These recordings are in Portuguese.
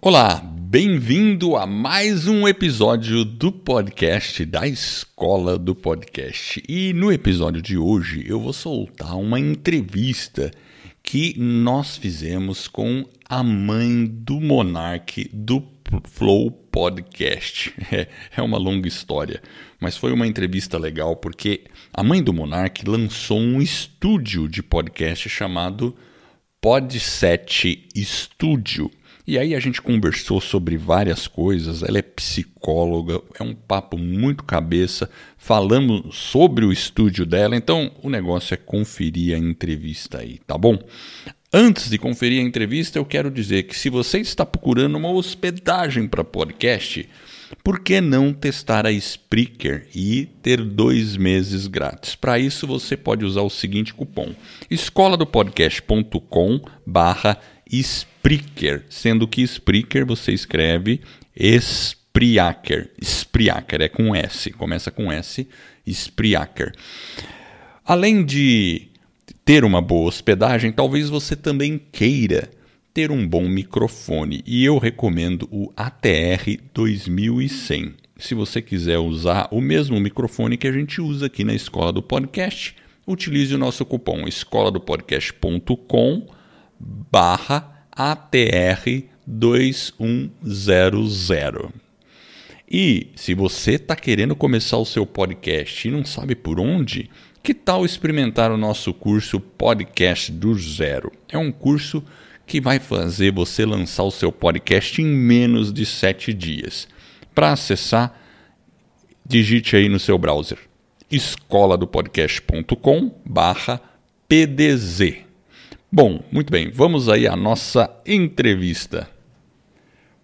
Olá, bem-vindo a mais um episódio do podcast da Escola do Podcast. E no episódio de hoje eu vou soltar uma entrevista que nós fizemos com a mãe do Monark do Flow Podcast. É, é uma longa história, mas foi uma entrevista legal porque a mãe do Monark lançou um estúdio de podcast chamado Podset Studio. E aí a gente conversou sobre várias coisas. Ela é psicóloga, é um papo muito cabeça. Falamos sobre o estúdio dela, então o negócio é conferir a entrevista aí, tá bom? Antes de conferir a entrevista, eu quero dizer que se você está procurando uma hospedagem para podcast, por que não testar a Spreaker e ter dois meses grátis? Para isso, você pode usar o seguinte cupom: escola do podcast.com barra Spreaker, sendo que Spreaker você escreve Spreaker. Spreaker é com S, começa com S, Spreaker. Além de ter uma boa hospedagem, talvez você também queira ter um bom microfone e eu recomendo o ATR 2100. Se você quiser usar o mesmo microfone que a gente usa aqui na Escola do Podcast, utilize o nosso cupom escola do podcast.com barra ATR 2100. E se você está querendo começar o seu podcast e não sabe por onde, que tal experimentar o nosso curso Podcast do Zero? É um curso que vai fazer você lançar o seu podcast em menos de sete dias. Para acessar, digite aí no seu browser escola do barra PDZ. Bom, muito bem, vamos aí à nossa entrevista.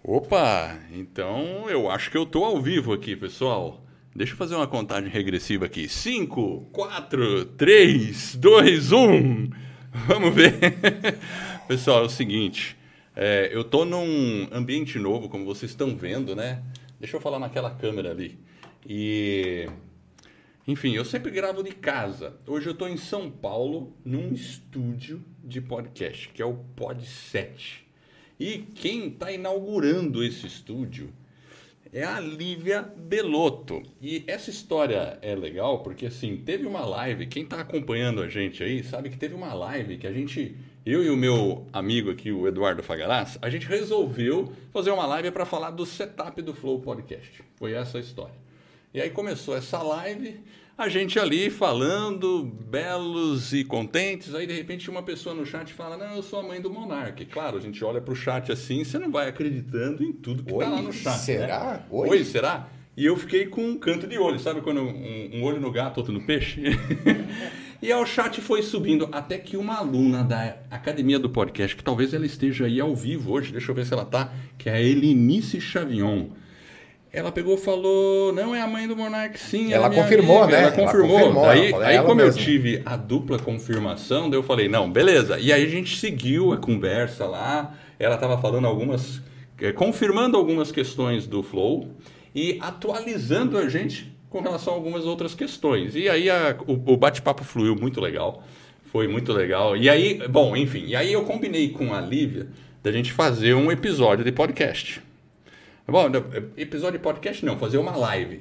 Opa, então eu acho que eu estou ao vivo aqui, pessoal. Deixa eu fazer uma contagem regressiva aqui. 5, 4, 3, 2, 1. Vamos ver. pessoal, é o seguinte. É, eu estou num ambiente novo, como vocês estão vendo, né? Deixa eu falar naquela câmera ali. E enfim, eu sempre gravo de casa. Hoje eu estou em São Paulo, num estúdio de podcast, que é o Podset. E quem está inaugurando esse estúdio é a Lívia Belotto. E essa história é legal porque, assim, teve uma live, quem está acompanhando a gente aí sabe que teve uma live que a gente, eu e o meu amigo aqui, o Eduardo Fagaraz, a gente resolveu fazer uma live para falar do setup do Flow Podcast. Foi essa a história. E aí começou essa live, a gente ali falando, belos e contentes. Aí de repente uma pessoa no chat fala: Não, eu sou a mãe do Monark. Claro, a gente olha para o chat assim, você não vai acreditando em tudo que está lá no chat. Será? Né? Oi? Oi, será? E eu fiquei com um canto de olho, sabe quando um, um olho no gato, outro no peixe? e aí o chat foi subindo, até que uma aluna da Academia do Podcast, que talvez ela esteja aí ao vivo hoje, deixa eu ver se ela tá, que é a Elinice Chavion ela pegou e falou, não é a mãe do Monark, sim. Ela, ela confirmou, amiga. né? Ela confirmou. Ela confirmou aí, aí como mesmo. eu tive a dupla confirmação, daí eu falei, não, beleza. E aí a gente seguiu a conversa lá. Ela estava falando algumas, é, confirmando algumas questões do Flow e atualizando a gente com relação a algumas outras questões. E aí a, o, o bate-papo fluiu muito legal. Foi muito legal. E aí, bom, enfim. E aí eu combinei com a Lívia da gente fazer um episódio de podcast. Bom, episódio de podcast não, fazer uma live.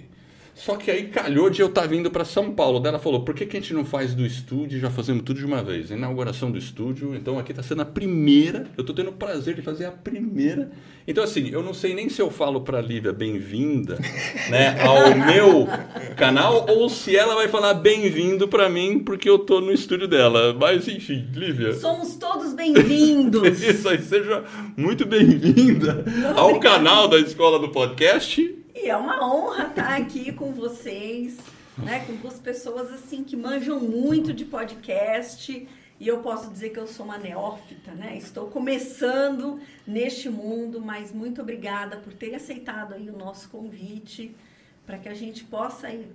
Só que aí calhou de eu estar tá vindo para São Paulo. Daí ela falou: por que, que a gente não faz do estúdio já fazemos tudo de uma vez? Inauguração do estúdio. Então aqui está sendo a primeira. Eu estou tendo o prazer de fazer a primeira. Então, assim, eu não sei nem se eu falo para a Lívia bem-vinda né, ao meu canal ou se ela vai falar bem-vindo para mim porque eu estou no estúdio dela. Mas, enfim, Lívia. Somos todos bem-vindos. Isso aí, seja muito bem-vinda ao canal da Escola do Podcast e é uma honra estar aqui com vocês, né? Com duas pessoas assim que manjam muito de podcast. E eu posso dizer que eu sou uma neófita, né? Estou começando neste mundo, mas muito obrigada por ter aceitado aí o nosso convite para que a gente possa aí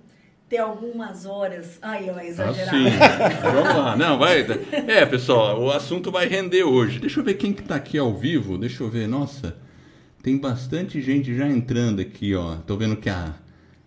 ter algumas horas. Ai, eu ah, exagerar. Ah, Vamos lá. Não, vai. É, pessoal, o assunto vai render hoje. Deixa eu ver quem que tá aqui ao vivo. Deixa eu ver. Nossa. Tem bastante gente já entrando aqui, ó. Tô vendo que a,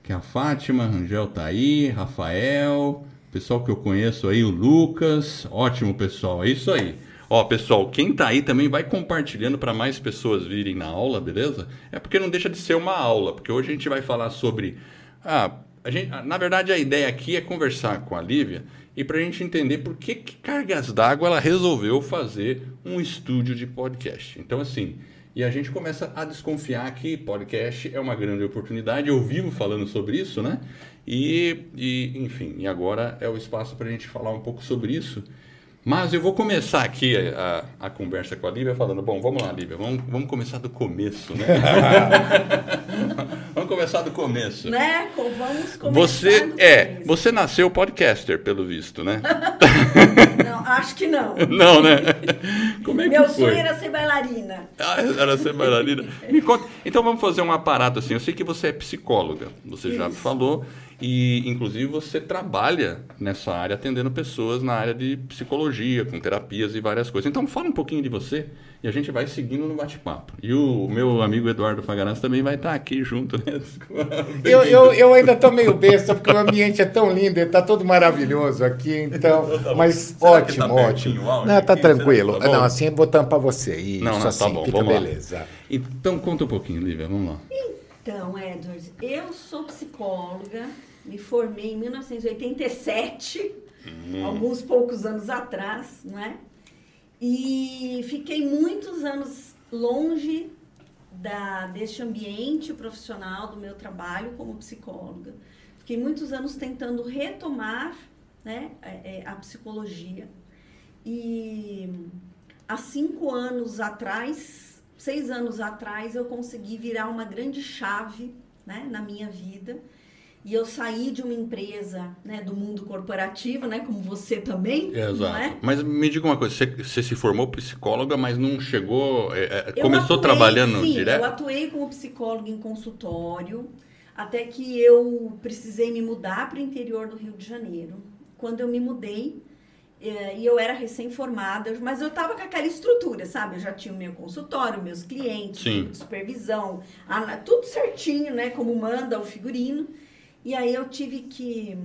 que a Fátima Rangel tá aí, Rafael, pessoal que eu conheço aí, o Lucas. Ótimo, pessoal. É isso aí. Ó, pessoal, quem tá aí também vai compartilhando para mais pessoas virem na aula, beleza? É porque não deixa de ser uma aula, porque hoje a gente vai falar sobre. Ah, a gente, na verdade, a ideia aqui é conversar com a Lívia e para a gente entender por que, que Cargas d'Água ela resolveu fazer um estúdio de podcast. Então, assim, e a gente começa a desconfiar que podcast é uma grande oportunidade. Eu vivo falando sobre isso, né? E, e enfim, e agora é o espaço para a gente falar um pouco sobre isso. Mas eu vou começar aqui a, a, conversa com a Lívia falando, bom, vamos lá, Lívia, vamos, vamos começar do começo, né? vamos começar do começo. Né? Vamos começar Você é, começo. você nasceu podcaster, pelo visto, né? não, acho que não. Não, né? Como é Meu que foi? sonho era ser bailarina. Ah, era ser bailarina. Me conta. Então vamos fazer um aparato assim. Eu sei que você é psicóloga, você Isso. já me falou. E, inclusive, você trabalha nessa área atendendo pessoas na área de psicologia, com terapias e várias coisas. Então, fala um pouquinho de você e a gente vai seguindo no bate-papo. E o meu amigo Eduardo Fagarança também vai estar aqui junto, né? Eu, eu, eu ainda estou meio besta, porque o ambiente é tão lindo, está todo maravilhoso aqui, então. Mas Será ótimo, tá ótimo. Não, está tranquilo. Tá não, assim eu vou tampar você. Isso, não, não, tá assim, tá bom, fica beleza. Lá. Então, conta um pouquinho, Lívia, vamos lá. Então, Edward, eu sou psicóloga me formei em 1987, uhum. alguns poucos anos atrás, não é? E fiquei muitos anos longe da, deste ambiente profissional do meu trabalho como psicóloga. Fiquei muitos anos tentando retomar né, a, é, é, a psicologia. E há cinco anos atrás, seis anos atrás, eu consegui virar uma grande chave né, na minha vida e eu saí de uma empresa né, do mundo corporativo, né, como você também. Exato. É? Mas me diga uma coisa, você, você, se formou psicóloga, mas não chegou. É, é começou atuei, trabalhando sim, direto? Eu atuei como psicóloga em consultório, até que eu precisei me mudar para o interior do Rio de Janeiro. Quando eu me mudei, é, e eu era recém-formada, mas eu estava com aquela estrutura, sabe? Eu já tinha o meu consultório, meus clientes, supervisão, tudo certinho, né? Como manda o figurino. E aí eu tive que,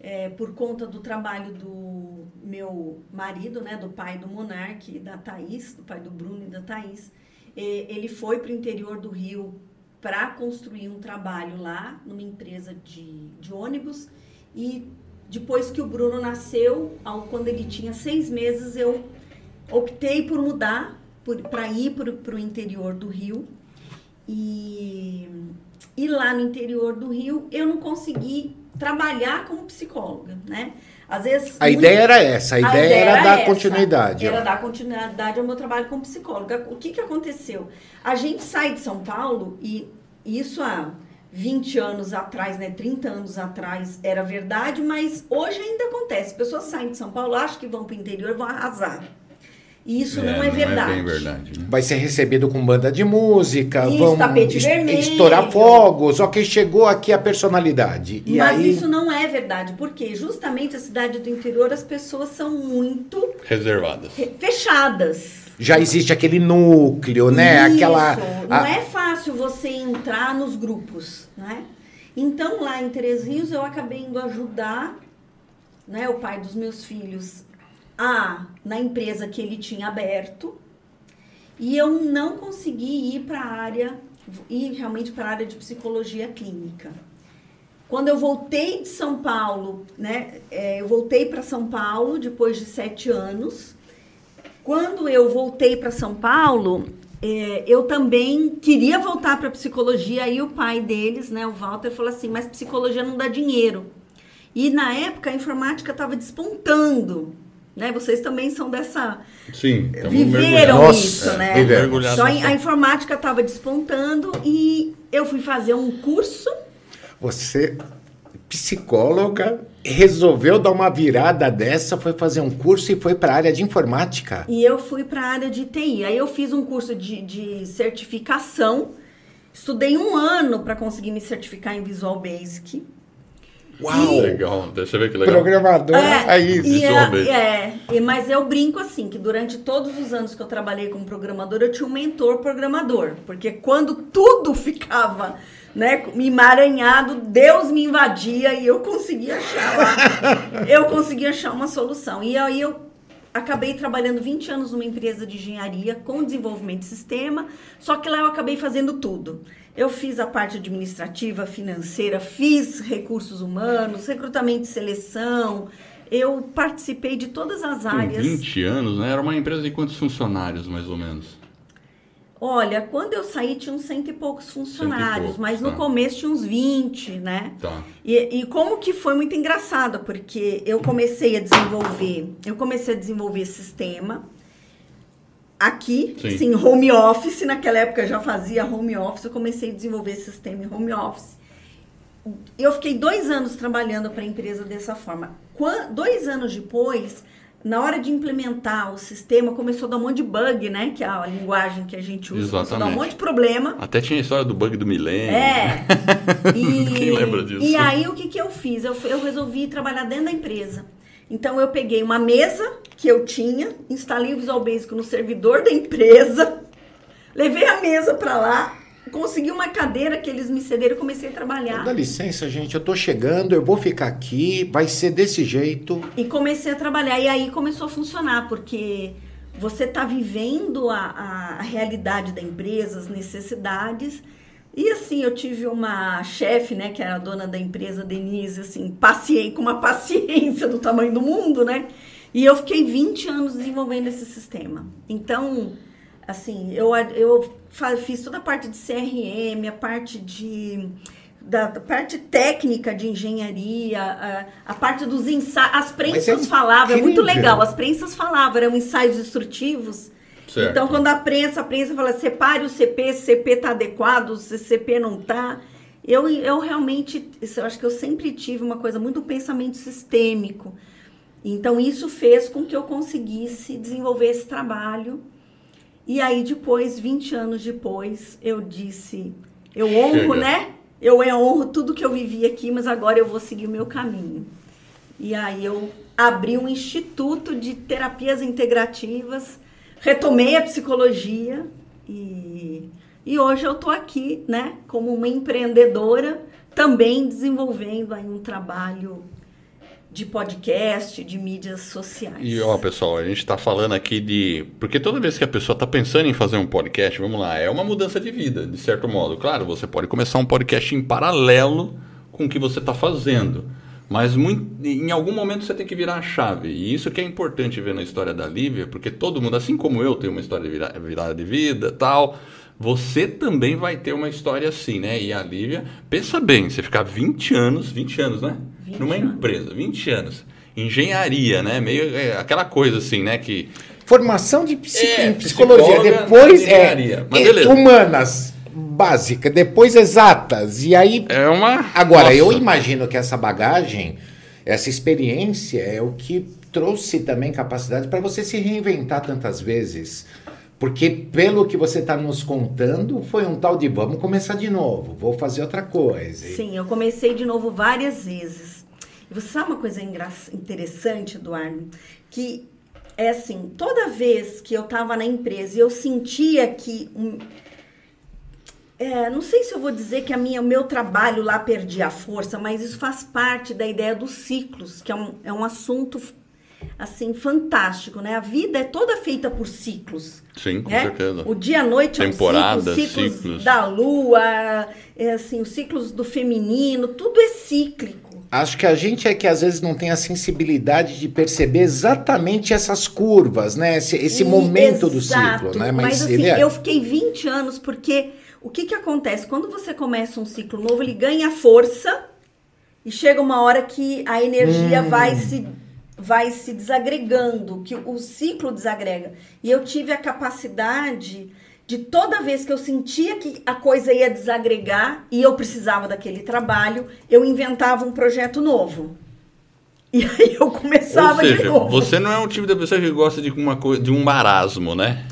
é, por conta do trabalho do meu marido, né, do pai do Monarque, da Thaís, do pai do Bruno e da Thaís, ele foi para o interior do Rio para construir um trabalho lá, numa empresa de, de ônibus. E depois que o Bruno nasceu, ao, quando ele tinha seis meses, eu optei por mudar, para ir para o interior do Rio. E e lá no interior do Rio eu não consegui trabalhar como psicóloga, né? Às vezes a muito... ideia era essa, a, a ideia, ideia, era, dar essa, continuidade. Era ó. dar continuidade ao meu trabalho como psicóloga. O que que aconteceu? A gente sai de São Paulo e isso há 20 anos atrás, né, 30 anos atrás era verdade, mas hoje ainda acontece. Pessoas saem de São Paulo, acham que vão para o interior e vão arrasar. E isso é, não é verdade. Não é verdade né? Vai ser recebido com banda de música, isso, vão tapete vermelho. estourar fogos, só que chegou aqui a personalidade. E Mas aí... isso não é verdade, porque justamente a cidade do interior as pessoas são muito reservadas, fechadas. Já existe aquele núcleo, né? Isso. Aquela não a... é fácil você entrar nos grupos, né? Então lá em Três Rios eu acabei indo ajudar, né, o pai dos meus filhos a na empresa que ele tinha aberto e eu não consegui ir para a área ir realmente para a área de psicologia clínica. Quando eu voltei de São Paulo, né, é, eu voltei para São Paulo depois de sete anos. Quando eu voltei para São Paulo, é, eu também queria voltar para psicologia. Aí o pai deles, né, o Walter, falou assim: mas psicologia não dá dinheiro. E na época a informática estava despontando. Né? Vocês também são dessa. Sim, viveram isso, Nossa, né? Então a informática estava despontando e eu fui fazer um curso. Você, psicóloga, resolveu dar uma virada dessa, foi fazer um curso e foi para a área de informática. E eu fui para a área de TI. Aí eu fiz um curso de, de certificação. Estudei um ano para conseguir me certificar em Visual Basic. Uau! Legal, deixa eu ver que legal. Programador, é, é isso. É, é, mas eu brinco assim, que durante todos os anos que eu trabalhei como programador, eu tinha um mentor programador. Porque quando tudo ficava né, emaranhado, Deus me invadia e eu conseguia achar lá, eu conseguia achar uma solução. E aí eu acabei trabalhando 20 anos numa empresa de engenharia com desenvolvimento de sistema, só que lá eu acabei fazendo tudo. Eu fiz a parte administrativa, financeira, fiz recursos humanos, recrutamento e seleção. Eu participei de todas as áreas. Com 20 anos, né? Era uma empresa de quantos funcionários, mais ou menos? Olha, quando eu saí tinha uns cento e poucos funcionários, poucos, mas tá. no começo tinha uns 20, né? Tá. E, e, como que foi muito engraçado, porque eu comecei a desenvolver, eu comecei a desenvolver sistema aqui, Sim. sim, home office, naquela época eu já fazia home office, eu comecei a desenvolver sistema em home office. Eu fiquei dois anos trabalhando para a empresa dessa forma. Quando, dois anos depois, na hora de implementar o sistema, começou a dar um monte de bug, né? Que é a linguagem que a gente usa. Exatamente. Começou a dar um monte de problema. Até tinha a história do bug do milênio. É. E, Quem lembra disso? E aí, o que, que eu fiz? Eu, eu resolvi trabalhar dentro da empresa. Então, eu peguei uma mesa que eu tinha, instalei o Visual Basic no servidor da empresa, levei a mesa para lá, consegui uma cadeira que eles me cederam e comecei a trabalhar. Dá licença, gente, eu tô chegando, eu vou ficar aqui, vai ser desse jeito. E comecei a trabalhar, e aí começou a funcionar, porque você tá vivendo a, a realidade da empresa, as necessidades. E assim, eu tive uma chefe, né, que era a dona da empresa, Denise, assim, paciente, com uma paciência do tamanho do mundo, né? E eu fiquei 20 anos desenvolvendo esse sistema. Então, assim, eu, eu fiz toda a parte de CRM, a parte de da, parte técnica de engenharia, a, a parte dos ensaios, as prensas é falavam, é muito legal, as prensas falavam, eram ensaios instrutivos. Certo. Então, quando a prensa, a prensa fala, separe o CP, se CP está adequado, se CP não está. Eu, eu realmente, eu acho que eu sempre tive uma coisa, muito pensamento sistêmico. Então, isso fez com que eu conseguisse desenvolver esse trabalho e aí depois, 20 anos depois, eu disse, eu honro, Chega. né? Eu honro tudo que eu vivi aqui, mas agora eu vou seguir o meu caminho. E aí eu abri um instituto de terapias integrativas, retomei a psicologia e, e hoje eu estou aqui, né, como uma empreendedora, também desenvolvendo aí um trabalho de podcast, de mídias sociais. E ó, pessoal, a gente está falando aqui de. Porque toda vez que a pessoa está pensando em fazer um podcast, vamos lá, é uma mudança de vida, de certo modo. Claro, você pode começar um podcast em paralelo com o que você está fazendo. Mas muito, em algum momento você tem que virar a chave. E isso que é importante ver na história da Lívia, porque todo mundo, assim como eu, tem uma história de virada de vida tal você também vai ter uma história assim, né? E a Lívia, pensa bem, você ficar 20 anos, 20 anos, né? Numa anos. empresa, 20 anos. Engenharia, né? Meio é, aquela coisa assim, né? Que. Formação de é, psicologia, depois é, Mas é humanas básica, depois exatas. E aí. É uma. Agora, Nossa. eu imagino que essa bagagem, essa experiência é o que trouxe também capacidade para você se reinventar tantas vezes. Porque pelo que você está nos contando, foi um tal de vamos começar de novo, vou fazer outra coisa. Sim, eu comecei de novo várias vezes. E você sabe uma coisa interessante, Eduardo? Que é assim, toda vez que eu estava na empresa e eu sentia que. Um, é, não sei se eu vou dizer que a minha, o meu trabalho lá perdia a força, mas isso faz parte da ideia dos ciclos, que é um, é um assunto assim fantástico, né? A vida é toda feita por ciclos. Sim, com né? certeza. O dia à noite Temporada, é um ciclo, ciclos, ciclos da lua, é assim, os ciclos do feminino, tudo é cíclico. Acho que a gente é que às vezes não tem a sensibilidade de perceber exatamente essas curvas, né? Esse, esse e, momento exato, do ciclo, né? Mas, mas assim, é... eu fiquei 20 anos porque o que que acontece? Quando você começa um ciclo novo, ele ganha força e chega uma hora que a energia hum. vai se vai se desagregando, que o ciclo desagrega. E eu tive a capacidade de toda vez que eu sentia que a coisa ia desagregar e eu precisava daquele trabalho, eu inventava um projeto novo. E aí eu começava Ou seja, de novo. Você não é um tipo de pessoa que gosta de, uma, de um marasmo, né?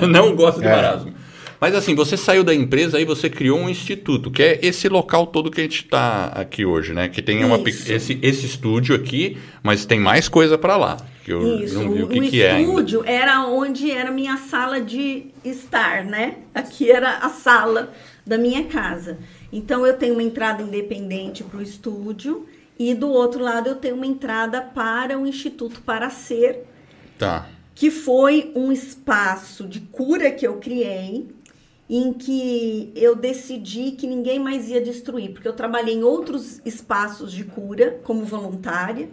Não. não gosta de é. marasmo. Mas assim, você saiu da empresa e você criou um instituto, que é esse local todo que a gente está aqui hoje, né? Que tem uma, esse, esse estúdio aqui, mas tem mais coisa para lá. Que eu Isso, não vi o que, o que é. O estúdio era onde era minha sala de estar, né? Aqui era a sala da minha casa. Então eu tenho uma entrada independente para o estúdio e do outro lado eu tenho uma entrada para o Instituto para Ser, Tá. Que foi um espaço de cura que eu criei, em que eu decidi que ninguém mais ia destruir, porque eu trabalhei em outros espaços de cura como voluntária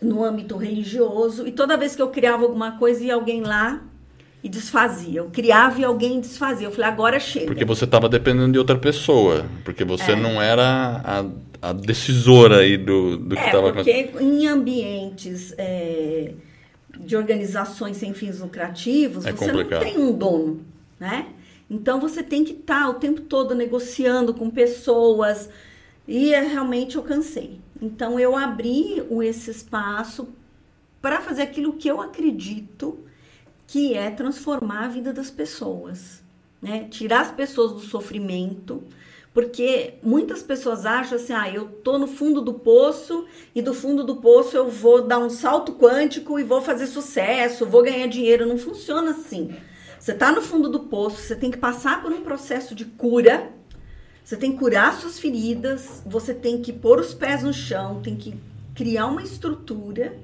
no âmbito religioso e toda vez que eu criava alguma coisa ia alguém lá e desfazia. Eu criava e alguém desfazia. Eu falei, agora chega. Porque você estava dependendo de outra pessoa. Porque você é. não era a, a, decisora aí do, do que estava é, Porque em ambientes é, de organizações sem fins lucrativos, é você complicado. não tem um dono, né? Então você tem que estar tá o tempo todo negociando com pessoas. E é, realmente eu cansei. Então eu abri esse espaço para fazer aquilo que eu acredito que é transformar a vida das pessoas, né? Tirar as pessoas do sofrimento, porque muitas pessoas acham assim, ah, eu tô no fundo do poço e do fundo do poço eu vou dar um salto quântico e vou fazer sucesso, vou ganhar dinheiro. Não funciona assim. Você tá no fundo do poço, você tem que passar por um processo de cura. Você tem que curar suas feridas, você tem que pôr os pés no chão, tem que criar uma estrutura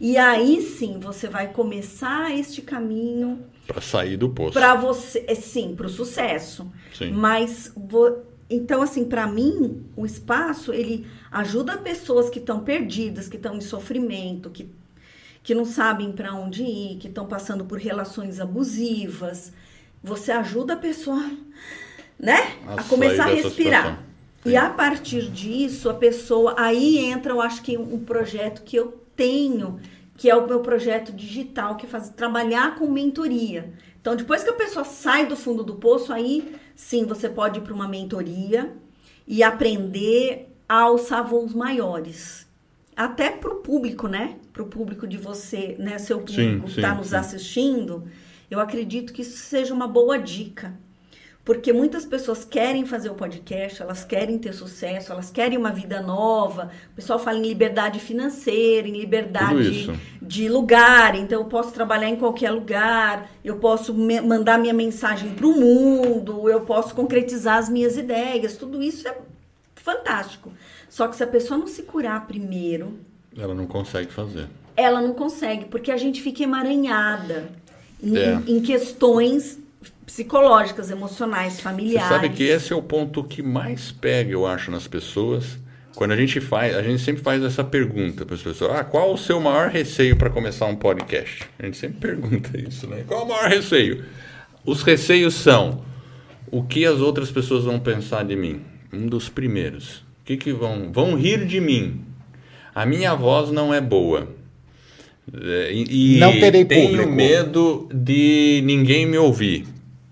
e aí sim você vai começar este caminho para sair do poço. Para você, é, sim, para o sucesso. Sim. Mas então assim, para mim, o espaço ele ajuda pessoas que estão perdidas, que estão em sofrimento, que que não sabem para onde ir, que estão passando por relações abusivas. Você ajuda a pessoa, né, a, a começar a respirar. E a partir disso, a pessoa aí entra, eu acho que um projeto que eu tenho, que é o meu projeto digital, que é fazer, trabalhar com mentoria. Então, depois que a pessoa sai do fundo do poço, aí sim você pode ir para uma mentoria e aprender a alçar voos maiores. Até para o público, né? Para o público de você, né? Seu público que está nos sim. assistindo, eu acredito que isso seja uma boa dica porque muitas pessoas querem fazer o podcast, elas querem ter sucesso, elas querem uma vida nova. O pessoal fala em liberdade financeira, em liberdade de lugar. Então, eu posso trabalhar em qualquer lugar, eu posso mandar minha mensagem para o mundo, eu posso concretizar as minhas ideias. Tudo isso é fantástico. Só que se a pessoa não se curar primeiro. Ela não consegue fazer. Ela não consegue, porque a gente fica emaranhada em, é. em questões psicológicas, emocionais, familiares. Você sabe que esse é o ponto que mais pega, eu acho, nas pessoas. Quando a gente faz, a gente sempre faz essa pergunta para as pessoas: ah, qual o seu maior receio para começar um podcast? A gente sempre pergunta isso, né? Qual o maior receio? Os receios são o que as outras pessoas vão pensar de mim. Um dos primeiros. O que, que vão vão rir de mim? A minha voz não é boa. É, e, não terei tenho público. medo de ninguém me ouvir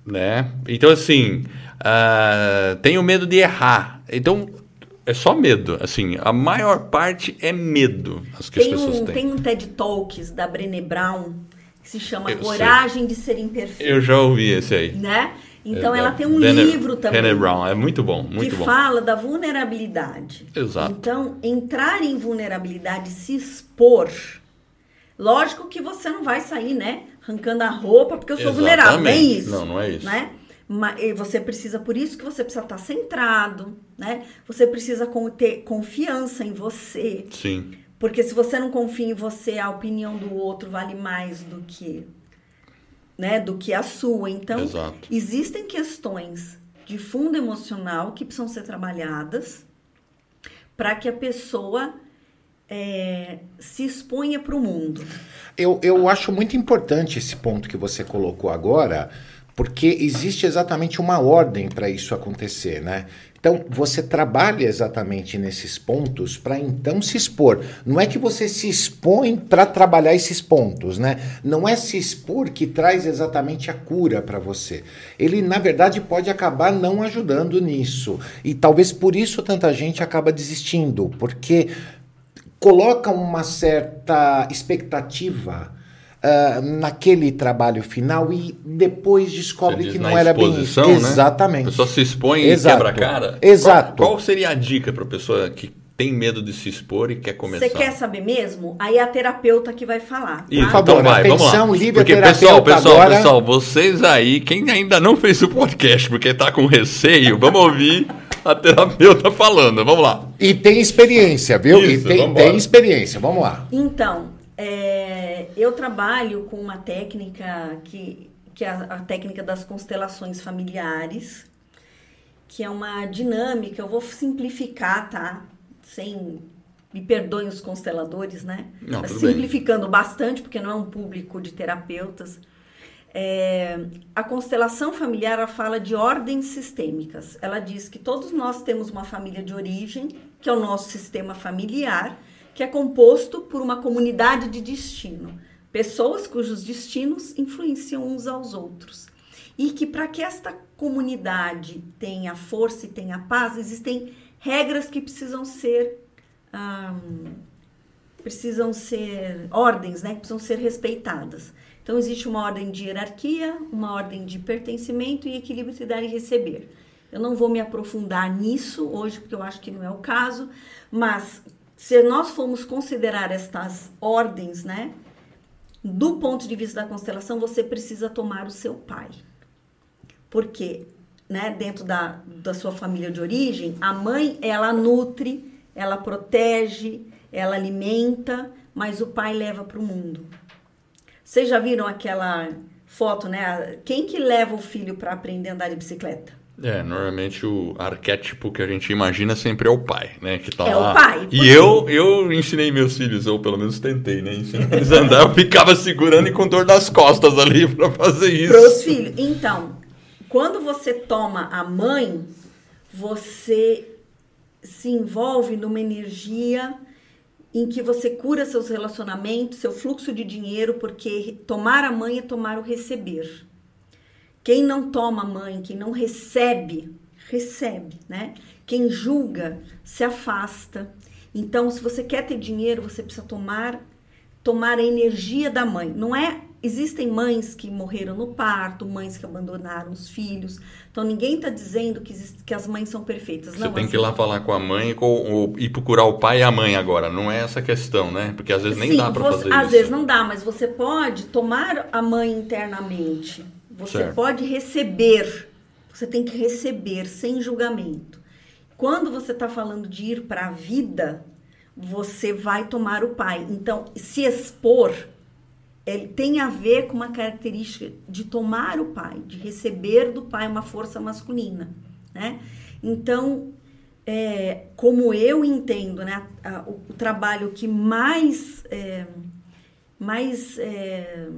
né? Então, assim, uh, tenho medo de errar. Então, é só medo. Assim, a maior parte é medo as que tem as pessoas um, têm. Tem um TED Talks da Brené Brown que se chama Eu Coragem sei. de Ser Imperfeito. Eu já ouvi esse aí. Né? Então, é, ela tem um livro também. Brené Brown, é muito bom, muito que bom. Que fala da vulnerabilidade. Exato. Então, entrar em vulnerabilidade, se expor... Lógico que você não vai sair, né? arrancando a roupa porque eu sou Exatamente. vulnerável. Não é isso. Não, não é isso. Né? Mas você precisa, por isso que você precisa estar centrado, né? Você precisa ter confiança em você. Sim. Porque se você não confia em você, a opinião do outro vale mais do que, né, do que a sua. Então, Exato. existem questões de fundo emocional que precisam ser trabalhadas para que a pessoa é, se exponha para o mundo. Eu, eu acho muito importante esse ponto que você colocou agora, porque existe exatamente uma ordem para isso acontecer, né? Então, você trabalha exatamente nesses pontos para então se expor. Não é que você se expõe para trabalhar esses pontos, né? Não é se expor que traz exatamente a cura para você. Ele, na verdade, pode acabar não ajudando nisso. E talvez por isso tanta gente acaba desistindo, porque coloca uma certa expectativa uh, naquele trabalho final e depois descobre que não era bem isso. Né? Exatamente. A pessoa se expõe Exato. e quebra a cara. Exato. Qual, qual seria a dica para a pessoa que tem medo de se expor e quer começar. Você quer saber mesmo? Aí é a terapeuta que vai falar. Tá? Por favor, então vai, atenção, vamos lá. Porque, pessoal, pessoal, agora... pessoal, vocês aí, quem ainda não fez o podcast porque está com receio, vamos ouvir a terapeuta falando. Vamos lá. E tem experiência, viu? Isso, e tem, tem experiência. Vamos lá. Então, é, eu trabalho com uma técnica que, que é a, a técnica das constelações familiares, que é uma dinâmica, eu vou simplificar, tá? Sem me perdoem os consteladores, né? Não, Mas simplificando bem. bastante, porque não é um público de terapeutas. É, a constelação familiar ela fala de ordens sistêmicas. Ela diz que todos nós temos uma família de origem, que é o nosso sistema familiar, que é composto por uma comunidade de destino. Pessoas cujos destinos influenciam uns aos outros. E que para que esta comunidade tenha força e tenha paz, existem regras que precisam ser precisam ser ordens, né, que precisam ser respeitadas. Então existe uma ordem de hierarquia, uma ordem de pertencimento e equilíbrio entre dar e receber. Eu não vou me aprofundar nisso hoje porque eu acho que não é o caso, mas se nós formos considerar estas ordens, né, do ponto de vista da constelação, você precisa tomar o seu pai. Porque, né, dentro da, da sua família de origem, a mãe, ela nutre, ela protege, ela alimenta, mas o pai leva para o mundo. Vocês já viram aquela foto, né? Quem que leva o filho para aprender a andar de bicicleta? É, normalmente o arquétipo que a gente imagina sempre é o pai, né? Que tá é lá. o pai. E eu, eu ensinei meus filhos, ou pelo menos tentei, né? Ensinar eles a andar, eu ficava segurando e com dor das costas ali para fazer isso. Para os filhos. Então, quando você toma a mãe, você se envolve numa energia em que você cura seus relacionamentos, seu fluxo de dinheiro, porque tomar a mãe é tomar o receber. Quem não toma mãe, quem não recebe, recebe, né? Quem julga se afasta. Então, se você quer ter dinheiro, você precisa tomar tomar a energia da mãe. Não é existem mães que morreram no parto, mães que abandonaram os filhos. Então ninguém está dizendo que, existe, que as mães são perfeitas. Você não, tem assim, que ir lá falar com a mãe e, com, e procurar o pai e a mãe agora. Não é essa questão, né? Porque às vezes nem Sim, dá para fazer às isso. Às vezes não dá, mas você pode tomar a mãe internamente. Você certo. pode receber. Você tem que receber sem julgamento. Quando você está falando de ir para a vida, você vai tomar o pai. Então, se expor ele tem a ver com uma característica de tomar o pai, de receber do pai uma força masculina, né? Então, é, como eu entendo, né, a, o, o, trabalho que mais é, mais é,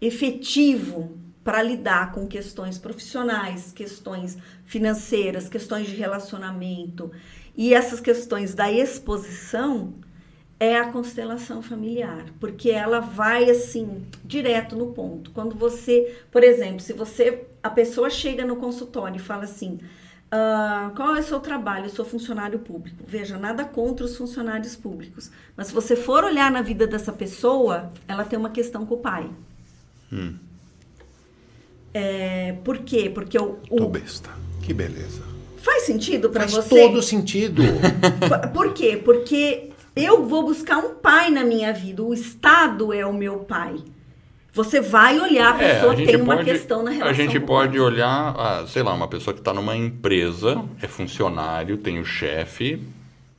efetivo para lidar com questões profissionais, questões financeiras, questões de relacionamento e essas questões da exposição é a constelação familiar, porque ela vai assim direto no ponto. Quando você, por exemplo, se você a pessoa chega no consultório e fala assim, ah, qual é o seu trabalho? Eu sou funcionário público. Veja, nada contra os funcionários públicos, mas se você for olhar na vida dessa pessoa, ela tem uma questão com o pai. Hum. É, por quê? Porque o, o Tô besta. Que beleza. Faz sentido para você? Faz todo sentido. Por quê? Porque eu vou buscar um pai na minha vida. O Estado é o meu pai. Você vai olhar, a pessoa é, a tem uma pode, questão na relação. A gente pode olhar, ah, sei lá, uma pessoa que está numa empresa, é funcionário, tem o chefe,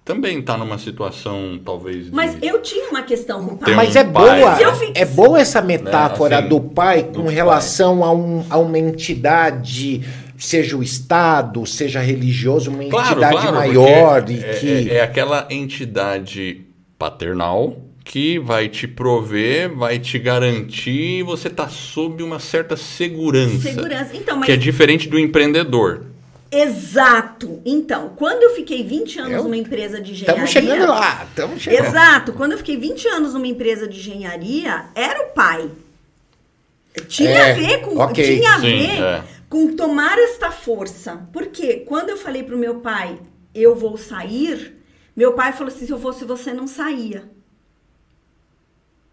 também está numa situação talvez. De... Mas eu tinha uma questão com o pai. Mas um é pai, boa, é boa essa metáfora né? assim, do pai com do relação pai. A, um, a uma entidade seja o Estado, seja religioso, uma claro, entidade claro, maior e é, que. É, é aquela entidade paternal que vai te prover, vai te garantir, você está sob uma certa segurança. Segurança. Então, mas... Que é diferente do empreendedor. Exato. Então, quando eu fiquei 20 anos eu... numa empresa de engenharia. Estamos chegando lá, estamos chegando. Exato. Quando eu fiquei 20 anos numa empresa de engenharia, era o pai. Tinha é, a ver com. Okay. Tinha a Sim, ver. É com tomar esta força. Porque quando eu falei para o meu pai, eu vou sair, meu pai falou assim: se eu fosse você, não saía.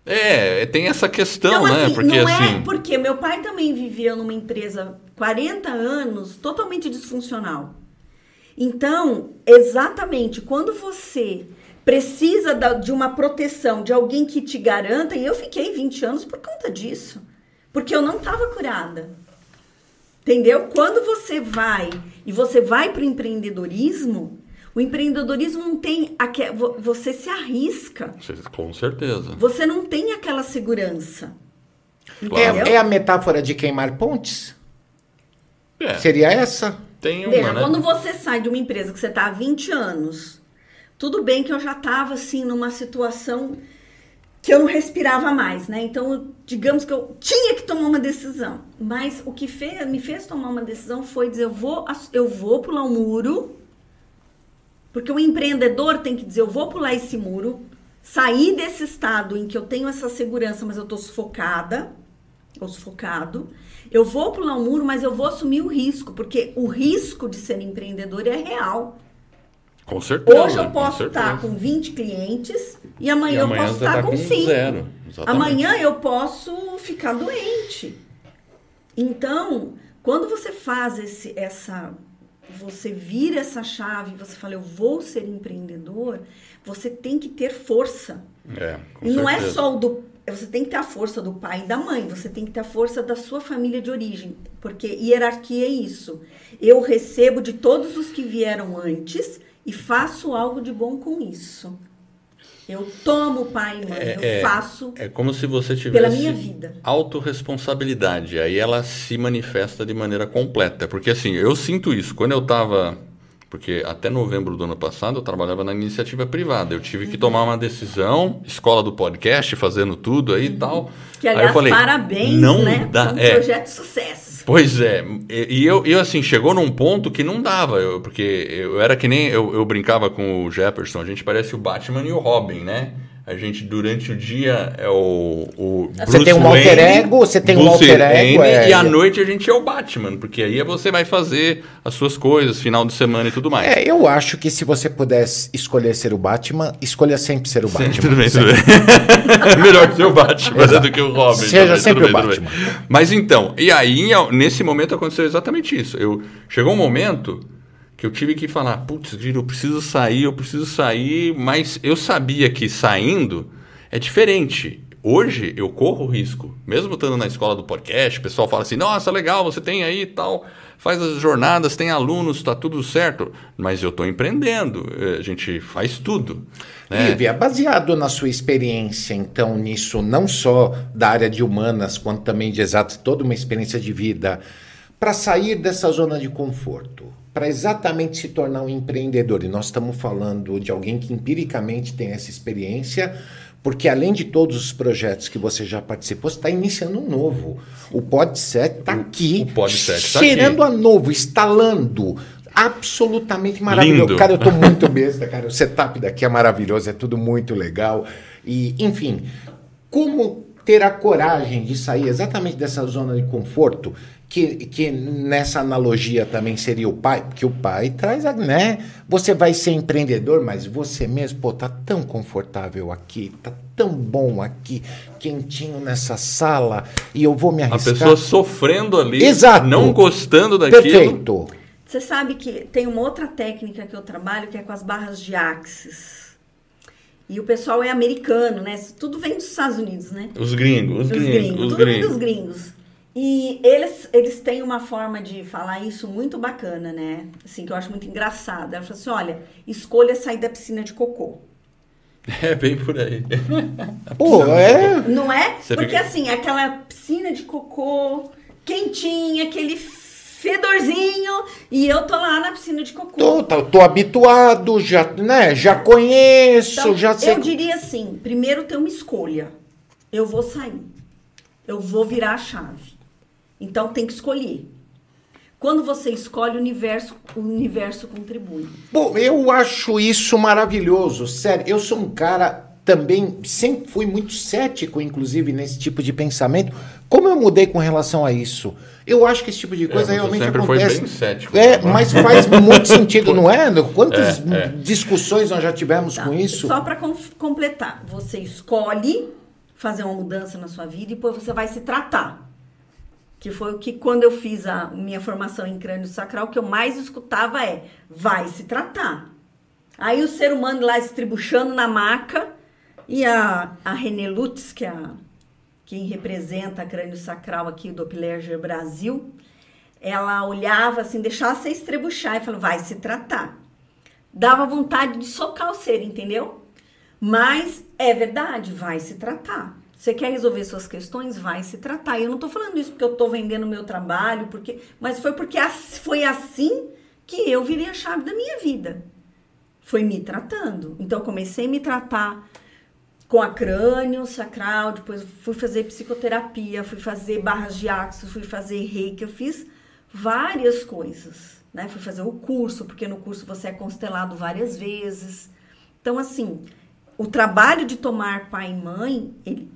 É, tem essa questão, né? Assim, porque não assim. É porque meu pai também vivia numa empresa 40 anos totalmente disfuncional. Então, exatamente, quando você precisa de uma proteção, de alguém que te garanta, e eu fiquei 20 anos por conta disso. Porque eu não estava curada. Entendeu? Quando você vai e você vai para o empreendedorismo, O empreendedorismo não tem. Você se arrisca. Com certeza. Você não tem aquela segurança. Claro. É, é, a metáfora de queimar pontes? É. Seria essa? Tem uma, Veja, né? Quando você sai de uma empresa que você está há 20 anos, tudo bem que eu já estava assim numa situação que eu não respirava mais, né? Então, digamos que eu tinha que tomar uma decisão. Mas o que fez, me fez tomar uma decisão foi dizer, eu vou, eu vou pular o um muro, porque o empreendedor tem que dizer, eu vou pular esse muro, sair desse estado em que eu tenho essa segurança, mas eu tô sufocada, ou sufocado. Eu vou pular um muro, mas eu vou assumir o risco, porque o risco de ser empreendedor é real. Com certeza. Hoje eu posso estar com 20 clientes e amanhã, e amanhã eu posso estar tá com 5. Zero. Amanhã eu posso ficar doente. Então, quando você faz esse, essa. Você vira essa chave, você fala, eu vou ser empreendedor, você tem que ter força. É, e não é só o do. Você tem que ter a força do pai e da mãe, você tem que ter a força da sua família de origem, porque hierarquia é isso. Eu recebo de todos os que vieram antes e faço algo de bom com isso. Eu tomo pai e mãe, é, eu é, faço. É como se você tivesse pela minha vida. autorresponsabilidade. Aí ela se manifesta de maneira completa. Porque assim, eu sinto isso. Quando eu estava. Porque até novembro do ano passado eu trabalhava na iniciativa privada. Eu tive que uhum. tomar uma decisão, escola do podcast, fazendo tudo aí e uhum. tal. Que aliás, aí eu falei, parabéns, não né? Dá, um é, projeto de sucesso. Pois é, e eu, eu assim, chegou num ponto que não dava, eu, porque eu era que nem, eu, eu brincava com o Jefferson, a gente parece o Batman e o Robin, né? A gente, durante o dia, é o, o Você tem um Wayne, alter ego, você tem Bruce um alter ego. É, e à noite a gente é o Batman, porque aí você vai fazer as suas coisas, final de semana e tudo mais. É, eu acho que se você pudesse escolher ser o Batman, escolha sempre ser o Batman. tudo bem, tudo bem. Melhor ser o Batman do que o Robin. Seja também, sempre o bem, Batman. Mas então, e aí, nesse momento aconteceu exatamente isso. Eu, chegou um momento que eu tive que falar, putz, eu preciso sair, eu preciso sair, mas eu sabia que saindo é diferente. Hoje eu corro risco, mesmo estando na escola do podcast, o pessoal fala assim: nossa, legal, você tem aí tal, faz as jornadas, tem alunos, está tudo certo. Mas eu estou empreendendo, eh, a gente faz tudo. Né? é baseado na sua experiência, então, nisso, não só da área de humanas, quanto também de exato, toda uma experiência de vida, para sair dessa zona de conforto para exatamente se tornar um empreendedor. E nós estamos falando de alguém que empiricamente tem essa experiência, porque além de todos os projetos que você já participou, você está iniciando um novo. O Podset está aqui, o tá cheirando aqui. a novo, instalando. Absolutamente maravilhoso. Lindo. Cara, eu estou muito besta, cara. O setup daqui é maravilhoso, é tudo muito legal. E, enfim, como ter a coragem de sair exatamente dessa zona de conforto que, que nessa analogia também seria o pai, porque o pai traz, a, né? Você vai ser empreendedor, mas você mesmo, pô, tá tão confortável aqui, tá tão bom aqui, quentinho nessa sala, e eu vou me arriscar. A pessoa sofrendo ali, Exato. não gostando daquilo. Perfeito. Você sabe que tem uma outra técnica que eu trabalho que é com as barras de axis. E o pessoal é americano, né? Tudo vem dos Estados Unidos, né? Os gringos, os, os gringos, gringos. Tudo gringos. vem dos gringos. E eles, eles têm uma forma de falar isso muito bacana, né? Assim, que eu acho muito engraçada. Ela fala assim: olha, escolha sair da piscina de cocô. É bem por aí. Pô, é? Não é? Você Porque fica... assim, aquela piscina de cocô quentinha, aquele fedorzinho, e eu tô lá na piscina de cocô. Tô, tô, tô habituado, já, né? Já conheço, então, já sei. Eu diria assim: primeiro ter uma escolha. Eu vou sair. Eu vou virar a chave. Então tem que escolher. Quando você escolhe, o universo, o universo contribui. Bom, eu acho isso maravilhoso. Sério, eu sou um cara também, sempre fui muito cético, inclusive, nesse tipo de pensamento. Como eu mudei com relação a isso? Eu acho que esse tipo de coisa é, realmente sempre acontece. Foi bem cético, é, né? mas faz muito sentido, não é? Quantas é, é. discussões nós já tivemos tá. com isso? Só para completar, você escolhe fazer uma mudança na sua vida e depois você vai se tratar que foi o que quando eu fiz a minha formação em crânio sacral, o que eu mais escutava é: vai se tratar. Aí o ser humano lá estribuchando na maca e a, a René Lutz, que é a, quem representa a crânio sacral aqui do Doppler Brasil, ela olhava assim, deixava você estrebuchar e falou: vai se tratar. dava vontade de socar o ser, entendeu? Mas é verdade, vai se tratar. Você quer resolver suas questões, vai se tratar. Eu não estou falando isso porque eu estou vendendo meu trabalho, porque, mas foi porque foi assim que eu virei a chave da minha vida. Foi me tratando. Então eu comecei a me tratar com a crânio sacral, depois fui fazer psicoterapia, fui fazer barras de axo, fui fazer reiki, eu fiz várias coisas, né? Fui fazer o curso, porque no curso você é constelado várias vezes. Então assim, o trabalho de tomar pai e mãe, ele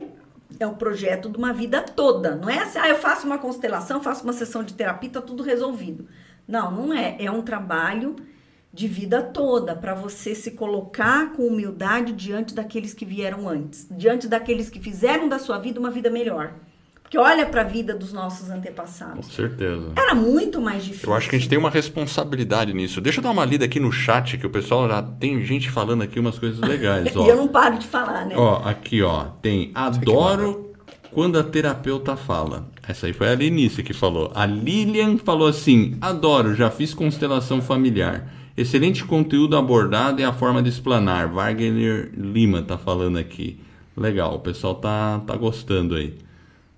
é um projeto de uma vida toda. Não é assim, ah, eu faço uma constelação, faço uma sessão de terapia, tá tudo resolvido. Não, não é. É um trabalho de vida toda para você se colocar com humildade diante daqueles que vieram antes, diante daqueles que fizeram da sua vida uma vida melhor. Porque olha para a vida dos nossos antepassados. Com certeza. Era muito mais difícil. Eu acho que a gente tem uma responsabilidade nisso. Deixa eu dar uma lida aqui no chat, que o pessoal já tem gente falando aqui umas coisas legais. e eu não paro de falar, né? Ó, aqui, ó, tem adoro quando a terapeuta fala. Essa aí foi a Lenice que falou. A Lilian falou assim: adoro, já fiz constelação familiar. Excelente conteúdo abordado e a forma de explanar. Wagner Lima tá falando aqui. Legal, o pessoal tá, tá gostando aí.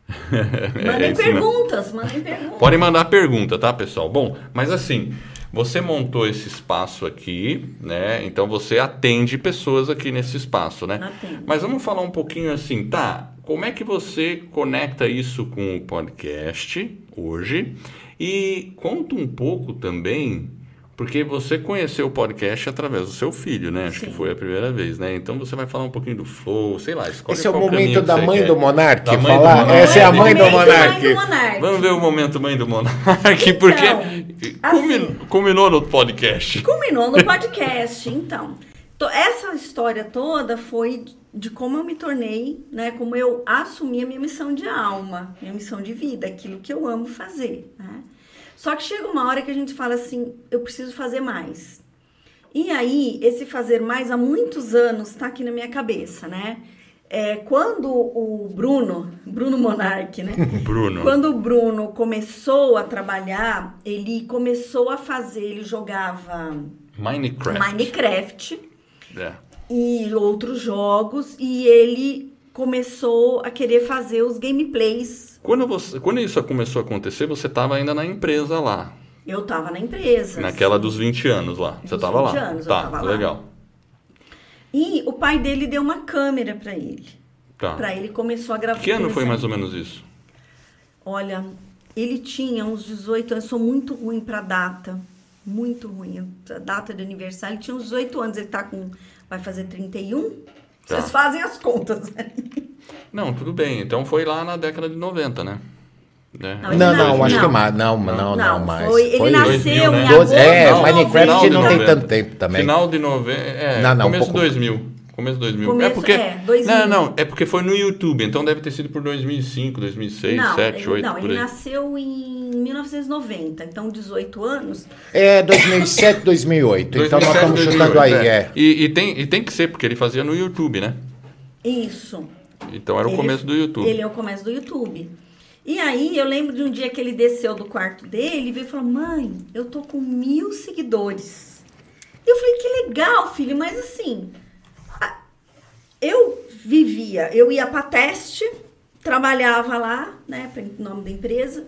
Mandem é perguntas, mandem perguntas. Podem mandar pergunta, tá, pessoal? Bom, mas assim, você montou esse espaço aqui, né? Então você atende pessoas aqui nesse espaço, né? Atendo. Mas vamos falar um pouquinho assim, tá? Como é que você conecta isso com o podcast hoje? E conta um pouco também porque você conheceu o podcast através do seu filho, né? Acho Sim. que foi a primeira vez, né? Então você vai falar um pouquinho do flow, sei lá. Esse é o momento da mãe do Monark da mãe falar. Do Monark. Essa é a mãe do Monark. Vamos ver o momento mãe do Monark, porque então, assim, culminou no podcast. Culminou no podcast, então. Essa história toda foi de como eu me tornei, né? Como eu assumi a minha missão de alma, minha missão de vida, aquilo que eu amo fazer, né? Só que chega uma hora que a gente fala assim, eu preciso fazer mais. E aí, esse fazer mais há muitos anos está aqui na minha cabeça, né? É, quando o Bruno, Bruno Monarque, né? Bruno. Quando o Bruno começou a trabalhar, ele começou a fazer, ele jogava Minecraft. Minecraft é. e outros jogos, e ele começou a querer fazer os gameplays. Quando, você, quando isso começou a acontecer, você estava ainda na empresa lá. Eu estava na empresa. Naquela sim. dos 20 anos lá. Você estava lá? 20 anos, tá, eu tava lá. legal. E o pai dele deu uma câmera para ele. Tá. Para ele começou a gravar. Que ano foi mais ou menos isso? Olha, ele tinha uns 18 anos. Eu sou muito ruim para data. Muito ruim. A data de aniversário. Ele tinha uns 18 anos. Ele tá com. Vai fazer 31. Tá. Vocês fazem as contas. Não, tudo bem. Então foi lá na década de 90, né? né? Não, não, não, acho não. que mais. Não, não, não, não mais. Foi, ele foi nasceu 2000, em né? agosto. É, Minecraft não tem tanto tempo também. Final de 90. É, não, não, começo de um 2000. Começo de 2000. Começo, é porque. É, 2000. Não, não, é porque foi no YouTube, então deve ter sido por 2005, 2006, não, 7, ele, 8. Não, ele nasceu em 1990, então 18 anos. É, 2007, 2008. 2007, então nós estamos 2008, chutando aí, é. é. E, e, tem, e tem que ser, porque ele fazia no YouTube, né? Isso. Então era o ele, começo do YouTube. Ele é o começo do YouTube. E aí eu lembro de um dia que ele desceu do quarto dele e veio e falou: Mãe, eu tô com mil seguidores. E eu falei: Que legal, filho, mas assim, eu vivia, eu ia para teste, trabalhava lá, né, em nome da empresa,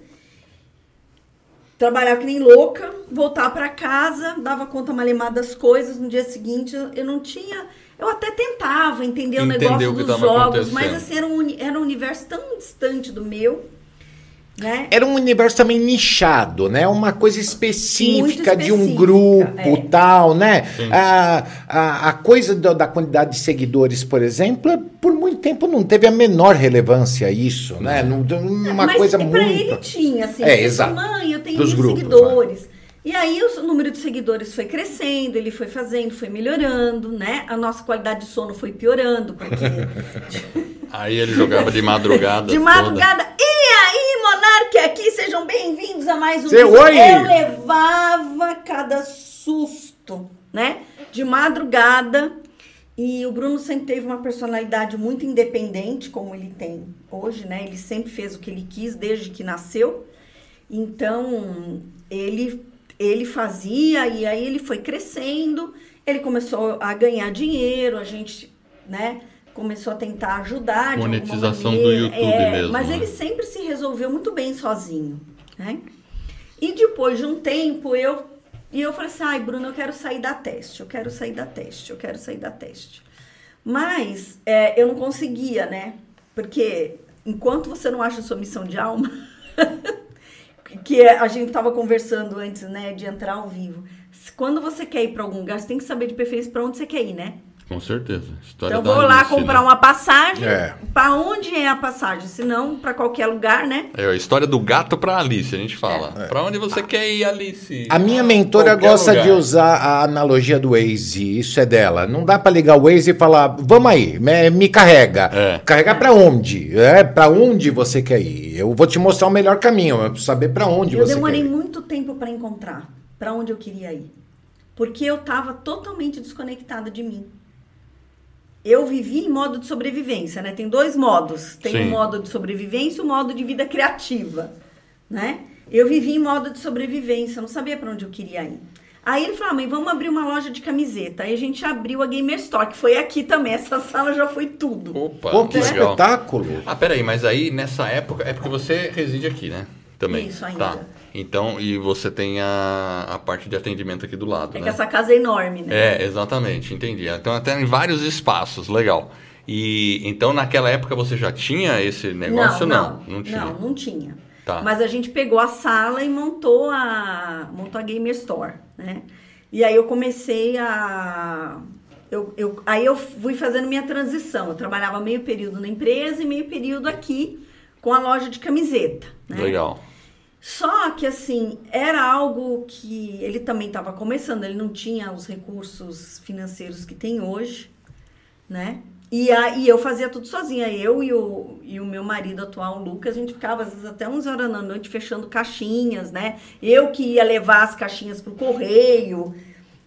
trabalhava que nem louca, voltar para casa, dava conta malemada das coisas, no dia seguinte eu não tinha eu até tentava entender o negócio dos jogos, mas assim, era um, era um universo tão distante do meu. Né? Era um universo também nichado, né? Uma coisa específica, específica de um grupo é. tal, né? A, a, a, coisa do, da quantidade de seguidores, por exemplo, por muito tempo não teve a menor relevância isso, né? Não, uma Mas coisa muito... ele tinha, assim. É, exato. Mãe, eu tenho Dos grupos, seguidores. Né? E aí o número de seguidores foi crescendo, ele foi fazendo, foi melhorando, né? A nossa qualidade de sono foi piorando, porque... aí ele jogava de madrugada. de madrugada. Toda. E aí, Monarque, aqui, sejam bem-vindos a mais um Seu vídeo. Eu levava cada susto, né? De madrugada. E o Bruno sempre teve uma personalidade muito independente, como ele tem hoje, né? Ele sempre fez o que ele quis desde que nasceu. Então, ele ele fazia e aí ele foi crescendo. Ele começou a ganhar dinheiro, a gente, né, começou a tentar ajudar Monetização do YouTube é, mesmo. Mas né? ele sempre se resolveu muito bem sozinho, né? E depois de um tempo, eu e eu falei assim: "Ai, Bruno, eu quero sair da teste, eu quero sair da teste, eu quero sair da teste". Mas é, eu não conseguia, né? Porque enquanto você não acha sua missão de alma, que é, a gente estava conversando antes, né, de entrar ao vivo. Quando você quer ir para algum lugar, você tem que saber de preferência para onde você quer ir, né? Com certeza. História então, vou lá comprar né? uma passagem. É. Para onde é a passagem? Se não, para qualquer lugar, né? É a história do gato para Alice, a gente fala. É. Para onde você quer ir, Alice? A minha mentora gosta lugar. de usar a analogia do Waze. Isso é dela. Não dá para ligar o Waze e falar, vamos aí, me, me carrega. É. Carregar para onde? É, para onde você quer ir? Eu vou te mostrar o melhor caminho, eu preciso saber para onde eu você quer ir. Eu demorei muito tempo para encontrar para onde eu queria ir. Porque eu estava totalmente desconectada de mim eu vivi em modo de sobrevivência, né? Tem dois modos. Tem Sim. o modo de sobrevivência e o modo de vida criativa, né? Eu vivi em modo de sobrevivência, não sabia para onde eu queria ir. Aí ele falou, ah, mãe, vamos abrir uma loja de camiseta. Aí a gente abriu a Gamer Store, que foi aqui também. Essa sala já foi tudo. Opa, Pô, que né? espetáculo! Ah, peraí, mas aí nessa época, é porque você reside aqui, né? Também. Isso, ainda. Tá. Então, e você tem a, a parte de atendimento aqui do lado, é né? que essa casa é enorme, né? É, exatamente, entendi. Então, até em vários espaços, legal. E então, naquela época, você já tinha esse negócio? Não, não, não, não tinha. Não, não tinha. Tá. Mas a gente pegou a sala e montou a, montou a Gamer Store, né? E aí eu comecei a... Eu, eu, aí eu fui fazendo minha transição. Eu trabalhava meio período na empresa e meio período aqui com a loja de camiseta. Né? Legal. Só que assim, era algo que ele também estava começando, ele não tinha os recursos financeiros que tem hoje, né? E, aí eu fazia tudo sozinha, eu e o, e o meu marido atual, o Lucas, a gente ficava às vezes até 11 horas da noite fechando caixinhas, né? Eu que ia levar as caixinhas pro correio,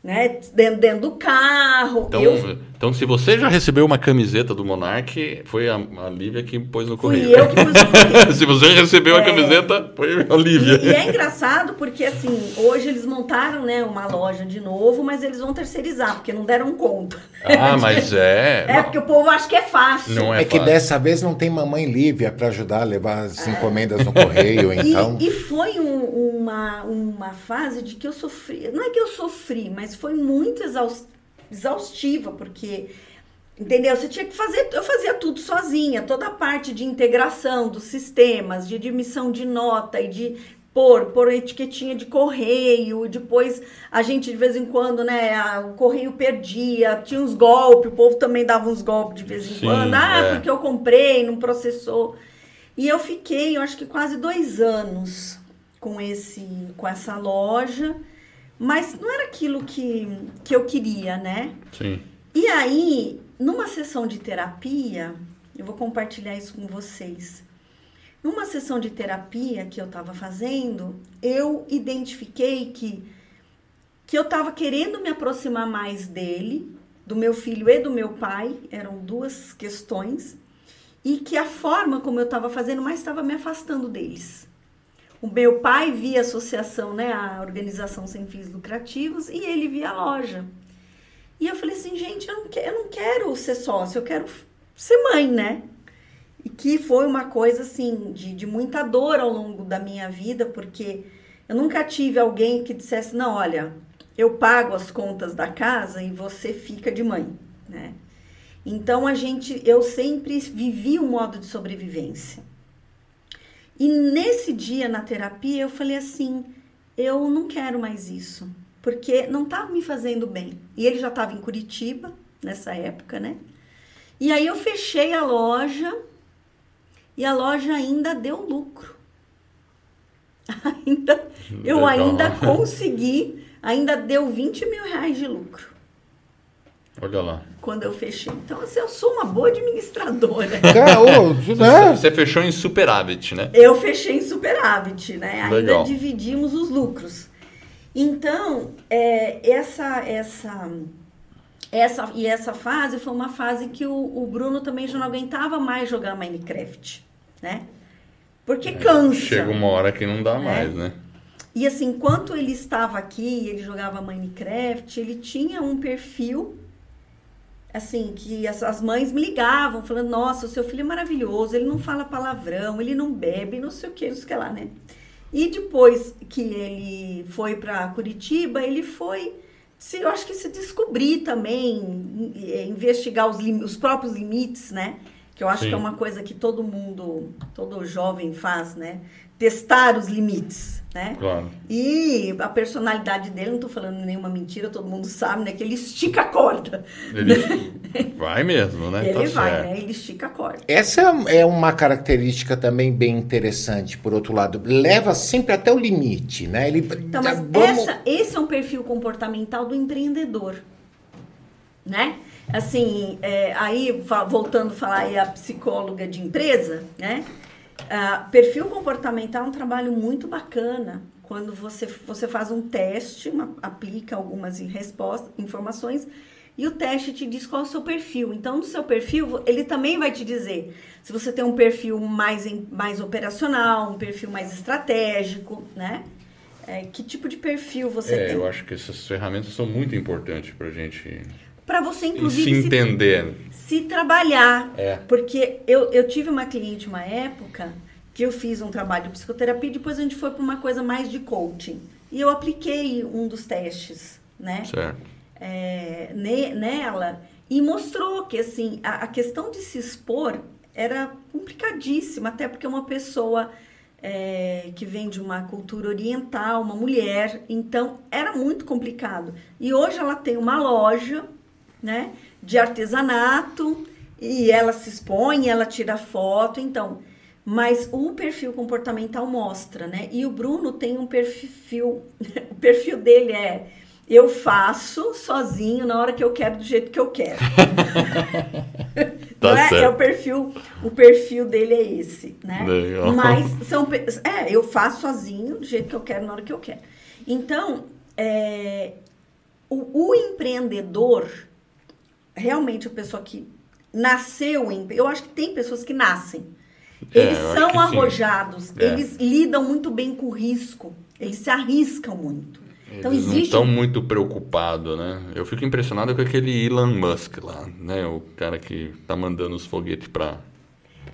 né? Dentro, dentro do carro. Então, eu... então, se você já recebeu uma camiseta do Monark, foi a, a Lívia que pôs no correio. Fui eu que pus no correio. se você recebeu é... a camiseta, foi a Lívia. E, e, é engraçado porque, assim, hoje eles montaram né, uma loja de novo, mas eles vão terceirizar, porque não deram conta. Ah, mas é... É, porque o povo acha que é fácil. Não é, é que dessa vez não tem mamãe Lívia para ajudar a levar as encomendas no correio, então... E, e foi um, uma, uma fase de que eu sofri... Não é que eu sofri, mas foi muito exaustiva, porque entendeu? Você tinha que fazer, eu fazia tudo sozinha, toda a parte de integração dos sistemas, de admissão de nota e de pôr, pôr etiquetinha de correio, depois a gente de vez em quando, né, a, o correio perdia, tinha uns golpes, o povo também dava uns golpes de vez em Sim, quando, ah, é. porque eu comprei, não processou. E eu fiquei, eu acho que quase dois anos com esse, com essa loja. Mas não era aquilo que, que eu queria, né? Sim. E aí, numa sessão de terapia, eu vou compartilhar isso com vocês. Numa sessão de terapia que eu estava fazendo, eu identifiquei que, que eu estava querendo me aproximar mais dele, do meu filho e do meu pai, eram duas questões, e que a forma como eu estava fazendo mais estava me afastando deles. O meu pai via a associação, né, a organização sem fins lucrativos, e ele via a loja. E eu falei assim, gente, eu não, quero, eu não quero ser sócio, eu quero ser mãe, né? E que foi uma coisa, assim, de, de muita dor ao longo da minha vida, porque eu nunca tive alguém que dissesse, não, olha, eu pago as contas da casa e você fica de mãe, né? Então a gente, eu sempre vivi um modo de sobrevivência. E nesse dia na terapia eu falei assim: eu não quero mais isso, porque não estava me fazendo bem. E ele já estava em Curitiba nessa época, né? E aí eu fechei a loja e a loja ainda deu lucro. Ainda, eu ainda consegui, ainda deu 20 mil reais de lucro. Olha lá. Quando eu fechei. Então, assim, eu sou uma boa administradora. É, né? Você fechou em superávit, né? Eu fechei em superávit, né? Ainda Legal. dividimos os lucros. Então, é, essa, essa, essa, e essa fase foi uma fase que o, o Bruno também já não aguentava mais jogar Minecraft, né? Porque é, cansa. Chega uma hora que não dá né? mais, né? E assim, enquanto ele estava aqui, ele jogava Minecraft, ele tinha um perfil assim, que as, as, mães me ligavam, falando, nossa, o seu filho é maravilhoso, ele não fala palavrão, ele não bebe, não sei o que, não sei o que lá, né? E depois que ele foi para Curitiba, ele foi, se, eu acho que se descobrir também, investigar os, os próprios limites, né? Que eu acho Sim. que é uma coisa que todo mundo, todo jovem faz, né? Testar os limites né? Claro. E a personalidade dele, não estou falando nenhuma mentira, todo mundo sabe, né? Que ele estica a corda. Ele vai mesmo, né? Ele tá vai, certo. né? Ele estica a corda. Essa é uma característica também bem interessante, por outro lado. Leva sempre até o limite, né? Ele, então, mas vamos... essa, esse é um perfil comportamental do empreendedor, né? Assim, é, aí voltando a falar aí a psicóloga de empresa, né? Uh, perfil comportamental é um trabalho muito bacana quando você, você faz um teste, uma, aplica algumas respostas, informações e o teste te diz qual é o seu perfil. Então, no seu perfil, ele também vai te dizer se você tem um perfil mais, mais operacional, um perfil mais estratégico, né? É, que tipo de perfil você é, tem? Eu acho que essas ferramentas são muito importantes para a gente para você inclusive se entender, se, se trabalhar, é. porque eu, eu tive uma cliente uma época que eu fiz um trabalho de psicoterapia e depois a gente foi para uma coisa mais de coaching e eu apliquei um dos testes, né? Certo. É, ne, nela e mostrou que assim a, a questão de se expor era complicadíssima até porque uma pessoa é, que vem de uma cultura oriental, uma mulher, então era muito complicado. E hoje ela tem uma loja né, de artesanato e ela se expõe, ela tira foto, então. Mas o perfil comportamental mostra, né? E o Bruno tem um perfil, o perfil dele é eu faço sozinho na hora que eu quero, do jeito que eu quero. tá é? é? o perfil, o perfil dele é esse, né? Legal. Mas são, é, eu faço sozinho do jeito que eu quero na hora que eu quero. Então, é, o, o empreendedor realmente a pessoa que nasceu em. Eu acho que tem pessoas que nascem. É, eles são arrojados, é. eles lidam muito bem com o risco, eles se arriscam muito. Então, eles existe... não estão muito preocupados, né? Eu fico impressionado com aquele Elon Musk lá, né? O cara que tá mandando os foguetes para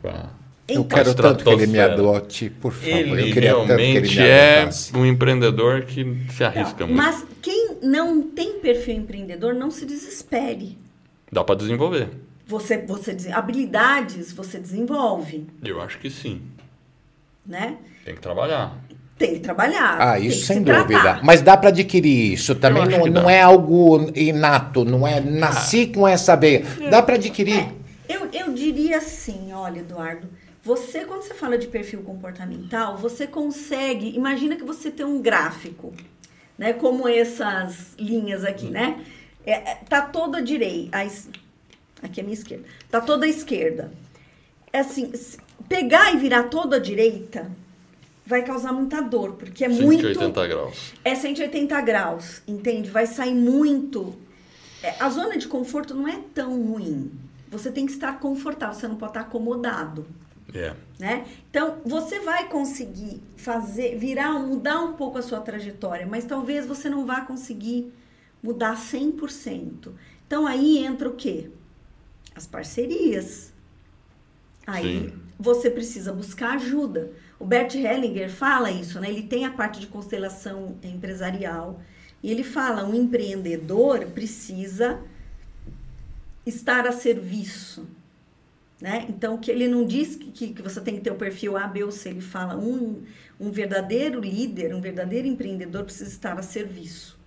pra... Eu quero tanto que ele me adote, por favor. Ele eu queria realmente que ele é um empreendedor que se arrisca não, muito. Mas quem não tem perfil empreendedor, não se desespere. Dá para desenvolver. Você, você habilidades você desenvolve. Eu acho que sim. Né? Tem que trabalhar. Tem que trabalhar. Ah, isso sem dúvida. Tratar. Mas dá para adquirir isso também. Não, não é algo inato, não é nasci ah. com essa veia. Dá para adquirir. É, eu, eu diria assim, olha, Eduardo. Você, quando você fala de perfil comportamental, você consegue. Imagina que você tem um gráfico, né? Como essas linhas aqui, né? É, é, tá toda direita. Aqui é a minha esquerda. Tá toda à esquerda. É assim, pegar e virar toda à direita vai causar muita dor, porque é 180 muito. 180 graus. É 180 graus, entende? Vai sair muito. É, a zona de conforto não é tão ruim. Você tem que estar confortável, você não pode estar acomodado. É. Né? Então, você vai conseguir fazer, virar, mudar um pouco a sua trajetória, mas talvez você não vá conseguir mudar 100%. Então aí entra o quê? As parcerias. Aí Sim. você precisa buscar ajuda. O Bert Hellinger fala isso, né? Ele tem a parte de constelação empresarial e ele fala, um empreendedor precisa estar a serviço, né? Então, que ele não diz que, que, você tem que ter o perfil A, B ou C, ele fala um, um verdadeiro líder, um verdadeiro empreendedor precisa estar a serviço.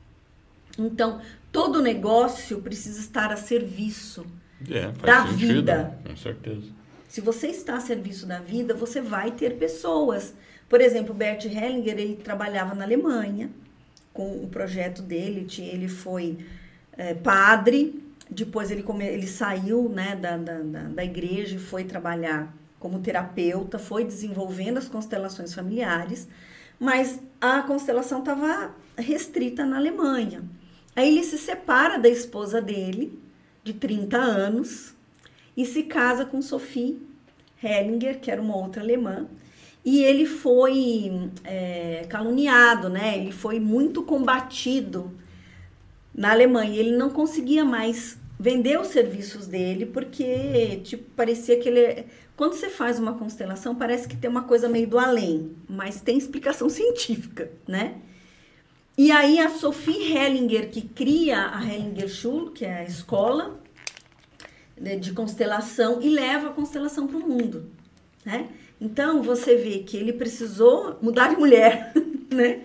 Então, todo negócio precisa estar a serviço é, da sentido, vida. Com certeza. Se você está a serviço da vida, você vai ter pessoas. Por exemplo, Bert Hellinger, ele trabalhava na Alemanha com o projeto dele, ele foi é, padre, depois ele, come, ele saiu né, da, da, da igreja e foi trabalhar como terapeuta, foi desenvolvendo as constelações familiares, mas a constelação estava restrita na Alemanha. Aí ele se separa da esposa dele, de 30 anos, e se casa com Sophie Hellinger, que era uma outra alemã. E ele foi é, caluniado, né? Ele foi muito combatido na Alemanha. Ele não conseguia mais vender os serviços dele porque tipo parecia que ele quando você faz uma constelação parece que tem uma coisa meio do além, mas tem explicação científica, né? E aí a Sophie Hellinger que cria a Hellinger Schule, que é a escola né, de constelação e leva a constelação para o mundo, né? Então você vê que ele precisou mudar de mulher, né?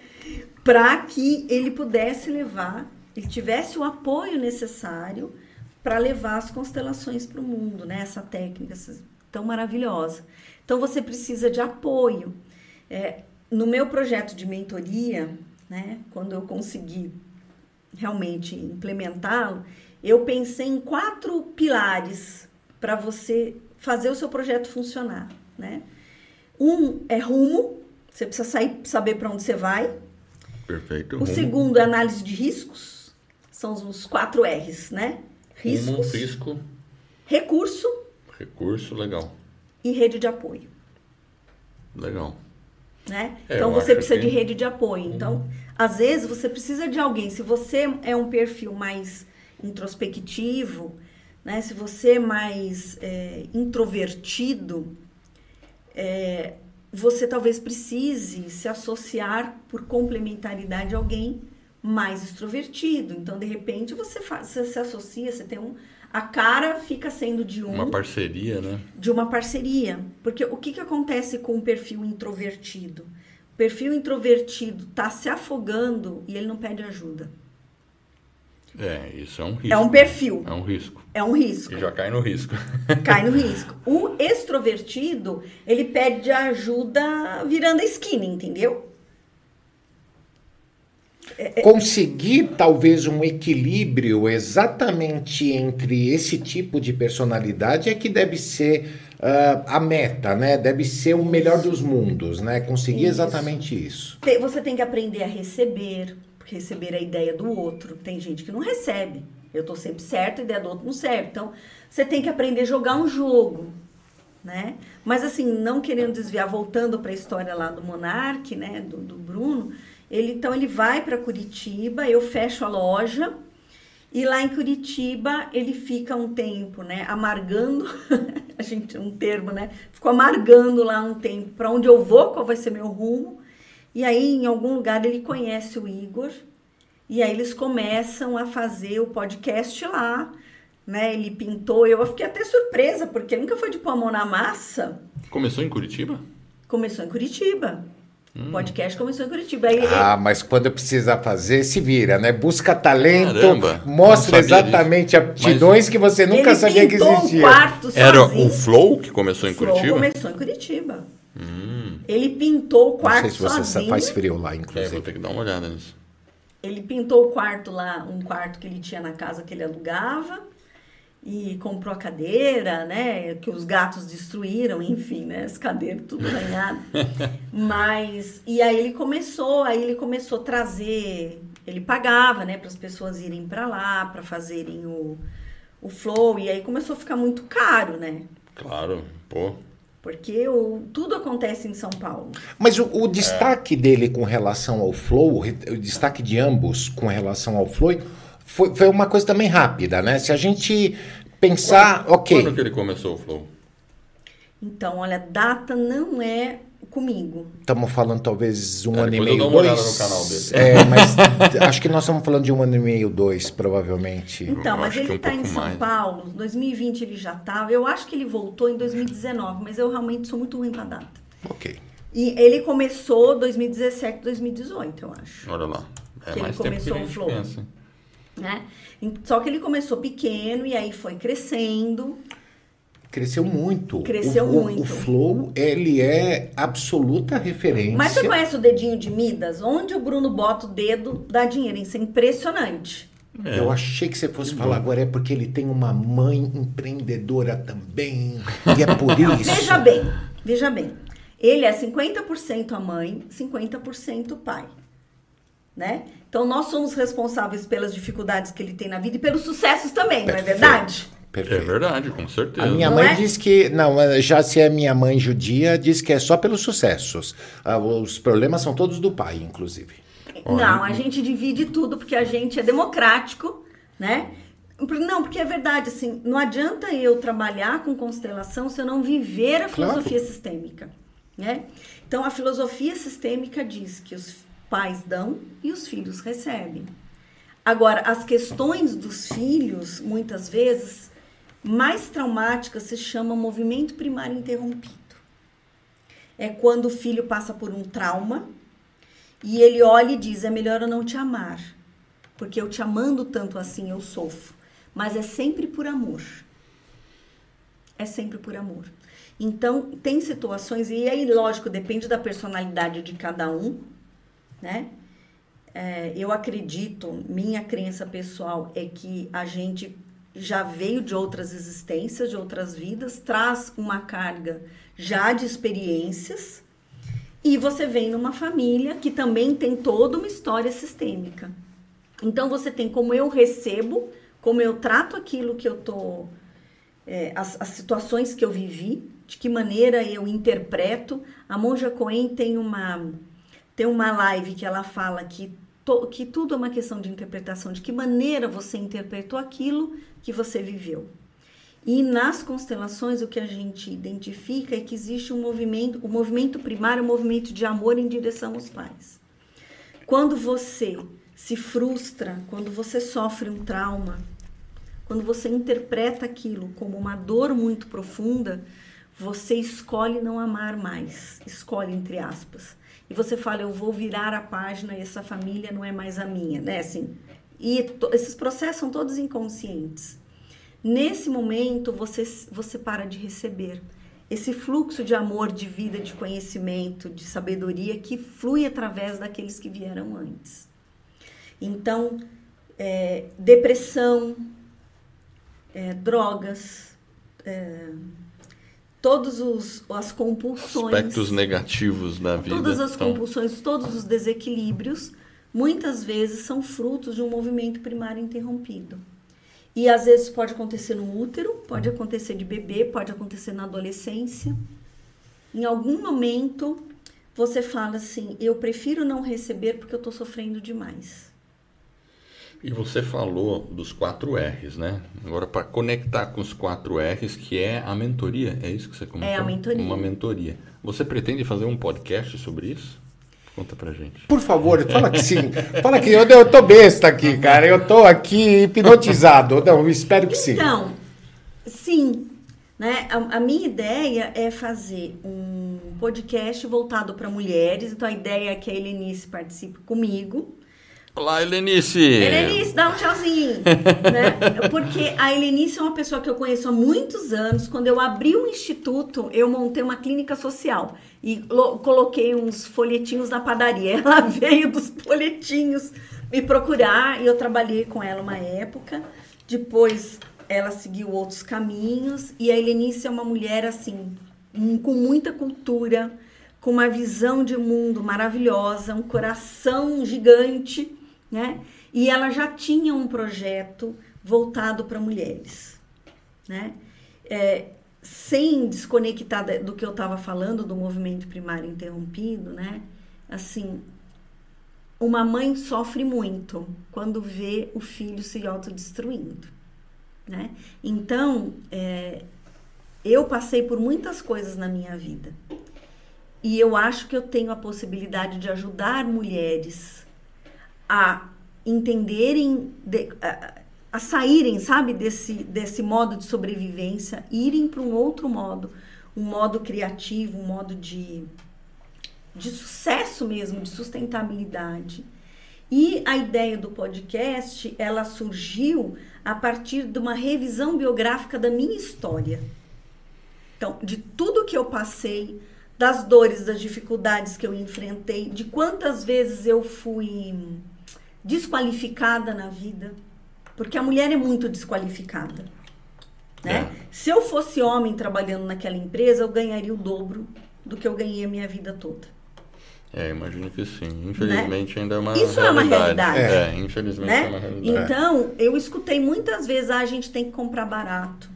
Para que ele pudesse levar, ele tivesse o apoio necessário para levar as constelações para o mundo, né? Essa técnica tão maravilhosa. Então você precisa de apoio. É, no meu projeto de mentoria, né? Quando eu consegui realmente implementá-lo, eu pensei em quatro pilares para você fazer o seu projeto funcionar, né? Um é rumo, você precisa sair, saber para onde você vai. Perfeito. O rumo. segundo é análise de riscos, são os quatro R's, né? Riscos, rumo, risco, recurso, recurso, legal. E rede de apoio. Legal. Né? É, então você precisa que... de rede de apoio. Então, uhum. às vezes você precisa de alguém. Se você é um perfil mais introspectivo, né? Se você é mais é, introvertido, é, você talvez precise se associar por complementaridade a alguém mais extrovertido. Então, de repente, você, faz, você se associa, você tem um. A cara fica sendo de um. Uma parceria, né? De uma parceria. Porque o que, que acontece com o perfil introvertido? O perfil introvertido está se afogando e ele não pede ajuda. É, isso é um risco. É um perfil. É um risco. É um risco. E já cai no risco. Cai no risco. O extrovertido, ele pede ajuda virando a esquina, entendeu? É, é Conseguir talvez um equilíbrio exatamente entre esse tipo de personalidade é que deve ser uh, a meta, né? Deve ser o melhor dos mundos, né? Conseguir isso. exatamente isso. Você tem que aprender a receber, receber a ideia do outro. Tem gente que não recebe. Eu tô sempre certo, a ideia do outro não serve. Então, você tem que aprender a jogar um jogo, né? Mas assim, não querendo desviar, voltando para a história lá do Monarque, né, do, do Bruno, ele então ele vai para Curitiba, eu fecho a loja e lá em Curitiba ele fica um tempo, né, amargando, a gente um termo, né? Ficou amargando lá um tempo para onde eu vou, qual vai ser meu rumo. E aí, em algum lugar, ele conhece o Igor. E aí eles começam a fazer o podcast lá. Né? Ele pintou. Eu fiquei até surpresa, porque nunca foi de pôr a mão na massa. Começou em Curitiba? Começou em Curitiba. Hum. O podcast começou em Curitiba. Aí, ah, ele... mas quando precisa fazer, se vira, né? Busca talento, Caramba, mostra exatamente disso. aptidões mas... que você nunca sabia que existia. Um quarto Era o Flow que começou em Flow Curitiba? começou em Curitiba. Hum. Ele pintou o quarto Não sei se você sozinho. faz frio lá, inclusive. É, vou ter que dar uma olhada nisso. Ele pintou o quarto lá, um quarto que ele tinha na casa que ele alugava e comprou a cadeira, né? Que os gatos destruíram, enfim, né? As cadeiras tudo arranhado. Mas e aí ele começou, aí ele começou a trazer, ele pagava, né? Para as pessoas irem para lá, para fazerem o, o flow e aí começou a ficar muito caro, né? Claro, pô. Porque o, tudo acontece em São Paulo. Mas o, o destaque é. dele com relação ao flow, o destaque de ambos com relação ao flow, foi, foi uma coisa também rápida, né? Se a gente pensar, quando, ok. Quando que ele começou o flow? Então, olha, data não é comigo. Estamos falando talvez um é, ano e meio, eu dois. no canal dele. É, mas acho que nós estamos falando de um ano e meio, dois, provavelmente. Então, mas ele está um em São mais. Paulo. 2020 ele já estava. Eu acho que ele voltou em 2019, mas eu realmente sou muito ruim para data. Ok. E ele começou 2017, 2018, eu acho. Olha lá. É que ele começou o flow. Né? Só que ele começou pequeno e aí foi crescendo. Cresceu muito. Cresceu o, muito. O, Flow, ele é absoluta referência. Mas você conhece o dedinho de Midas? Onde o Bruno bota o dedo, dá dinheiro. Isso é impressionante. É. Eu achei que você fosse falar agora é porque ele tem uma mãe empreendedora também. E é por isso. veja bem, veja bem. Ele é 50% a mãe, 50% o pai. Né? Então nós somos responsáveis pelas dificuldades que ele tem na vida e pelos sucessos também, Perfeito. não é verdade? Perfeito. É verdade, com certeza. A minha mãe é? diz que. Não, já se é minha mãe judia, diz que é só pelos sucessos. Ah, os problemas são todos do pai, inclusive. Não, a gente divide tudo porque a gente é democrático, né? Não, porque é verdade, assim, não adianta eu trabalhar com constelação se eu não viver a filosofia claro. sistêmica, né? Então, a filosofia sistêmica diz que os pais dão e os filhos recebem. Agora, as questões dos filhos, muitas vezes, mais traumáticas se chama movimento primário interrompido. É quando o filho passa por um trauma e ele olha e diz: é melhor eu não te amar, porque eu te amando tanto assim eu sofro. Mas é sempre por amor. É sempre por amor. Então, tem situações, e aí, lógico, depende da personalidade de cada um, né? É, eu acredito, minha crença pessoal é que a gente já veio de outras existências, de outras vidas, traz uma carga já de experiências e você vem numa família que também tem toda uma história sistêmica. Então você tem como eu recebo, como eu trato aquilo que eu tô, é, as, as situações que eu vivi, de que maneira eu interpreto. A Monja Coen tem uma tem uma live que ela fala que to, que tudo é uma questão de interpretação, de que maneira você interpretou aquilo que você viveu. E nas constelações o que a gente identifica é que existe um movimento, o movimento primário é um movimento de amor em direção aos pais. Quando você se frustra, quando você sofre um trauma, quando você interpreta aquilo como uma dor muito profunda, você escolhe não amar mais, escolhe entre aspas. E você fala, eu vou virar a página e essa família não é mais a minha, né? Assim, e esses processos são todos inconscientes. Nesse momento, você, você para de receber. Esse fluxo de amor, de vida, de conhecimento, de sabedoria que flui através daqueles que vieram antes. Então, é, depressão, é, drogas, é, todos os as compulsões, aspectos negativos da vida, todas as então... compulsões, todos os desequilíbrios, muitas vezes são frutos de um movimento primário interrompido. E às vezes pode acontecer no útero, pode acontecer de bebê, pode acontecer na adolescência. Em algum momento você fala assim: eu prefiro não receber porque eu estou sofrendo demais. E você falou dos quatro R's, né? Agora, para conectar com os quatro R's, que é a mentoria, é isso que você comentou? É a mentoria. Uma mentoria. Você pretende fazer um podcast sobre isso? Conta pra gente. Por favor, fala que sim. fala que eu, eu tô besta aqui, cara. Eu tô aqui hipnotizado. Não, espero que sim. Então, sim. Né? A, a, minha ideia é fazer um podcast voltado para mulheres. Então, a ideia é que a Helenice participe comigo. Olá, Helenice! Helenice, dá um tchauzinho. né? Porque a Helenice é uma pessoa que eu conheço há muitos anos. Quando eu abri o um instituto, eu montei uma clínica social e coloquei uns folhetinhos na padaria. Ela veio dos folhetinhos me procurar e eu trabalhei com ela uma época. Depois ela seguiu outros caminhos e a Helenice é uma mulher assim, com muita cultura, com uma visão de mundo maravilhosa, um coração gigante né? E ela já tinha um projeto voltado para mulheres, né? É, sem desconectar do que eu estava falando do movimento primário interrompido, né? Assim, uma mãe sofre muito quando vê o filho se autodestruindo, né? Então, é, eu passei por muitas coisas na minha vida e eu acho que eu tenho a possibilidade de ajudar mulheres a entenderem, de, a, a, saírem, sabe, desse, desse modo de sobrevivência, irem para um outro modo, um modo criativo, um modo de, de sucesso mesmo, de sustentabilidade. E a ideia do podcast, ela surgiu a partir de uma revisão biográfica da minha história. Então, de tudo que eu passei, das dores, das dificuldades que eu enfrentei, de quantas vezes eu fui desqualificada na vida, porque a mulher é muito desqualificada. Né? É. Se eu fosse homem trabalhando naquela empresa, eu ganharia o dobro do que eu ganhei a minha vida toda. É, imagino que sim. Infelizmente né? ainda é uma Isso realidade. é uma realidade. É, infelizmente né? é uma realidade. Então, eu escutei muitas vezes, ah, a gente tem que comprar barato.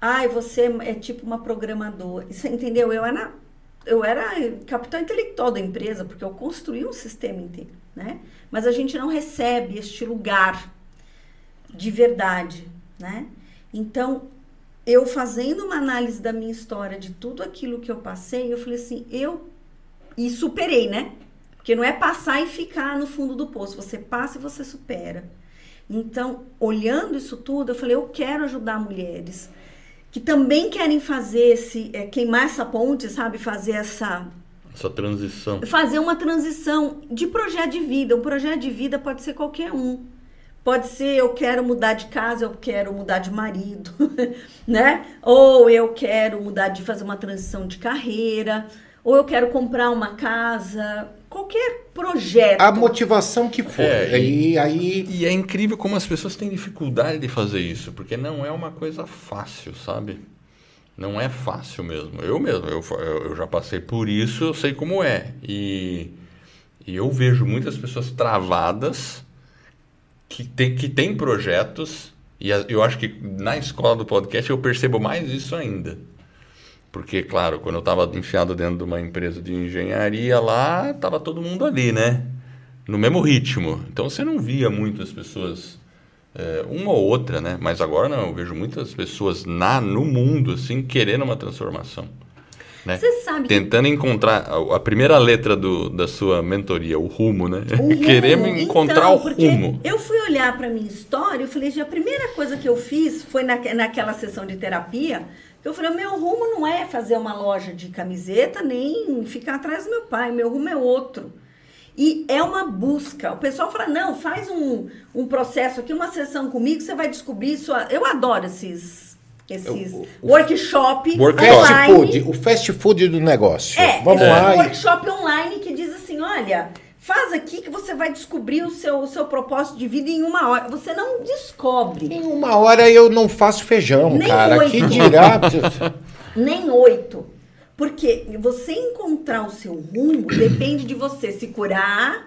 Ai, você é tipo uma programadora. Você entendeu? Eu era, eu era capital intelectual da empresa, porque eu construí um sistema inteiro, né? Mas a gente não recebe este lugar de verdade, né? Então, eu fazendo uma análise da minha história, de tudo aquilo que eu passei, eu falei assim, eu e superei, né? Porque não é passar e ficar no fundo do poço, você passa e você supera. Então, olhando isso tudo, eu falei, eu quero ajudar mulheres que também querem fazer esse, é, queimar essa ponte, sabe? Fazer essa essa transição. Fazer uma transição de projeto de vida. Um projeto de vida pode ser qualquer um. Pode ser eu quero mudar de casa, eu quero mudar de marido, né? Ou eu quero mudar de fazer uma transição de carreira ou eu quero comprar uma casa, qualquer projeto. A motivação que for. É, e, e, aí... e é incrível como as pessoas têm dificuldade de fazer isso, porque não é uma coisa fácil, sabe? Não é fácil mesmo. Eu mesmo, eu, eu já passei por isso, eu sei como é. E, e eu vejo muitas pessoas travadas que tem, que tem projetos, e eu acho que na escola do podcast eu percebo mais isso ainda porque, claro, quando eu estava enfiado dentro de uma empresa de engenharia lá, estava todo mundo ali, né? No mesmo ritmo. Então você não via muitas pessoas, é, uma ou outra, né? Mas agora não, eu vejo muitas pessoas na, no mundo, assim, querendo uma transformação. Né? Você sabe. Tentando encontrar a, a, primeira letra do, da sua mentoria, o rumo, né? Querendo encontrar então, o rumo. Eu fui olhar para minha história e falei, a primeira coisa que eu fiz foi na, naquela sessão de terapia eu falei, meu rumo não é fazer uma loja de camiseta, nem ficar atrás do meu pai, meu rumo é outro. E é uma busca. O pessoal fala, não, faz um, um processo aqui, uma sessão comigo, você vai descobrir isso. Eu adoro esses, esses o, o, workshop, workshop. Fast food, o fast food do negócio. É, Vamos é lá. Um workshop online que diz assim, olha, Faz aqui que você vai descobrir o seu, o seu propósito de vida em uma hora. Você não descobre. Em uma hora eu não faço feijão, Nem cara. Oito. Que dirá? Nem oito. Porque você encontrar o seu rumo depende de você se curar,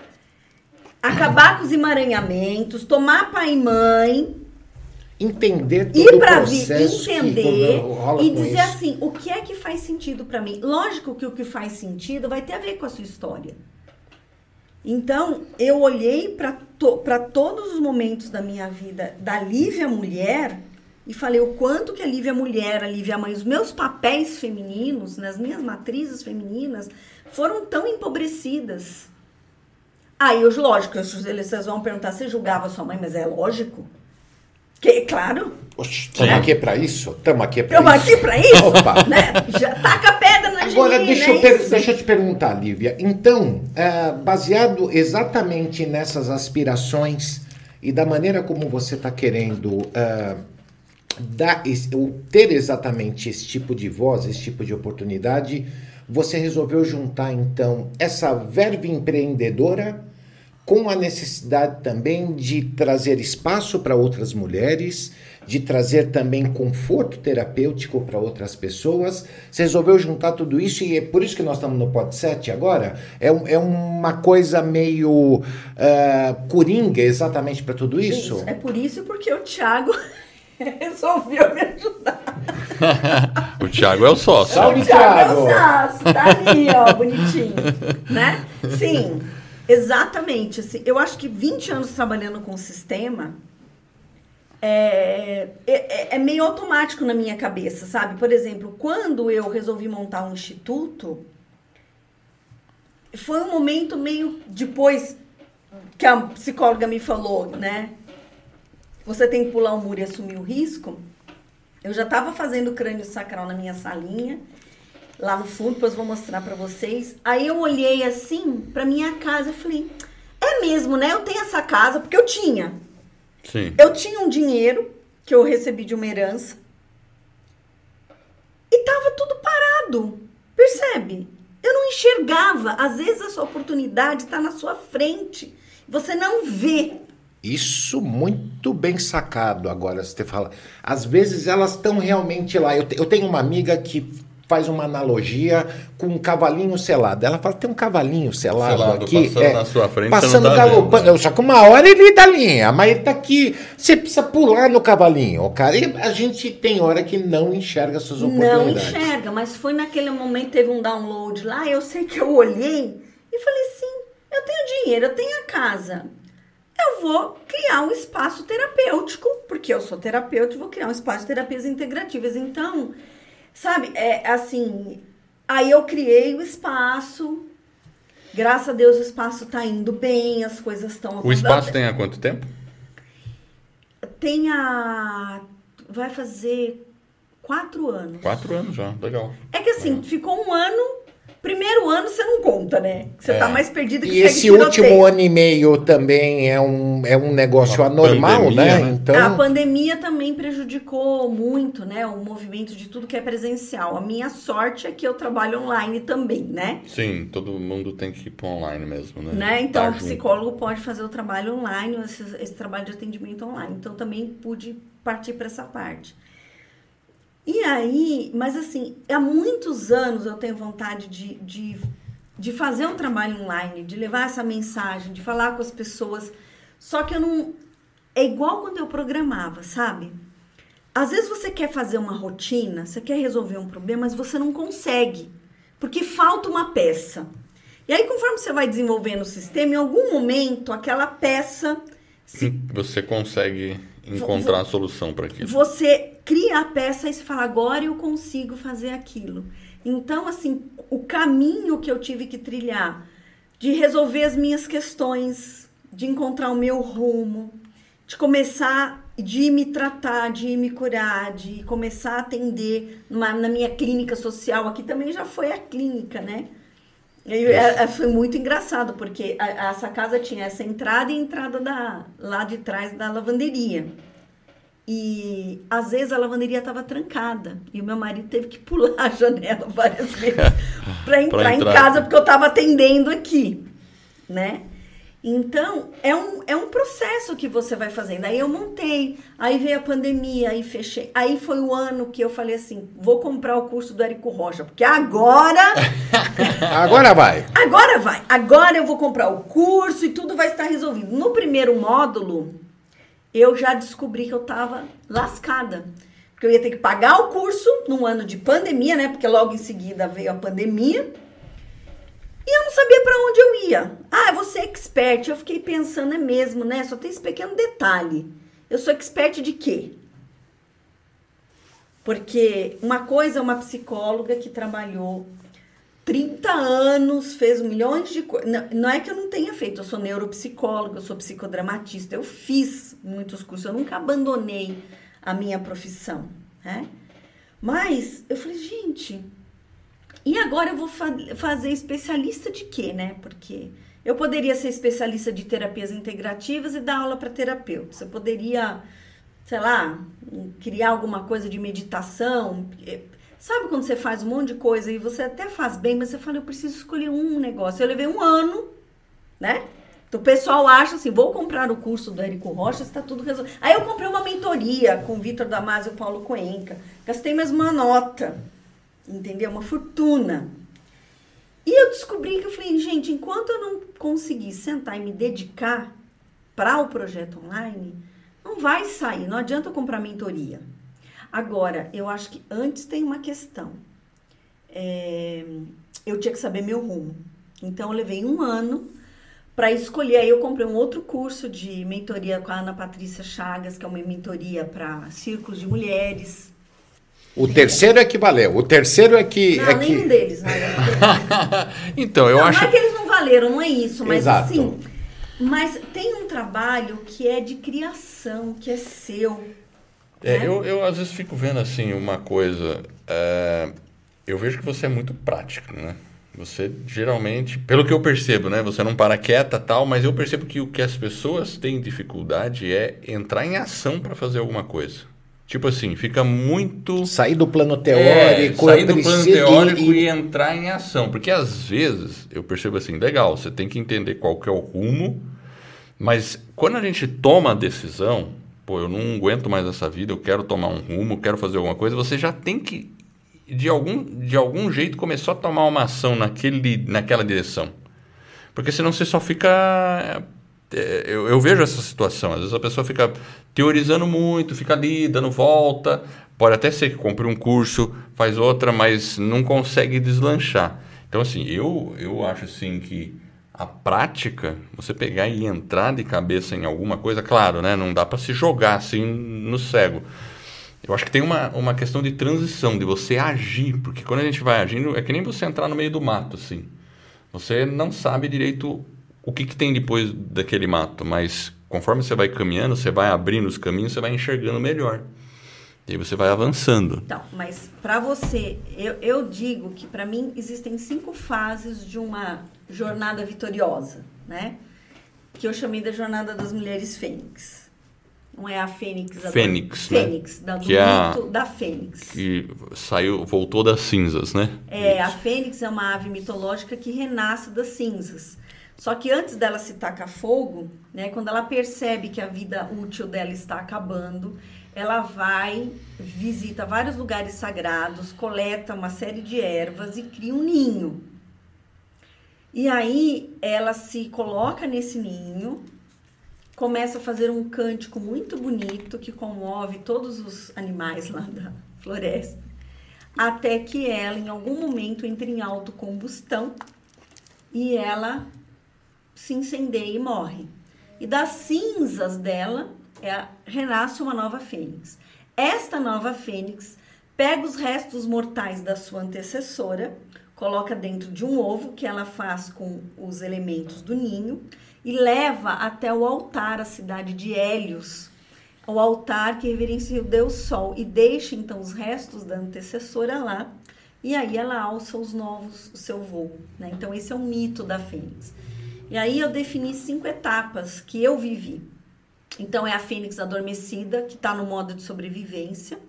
acabar com os emaranhamentos, tomar pai e mãe, entender todo ir pra o processo entender e dizer isso. assim, o que é que faz sentido para mim? Lógico que o que faz sentido vai ter a ver com a sua história. Então, eu olhei para to, todos os momentos da minha vida da Lívia mulher e falei o quanto que a Lívia mulher, a Lívia mãe, os meus papéis femininos, nas minhas matrizes femininas, foram tão empobrecidas. Aí, eu, lógico, vocês vão perguntar, você julgava sua mãe, mas é lógico. Que, claro. Estamos né? aqui para isso? Estamos aqui para isso. Estamos aqui para isso? Opa. Né? Já taca pedra na Agora, deixa, eu é deixa eu te perguntar, Lívia. Então, é, baseado exatamente nessas aspirações e da maneira como você está querendo é, dar, ou ter exatamente esse tipo de voz, esse tipo de oportunidade, você resolveu juntar, então, essa verve empreendedora com a necessidade também de trazer espaço para outras mulheres, de trazer também conforto terapêutico para outras pessoas. Você resolveu juntar tudo isso e é por isso que nós estamos no Pod 7 agora. É, é uma coisa meio uh, coringa exatamente para tudo isso? isso? É por isso porque o Thiago resolveu me ajudar. o Thiago é o sócio. Salve, Thiago! É o sócio, tá ali, ó, bonitinho. Né? Sim. Exatamente. Assim, eu acho que 20 anos trabalhando com o sistema é, é, é, meio automático na minha cabeça, sabe? Por exemplo, quando eu resolvi montar um instituto, foi um momento meio depois que a psicóloga me falou, né? Você tem que pular o muro e assumir o risco. Eu já estava fazendo crânio sacral na minha salinha lá no fundo, depois vou mostrar para vocês. Aí eu olhei assim para minha casa e falei: "É mesmo, né? Eu tenho essa casa porque eu tinha. Sim. Eu tinha um dinheiro que eu recebi de uma herança. E tava tudo parado. Percebe? Eu não enxergava. Às vezes a sua oportunidade está na sua frente. Você não vê. Isso muito bem sacado agora, você fala. Às vezes elas estão realmente lá. Eu, eu tenho uma amiga que faz uma analogia com um cavalinho selado. Ela fala, tem um cavalinho selado, selado aqui. Passando é, na sua frente, passando tá galopando. Vendo, né? Só que uma hora ele dá linha, mas ele tá aqui. Você precisa pular no cavalinho, cara. E a gente tem hora que não enxerga essas oportunidades. Não enxerga, mas foi naquele momento, teve um download lá, eu sei que eu olhei e falei assim, eu tenho dinheiro, eu tenho a casa eu vou criar um espaço terapêutico, porque eu sou terapeuta, vou criar um espaço de terapias integrativas. Então, sabe, é assim, aí eu criei o espaço. Graças a Deus o espaço está indo bem, as coisas estão O espaço tem há quanto tempo? Tem a vai fazer quatro anos. Quatro anos já, legal. É que assim, é. ficou um ano Primeiro ano você não conta, né? Você tá é. tá mais perdido que E esse último ano e meio também é um, é um negócio anormal, pandemia, né? né? Então... A pandemia também prejudicou muito, né? O movimento de tudo que é presencial. A minha sorte é que eu trabalho online também, né? Sim, todo mundo tem que ir para online mesmo, né? né? Então, tá o psicólogo pode fazer o trabalho online, esse, esse trabalho de atendimento online. Então, também pude partir para essa parte. E aí, mas assim, há muitos anos eu tenho vontade de, de, de fazer um trabalho online, de levar essa mensagem, de falar com as pessoas. Só que eu não. É igual quando eu programava, sabe? Às vezes você quer fazer uma rotina, você quer resolver um problema, mas você não consegue, porque falta uma peça. E aí, conforme você vai desenvolvendo o sistema, em algum momento aquela peça. Se... Você consegue encontrar a solução para aquilo. Você cria a peça e você fala, agora eu consigo fazer aquilo. Então, assim, o caminho que eu tive que trilhar de resolver as minhas questões, de encontrar o meu rumo, de começar, de me tratar, de me curar, de começar a atender numa, na minha clínica social, aqui também já foi a clínica, né? É, é, foi muito engraçado, porque a, essa casa tinha essa entrada e entrada da, lá de trás da lavanderia. E às vezes a lavanderia estava trancada e o meu marido teve que pular a janela várias vezes para entrar, entrar, em casa porque eu estava atendendo aqui, né? Então, é um, é um processo que você vai fazendo. Aí eu montei, aí veio a pandemia, aí fechei. Aí foi o ano que eu falei assim: vou comprar o curso do Érico Rocha, porque agora. agora vai. Agora vai. Agora eu vou comprar o curso e tudo vai estar resolvido. No primeiro módulo, eu já descobri que eu estava lascada. Porque eu ia ter que pagar o curso num ano de pandemia, né? Porque logo em seguida veio a pandemia. E eu não sabia para onde eu ia. Ah, você é expert. Eu fiquei pensando, é mesmo, né? Só tem esse pequeno detalhe. Eu sou expert de quê? Porque uma coisa é uma psicóloga que trabalhou 30 anos, fez milhões de coisas. Não, não, é que eu não tenha feito, eu sou neuropsicóloga, eu sou psicodramatista, eu fiz muitos cursos, eu nunca abandonei a minha profissão, né? Mas eu falei, gente, e agora eu vou fa fazer especialista de quê, né? Porque eu poderia ser especialista de terapias integrativas e dar aula para terapeutas. Eu poderia, sei lá, criar alguma coisa de meditação. Sabe quando você faz um monte de coisa e você até faz bem, mas você fala, eu preciso escolher um negócio. Eu levei um ano, né? Então o pessoal acha assim, vou comprar o curso do Érico Rocha, está tudo resolvido. Aí eu comprei uma mentoria com o Vitor Damasio e o Paulo Coenca. Gastei mais uma nota entendeu? Uma fortuna. E eu descobri que eu falei, gente, enquanto eu não conseguir sentar e me dedicar para o projeto online, não vai sair, não adianta eu comprar mentoria. Agora, eu acho que antes tem uma questão. É, eu tinha que saber meu rumo. Então, eu levei um ano para escolher. Aí, eu comprei um outro curso de mentoria com a Ana Patrícia Chagas, que é uma mentoria para círculos de mulheres. O terceiro é que valeu. O terceiro é que. Não, é nenhum que... deles, né? então, eu não, acho. Não é que eles não valeram, não é isso, mas Exato. assim. Mas tem um trabalho que é de criação, que é seu. É, né? eu, eu às vezes fico vendo assim uma coisa. É, eu vejo que você é muito prático, né? Você geralmente, pelo que eu percebo, né? Você não para quieta tal, mas eu percebo que o que as pessoas têm dificuldade é entrar em ação para fazer alguma coisa. Tipo assim, fica muito. Sair do plano teórico. É, sair do plano teórico e... e... entrar em ação. Porque às vezes eu percebo assim, legal, você tem que entender qual que é o rumo, mas quando a gente toma a decisão, pô, eu não aguento mais essa vida, eu quero tomar um rumo, quero fazer alguma coisa, você já tem que de algum, de algum jeito começou a tomar uma ação naquele, naquela direção. Porque senão você só fica. É, eu, eu, vejo essa situação. Às vezes a pessoa fica teorizando muito, fica ali, dando volta. Pode até ser que compre um curso, faz outra, mas não consegue deslanchar. Então, assim, eu, eu acho assim que a prática, você pegar e entrar de cabeça em alguma coisa, claro, né? Não dá para se jogar assim no cego. Eu acho que tem uma, uma questão de transição, de você agir, porque quando a gente vai agindo, é que nem você entrar no meio do mato, assim. Você não sabe direito o que, que tem depois daquele mato, mas conforme você vai caminhando, você vai abrindo os caminhos, você vai enxergando melhor. E aí você vai avançando. Então, mas para você, eu, eu digo que para mim existem cinco fases de uma jornada vitoriosa, né? Que eu chamei da jornada das mulheres fênix. Não é a Fênix. A Fênix, né? Fênix, da, do que é a, da Fênix. Que saiu, voltou das cinzas, né? É, Isso. a Fênix é uma ave mitológica que renasce das cinzas. Só que antes dela se tacar fogo, né, quando ela percebe que a vida útil dela está acabando, ela vai, visita vários lugares sagrados, coleta uma série de ervas e cria um ninho. E aí ela se coloca nesse ninho, começa a fazer um cântico muito bonito que comove todos os animais lá da floresta, até que ela em algum momento entra em autocombustão e ela se incendeia e morre. E das cinzas dela é, renasce uma nova fênix. Esta nova fênix pega os restos mortais da sua antecessora, coloca dentro de um ovo que ela faz com os elementos do ninho e leva até o altar, a cidade de Hélios, o altar que reverencia o Deus Sol, e deixa então os restos da antecessora lá, e aí ela alça os novos, o seu voo. Né? Então, esse é o mito da Fênix. E aí eu defini cinco etapas que eu vivi. Então, é a Fênix adormecida, que está no modo de sobrevivência.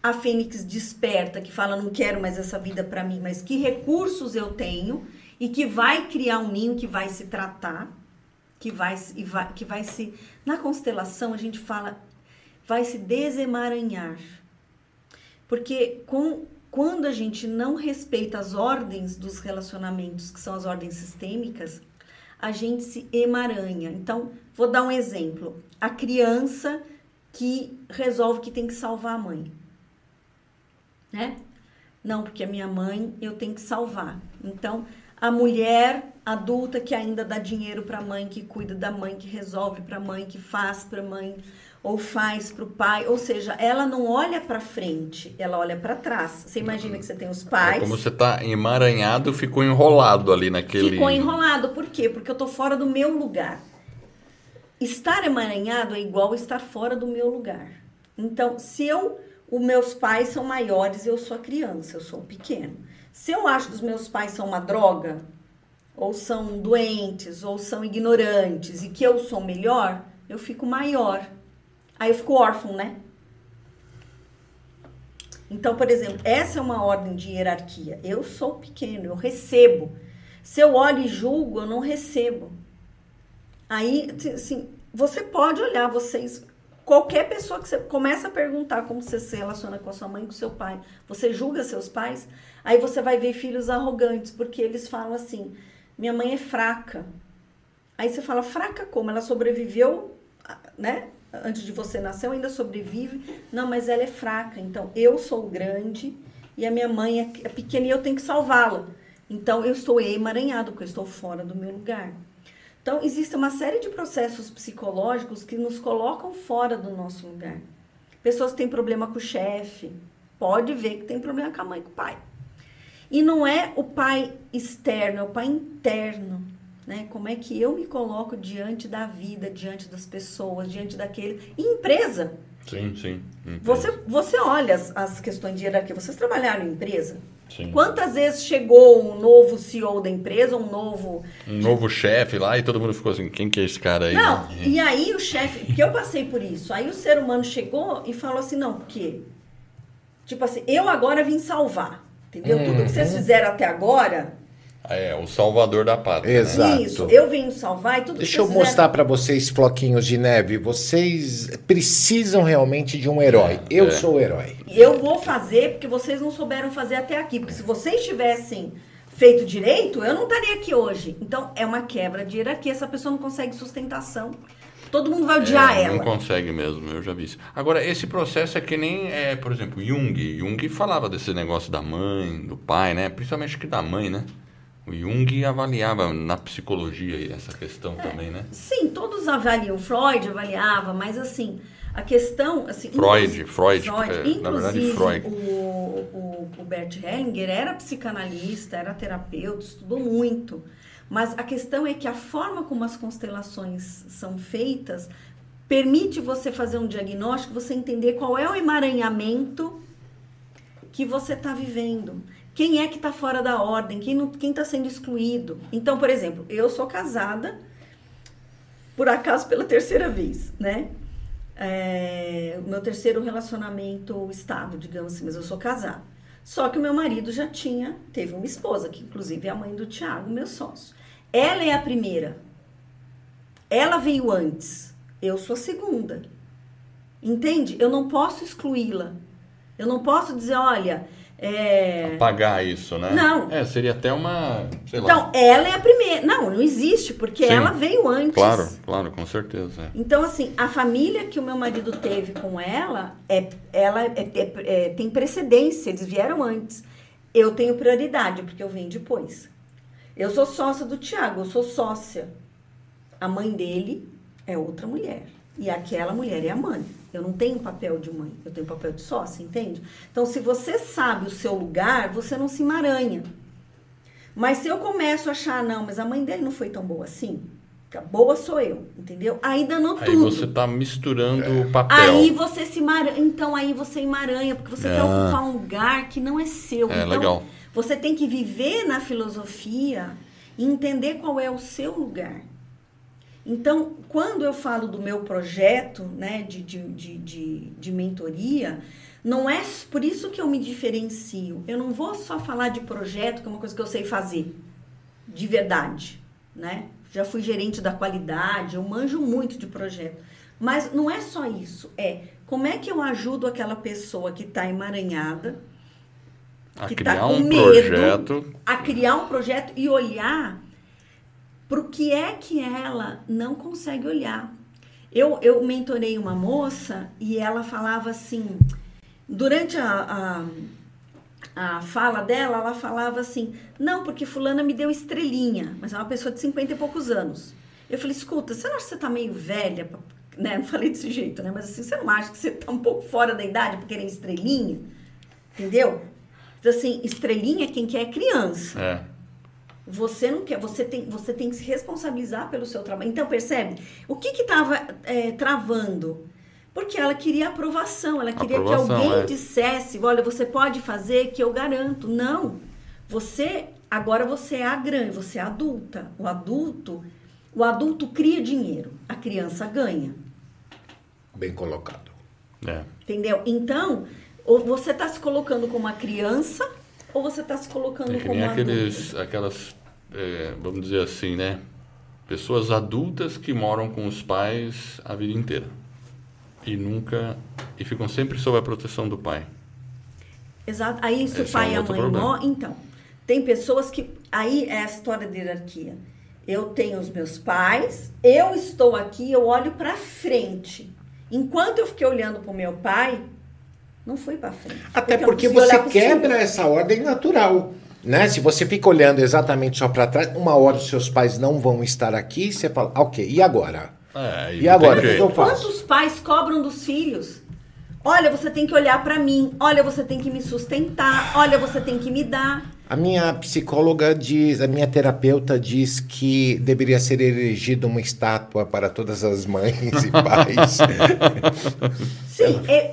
A Fênix desperta, que fala: não quero mais essa vida para mim, mas que recursos eu tenho e que vai criar um ninho que vai se tratar que vai, vai, que vai se. Na constelação, a gente fala, vai se desemaranhar. Porque com, quando a gente não respeita as ordens dos relacionamentos, que são as ordens sistêmicas, a gente se emaranha. Então, vou dar um exemplo. A criança que resolve que tem que salvar a mãe. Né? Não, porque a minha mãe eu tenho que salvar. Então, a mulher adulta que ainda dá dinheiro para a mãe, que cuida da mãe, que resolve para a mãe, que faz para a mãe ou faz para o pai, ou seja, ela não olha para frente, ela olha para trás. Você imagina que você tem os pais. É como você está emaranhado, ficou enrolado ali naquele. Ficou enrolado, por quê? Porque eu tô fora do meu lugar. Estar emaranhado é igual estar fora do meu lugar. Então, se eu, os meus pais são maiores, eu sou a criança, eu sou o pequeno. Se eu acho que os meus pais são uma droga, ou são doentes, ou são ignorantes, e que eu sou melhor, eu fico maior. Aí eu fico órfão, né? Então, por exemplo, essa é uma ordem de hierarquia. Eu sou pequeno, eu recebo. Se eu olho e julgo, eu não recebo. Aí, assim, você pode olhar, vocês Qualquer pessoa que você começa a perguntar como você se relaciona com a sua mãe, com seu pai, você julga seus pais, aí você vai ver filhos arrogantes, porque eles falam assim: minha mãe é fraca. Aí você fala: fraca como? Ela sobreviveu, né? Antes de você nascer, ainda sobrevive. Não, mas ela é fraca. Então eu sou grande e a minha mãe é, é pequena e eu tenho que salvá-la. Então eu estou emaranhado, porque eu estou fora do meu lugar. Então, existe uma série de processos psicológicos que nos colocam fora do nosso lugar. Pessoas que têm problema com o chefe, pode ver que tem problema com a mãe e com o pai. E não é o pai externo, é o pai interno. Né? Como é que eu me coloco diante da vida, diante das pessoas, diante daquele. E empresa. Sim, sim. Você, você olha as, as questões de hierarquia. Vocês trabalharam em empresa? Sim. Quantas vezes chegou um novo CEO da empresa, um novo. Um novo chefe lá e todo mundo ficou assim: quem que é esse cara aí? Não, e aí o chefe, porque eu passei por isso. Aí o ser humano chegou e falou assim: não, porque. Tipo assim, eu agora vim salvar. Entendeu? Uhum. Tudo que vocês fizeram até agora, É, o salvador da pátria. Né? Exato. Né? Isso, eu venho salvar e tudo Deixa eu mostrar para vocês, floquinhos de neve. Vocês precisam realmente de um herói. É, eu é. sou o herói. Eu vou fazer porque vocês não souberam fazer até aqui. Porque se vocês tivessem feito direito, eu não estaria aqui hoje. Então, é uma quebra de hierarquia. Essa pessoa não consegue sustentação. Todo mundo vai odiar é, ela. Não consegue mesmo, eu já vi isso. Agora, esse processo é que nem, é, por exemplo, Jung. Jung falava desse negócio da mãe, do pai, né? Principalmente que da mãe, né? O Jung avaliava na psicologia essa questão é, também, né? Sim, todos avaliam. Freud avaliava, mas assim, a questão... Assim, Freud, Freud, Freud é, na verdade Freud. O, o, o Bert Hellinger era psicanalista, era terapeuta, estudou muito. Mas a questão é que a forma como as constelações são feitas permite você fazer um diagnóstico, você entender qual é o emaranhamento que você está vivendo. Quem é que está fora da ordem? Quem está sendo excluído? Então, por exemplo, eu sou casada, por acaso pela terceira vez, né? É, meu terceiro relacionamento estável, digamos assim, mas eu sou casada. Só que o meu marido já tinha, teve uma esposa, que inclusive é a mãe do Tiago, meu sócio. Ela é a primeira. Ela veio antes. Eu sou a segunda. Entende? Eu não posso excluí-la. Eu não posso dizer, olha, é... Apagar isso, né? Não. É, seria até uma. então, lá. ela é a primeira. Não, não existe, porque Sim, ela veio antes. Claro, claro, com certeza. É. Então, assim, a família que o meu marido teve com ela, é, ela é, é, é, tem precedência, eles vieram antes. Eu tenho prioridade, porque eu venho depois. Eu sou sócia do Tiago, eu sou sócia. A mãe dele é outra mulher. E aquela mulher é a mãe. Eu não tenho papel de mãe, eu tenho papel de sócia, entende? Então, se você sabe o seu lugar, você não se emaranha. Mas se eu começo a achar, não, mas a mãe dele não foi tão boa assim, boa sou eu, entendeu? Aí danou aí tudo. Aí você tá misturando o papel. Aí você se emaranha, então aí você emaranha, porque você quer ah. ocupar um lugar que não é seu. É, então, legal. Você tem que viver na filosofia e entender qual é o seu lugar. Então, quando eu falo do meu projeto né, de, de, de, de, de mentoria, não é por isso que eu me diferencio. Eu não vou só falar de projeto, que é uma coisa que eu sei fazer, de verdade, né? Já fui gerente da qualidade, eu manjo muito de projeto. Mas não é só isso, é como é que eu ajudo aquela pessoa que está emaranhada, a que está com um medo, projeto. a criar um projeto e olhar para o que é que ela não consegue olhar. Eu, eu mentorei uma moça e ela falava assim, durante a, a, a fala dela, ela falava assim, não, porque fulana me deu estrelinha, mas é uma pessoa de 50 e poucos anos. Eu falei, escuta, você não acha que você tá meio velha? Né? Não falei desse jeito, né? Mas assim, você não acha que você tá um pouco fora da idade para querer estrelinha? Entendeu? Então, assim, estrelinha quem quer é criança. É. Você não quer, você tem, você tem que se responsabilizar pelo seu trabalho. Então, percebe? O que estava é, travando? Porque ela queria aprovação, ela queria aprovação, que alguém é. dissesse: olha, você pode fazer que eu garanto. Não. Você, agora você é a grande, você é adulta. O adulto, o adulto cria dinheiro, a criança ganha. Bem colocado. É. Entendeu? Então, ou você está se colocando como uma criança ou você está se colocando é que como nem aqueles, aquelas, é, vamos dizer assim, né? Pessoas adultas que moram com os pais a vida inteira. E nunca. E ficam sempre sob a proteção do pai. Exato. Aí, se Esse o pai é um e a mãe morrem. Então, tem pessoas que. Aí é a história da hierarquia. Eu tenho os meus pais, eu estou aqui, eu olho para frente. Enquanto eu fiquei olhando para o meu pai, não fui para frente. Até porque, porque você quebra essa ordem natural. Né? Se você fica olhando exatamente só para trás, uma hora os seus pais não vão estar aqui, você fala, ah, ok, e agora? É, e agora, o que eu faço? Quantos pais cobram dos filhos? Olha, você tem que olhar para mim. Olha, você tem que me sustentar. Olha, você tem que me dar. A minha psicóloga diz, a minha terapeuta diz que deveria ser erigida uma estátua para todas as mães e pais. Sim, é,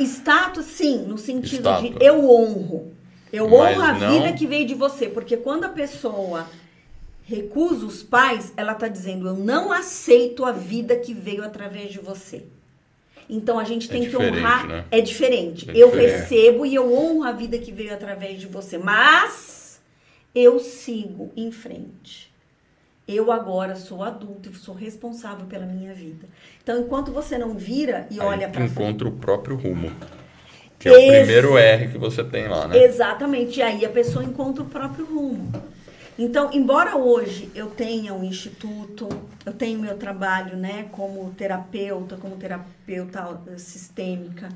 Status, sim, no sentido Status. de eu honro. Eu honro a não... vida que veio de você. Porque quando a pessoa recusa os pais, ela está dizendo: eu não aceito a vida que veio através de você. Então a gente é tem que honrar. Né? É diferente. É eu diferente. recebo e eu honro a vida que veio através de você. Mas eu sigo em frente. Eu agora sou adulto e sou responsável pela minha vida. Então, enquanto você não vira e Aí olha para encontra o próprio rumo. Que é o primeiro R que você tem lá, né? Exatamente. E aí a pessoa encontra o próprio rumo. Então, embora hoje eu tenha um instituto, eu tenho meu trabalho, né, como terapeuta, como terapeuta sistêmica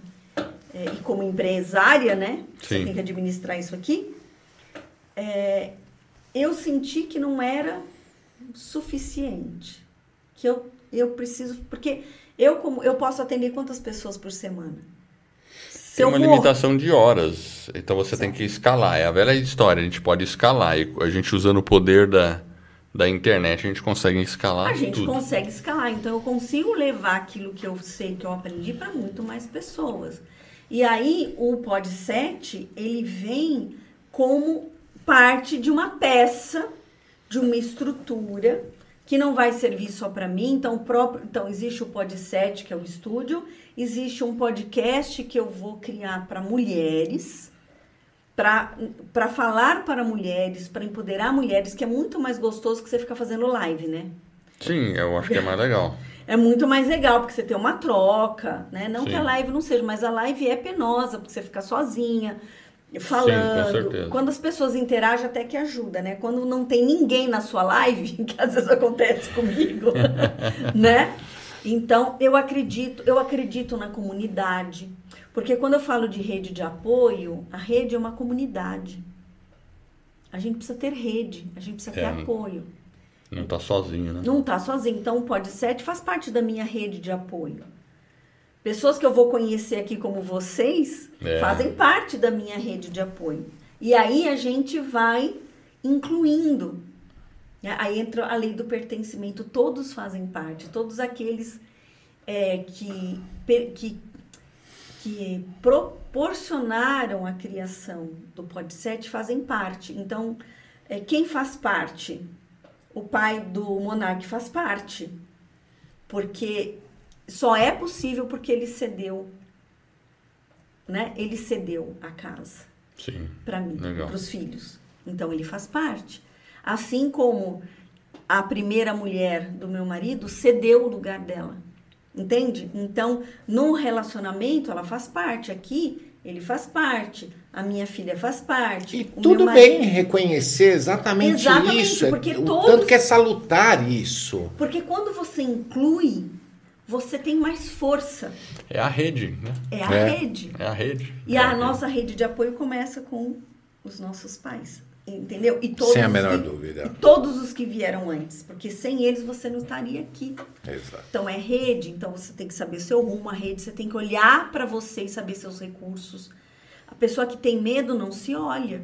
é, e como empresária, né? Sim. Você tem que administrar isso aqui. É, eu senti que não era suficiente, que eu eu preciso porque eu como eu posso atender quantas pessoas por semana? tem uma limitação de horas. Então você tem que escalar. É a velha história. A gente pode escalar. E a gente usando o poder da, da internet, a gente consegue escalar. A gente tudo. consegue escalar. Então eu consigo levar aquilo que eu sei, que eu aprendi, para muito mais pessoas. E aí o Podset, ele vem como parte de uma peça, de uma estrutura que não vai servir só para mim. Então, próprio, então existe o Podset, que é o estúdio, existe um podcast que eu vou criar para mulheres, para falar para mulheres, para empoderar mulheres, que é muito mais gostoso que você ficar fazendo live, né? Sim, eu acho que é mais legal. é muito mais legal, porque você tem uma troca, né? Não Sim. que a live não seja, mas a live é penosa, porque você fica sozinha, falando. Sim, Quando as pessoas interagem, até que ajuda, né? Quando não tem ninguém na sua live, que às vezes acontece comigo, né? Então, eu acredito, eu acredito na comunidade, porque quando eu falo de rede de apoio, a rede é uma comunidade. A gente precisa ter rede, a gente precisa é, ter apoio. Não está sozinho, né? Não está sozinho. Então, o Podset faz parte da minha rede de apoio. Pessoas que eu vou conhecer aqui como vocês é. fazem parte da minha rede de apoio. E aí a gente vai incluindo né? Aí entra a lei do pertencimento, todos fazem parte, todos aqueles é, que, que, que proporcionaram a criação do Podset fazem parte. Então, é, quem faz parte? O pai do monarca faz parte, porque só é possível porque ele cedeu, né? Ele cedeu a casa para mim, para os filhos. Então ele faz parte. Assim como a primeira mulher do meu marido cedeu o lugar dela. Entende? Então, no relacionamento, ela faz parte. Aqui, ele faz parte. A minha filha faz parte. E tudo marido... bem reconhecer exatamente, exatamente isso. Porque o todos... tanto que é salutar isso. Porque quando você inclui, você tem mais força. É a rede, né? É a é. rede. É a rede. E é a, a nossa rede de apoio começa com os nossos pais. Entendeu? E todos sem a menor que, dúvida. todos os que vieram antes, porque sem eles você não estaria aqui. Exato. Então é rede, então você tem que saber seu rumo, a rede, você tem que olhar para você e saber seus recursos. A pessoa que tem medo não se olha.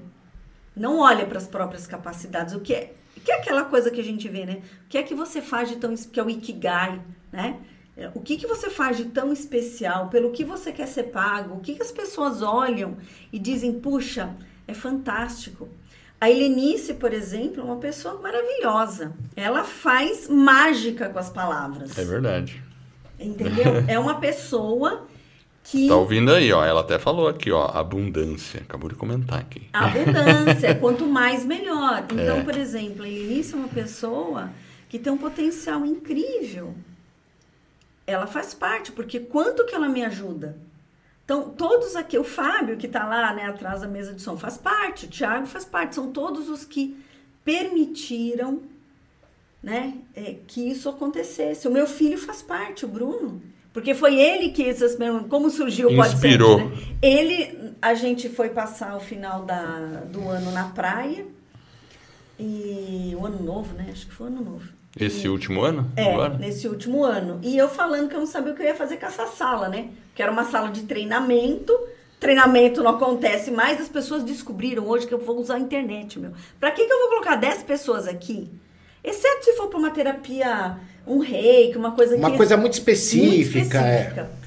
Não olha para as próprias capacidades. O que é, que é aquela coisa que a gente vê, né? O que é que você faz de tão que é o ikigai, né? É, o que, que você faz de tão especial? Pelo que você quer ser pago? O que, que as pessoas olham e dizem, puxa, é fantástico. A Helenice, por exemplo, é uma pessoa maravilhosa. Ela faz mágica com as palavras. É verdade. Entendeu? é uma pessoa que. Tá ouvindo aí, ó. Ela até falou aqui, ó. Abundância. Acabou de comentar aqui. Abundância. Quanto mais, melhor. Então, é. por exemplo, a Helenice é uma pessoa que tem um potencial incrível. Ela faz parte, porque quanto que ela me ajuda? Então, todos aqui, o Fábio, que está lá né, atrás da mesa de som, faz parte, o Thiago faz parte, são todos os que permitiram né, é, que isso acontecesse. O meu filho faz parte, o Bruno, porque foi ele que, essas, como surgiu o Inspirou. Né? Ele, a gente foi passar o final da, do ano na praia, e o ano novo, né? Acho que foi o ano novo. Esse e, último ano? É, agora? nesse último ano. E eu falando que eu não sabia o que eu ia fazer com essa sala, né? Que era uma sala de treinamento. Treinamento não acontece mais, as pessoas descobriram hoje que eu vou usar a internet, meu. Pra que, que eu vou colocar 10 pessoas aqui? Exceto se for para uma terapia, um reiki, uma coisa Uma coisa muito específica. Muito específica. É.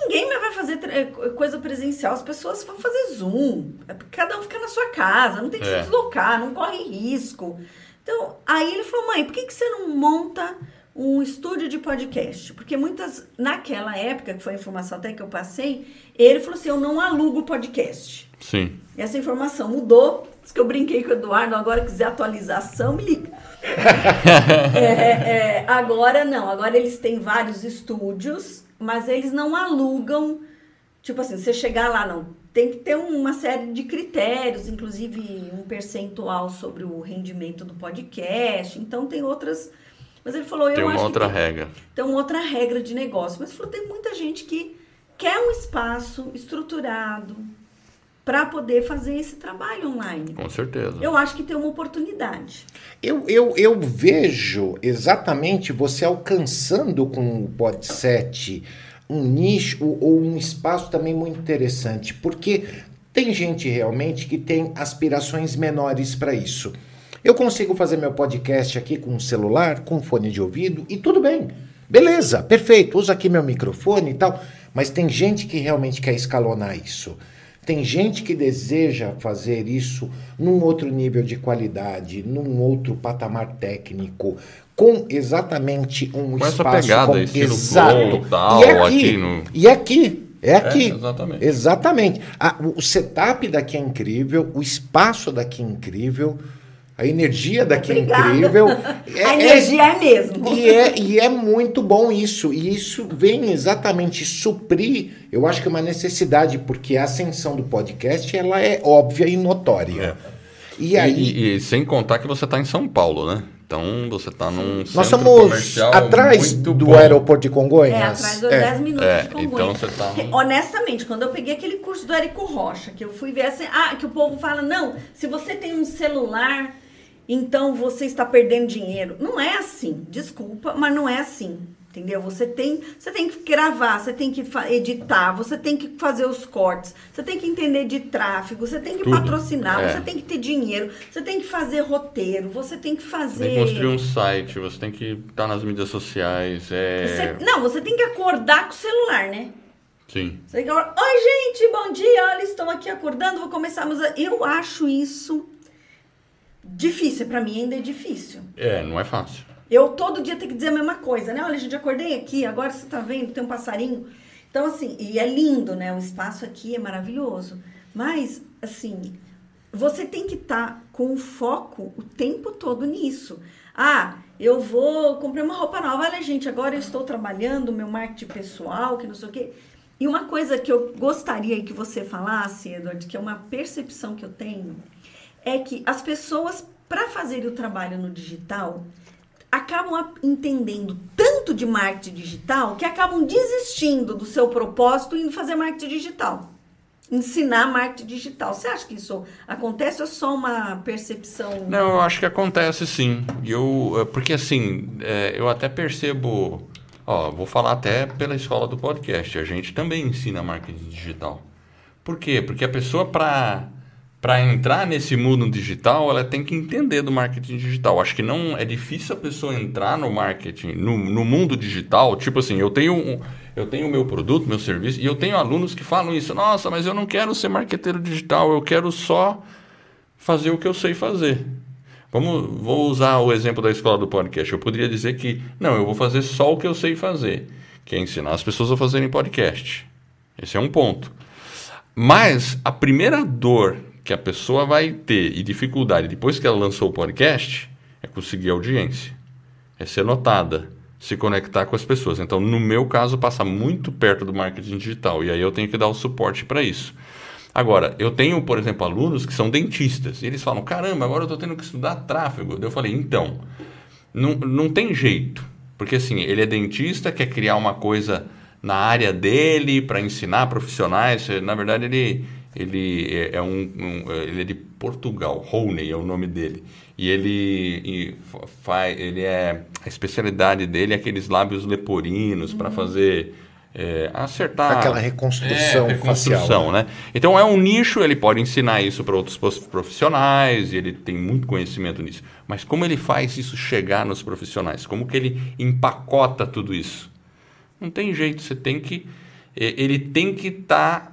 Ninguém mais vai fazer é, coisa presencial, as pessoas vão fazer Zoom. Cada um fica na sua casa, não tem que é. se deslocar, não corre risco. Então, aí ele falou, mãe, por que, que você não monta um estúdio de podcast? Porque muitas, naquela época, que foi a informação até que eu passei, ele falou assim, eu não alugo podcast. Sim. Essa informação mudou que eu brinquei com o Eduardo, agora quiser atualização, me liga. é, é, agora não, agora eles têm vários estúdios, mas eles não alugam. Tipo assim, você chegar lá, não. Tem que ter uma série de critérios, inclusive um percentual sobre o rendimento do podcast. Então tem outras. Mas ele falou, tem eu uma outra tem, regra. Tem uma outra regra de negócio. Mas ele falou, tem muita gente que quer um espaço estruturado, para poder fazer esse trabalho online. Com certeza. Eu acho que tem uma oportunidade. Eu, eu, eu vejo exatamente você alcançando com o Podset um nicho ou um espaço também muito interessante, porque tem gente realmente que tem aspirações menores para isso. Eu consigo fazer meu podcast aqui com um celular, com fone de ouvido e tudo bem. Beleza, perfeito. Usa aqui meu microfone e tal. Mas tem gente que realmente quer escalonar isso. Tem gente que deseja fazer isso num outro nível de qualidade, num outro patamar técnico, com exatamente um com espaço essa pegada, com... estilo exato. Tal, e é aqui, aqui no... e é aqui é aqui. É, exatamente. Exatamente. o setup daqui é incrível, o espaço daqui é incrível. A energia daqui Obrigada. é incrível. É, a energia é, é mesmo. E é, e é muito bom isso. E isso vem exatamente suprir, eu acho que é uma necessidade, porque a ascensão do podcast ela é óbvia e notória. É. E, aí, e, e, sem contar que você está em São Paulo, né? Então você está num Nós somos atrás do bom. aeroporto de Congonhas. É, atrás dos é. 10 minutos é, de Congonhas. Então você tá... Honestamente, quando eu peguei aquele curso do Érico Rocha, que eu fui ver assim, ah, que o povo fala, não, se você tem um celular então você está perdendo dinheiro. Não é assim, desculpa, mas não é assim. Entendeu? Você tem, você tem que gravar, você tem que editar, você tem que fazer os cortes, você tem que entender de tráfego, você tem que Tudo. patrocinar, é. você tem que ter dinheiro, você tem que fazer roteiro, você tem que fazer. Tem que construir um site, você tem que estar nas mídias sociais. É... Você, não, você tem que acordar com o celular, né? Sim. Você tem que... Oi, gente, bom dia. Olha, estou aqui acordando, vou começar. Mas eu acho isso difícil. Para mim ainda é difícil. É, não é fácil. Eu todo dia tenho que dizer a mesma coisa, né? Olha, gente, acordei aqui, agora você tá vendo, tem um passarinho. Então, assim, e é lindo, né? O espaço aqui é maravilhoso. Mas, assim, você tem que estar tá com o foco o tempo todo nisso. Ah, eu vou comprar uma roupa nova. Olha, gente, agora eu estou trabalhando meu marketing pessoal, que não sei o quê. E uma coisa que eu gostaria que você falasse, Edward, que é uma percepção que eu tenho, é que as pessoas, para fazer o trabalho no digital, acabam entendendo tanto de marketing digital que acabam desistindo do seu propósito e indo fazer marketing digital. Ensinar marketing digital. Você acha que isso acontece ou é só uma percepção? Não, eu acho que acontece sim. Eu, eh, porque assim, é, eu até percebo. Ó, vou falar até pela escola do podcast. A gente também ensina marketing digital. Por quê? Porque a pessoa, para para entrar nesse mundo digital, ela tem que entender do marketing digital. Acho que não é difícil a pessoa entrar no marketing, no, no mundo digital. Tipo assim, eu tenho um, eu tenho meu produto, meu serviço, e eu tenho alunos que falam isso. Nossa, mas eu não quero ser marqueteiro digital, eu quero só fazer o que eu sei fazer. Vamos, vou usar o exemplo da escola do podcast. Eu poderia dizer que, não, eu vou fazer só o que eu sei fazer, que é ensinar as pessoas a fazerem podcast. Esse é um ponto. Mas a primeira dor que a pessoa vai ter e dificuldade depois que ela lançou o podcast é conseguir audiência, é ser notada, se conectar com as pessoas. Então, no meu caso, passa muito perto do marketing digital e aí eu tenho que dar o suporte para isso. Agora, eu tenho, por exemplo, alunos que são dentistas e eles falam: caramba, agora eu estou tendo que estudar tráfego. Eu falei: então, não, não tem jeito, porque assim, ele é dentista, quer criar uma coisa na área dele para ensinar profissionais. Na verdade, ele ele é, é um, um, ele é de Portugal, Rooney é o nome dele. E ele faz, ele é a especialidade dele é aqueles lábios leporinos uhum. para fazer é, acertar aquela reconstrução, é, reconstrução facial, né? né? Então é um nicho, ele pode ensinar isso para outros profissionais, e ele tem muito conhecimento nisso. Mas como ele faz isso chegar nos profissionais? Como que ele empacota tudo isso? Não tem jeito, você tem que ele tem que estar, tá,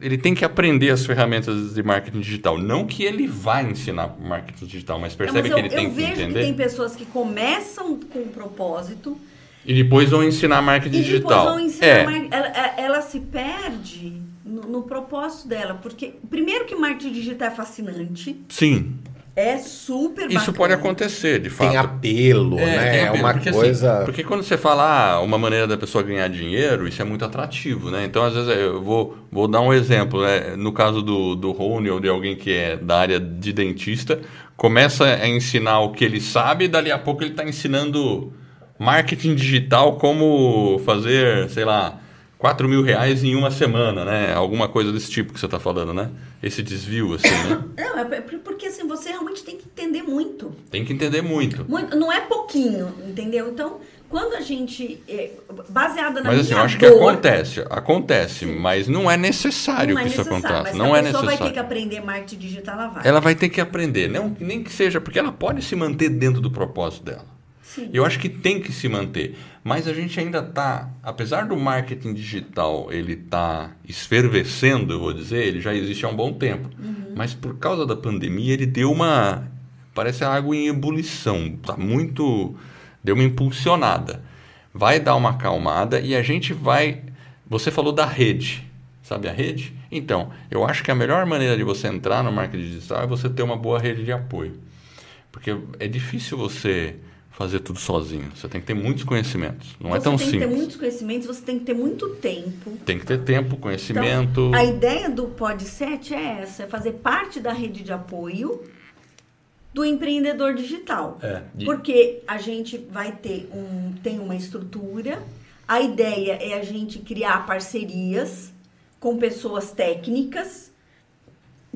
ele tem que aprender as ferramentas de marketing digital. Não que ele vai ensinar marketing digital, mas percebe Não, mas eu, que ele tem que entender. Eu vejo que tem pessoas que começam com um propósito e depois vão ensinar marketing e digital. Vão ensinar é. mar... ela, ela, se perde no, no propósito dela, porque primeiro que marketing digital é fascinante. Sim. É super bacana. Isso pode acontecer, de fato. Tem apelo, é, né? Tem apelo, é uma porque, assim, coisa. Assim, porque quando você fala ah, uma maneira da pessoa ganhar dinheiro, isso é muito atrativo, né? Então, às vezes, eu vou, vou dar um exemplo. Né? No caso do, do Rony ou de alguém que é da área de dentista, começa a ensinar o que ele sabe e dali a pouco ele está ensinando marketing digital, como fazer, sei lá 4 mil reais em uma semana, né? Alguma coisa desse tipo que você está falando, né? Esse desvio, assim, né? Não, é porque assim, você realmente tem que entender muito. Tem que entender muito. muito não é pouquinho, entendeu? Então, quando a gente, é, baseada na Mas assim, eu acho dor, que acontece, acontece, Sim. mas não é necessário não é que isso aconteça. Mas não é necessário. A pessoa vai ter que aprender marketing digital, ela vai. Ela vai ter que aprender, não, nem que seja, porque ela pode se manter dentro do propósito dela. Sim. Eu acho que tem que se manter. Mas a gente ainda está, apesar do marketing digital ele tá esfervescendo, eu vou dizer, ele já existe há um bom tempo. Uhum. Mas por causa da pandemia ele deu uma, parece água em ebulição, tá muito, deu uma impulsionada. Vai dar uma acalmada e a gente vai, você falou da rede, sabe a rede? Então, eu acho que a melhor maneira de você entrar no marketing digital é você ter uma boa rede de apoio. Porque é difícil você fazer tudo sozinho. Você tem que ter muitos conhecimentos. Não você é tão simples. Você tem que ter muitos conhecimentos, você tem que ter muito tempo. Tem que ter tempo, conhecimento. Então, a ideia do Podset é essa, é fazer parte da rede de apoio do empreendedor digital. É, e... Porque a gente vai ter um tem uma estrutura. A ideia é a gente criar parcerias com pessoas técnicas,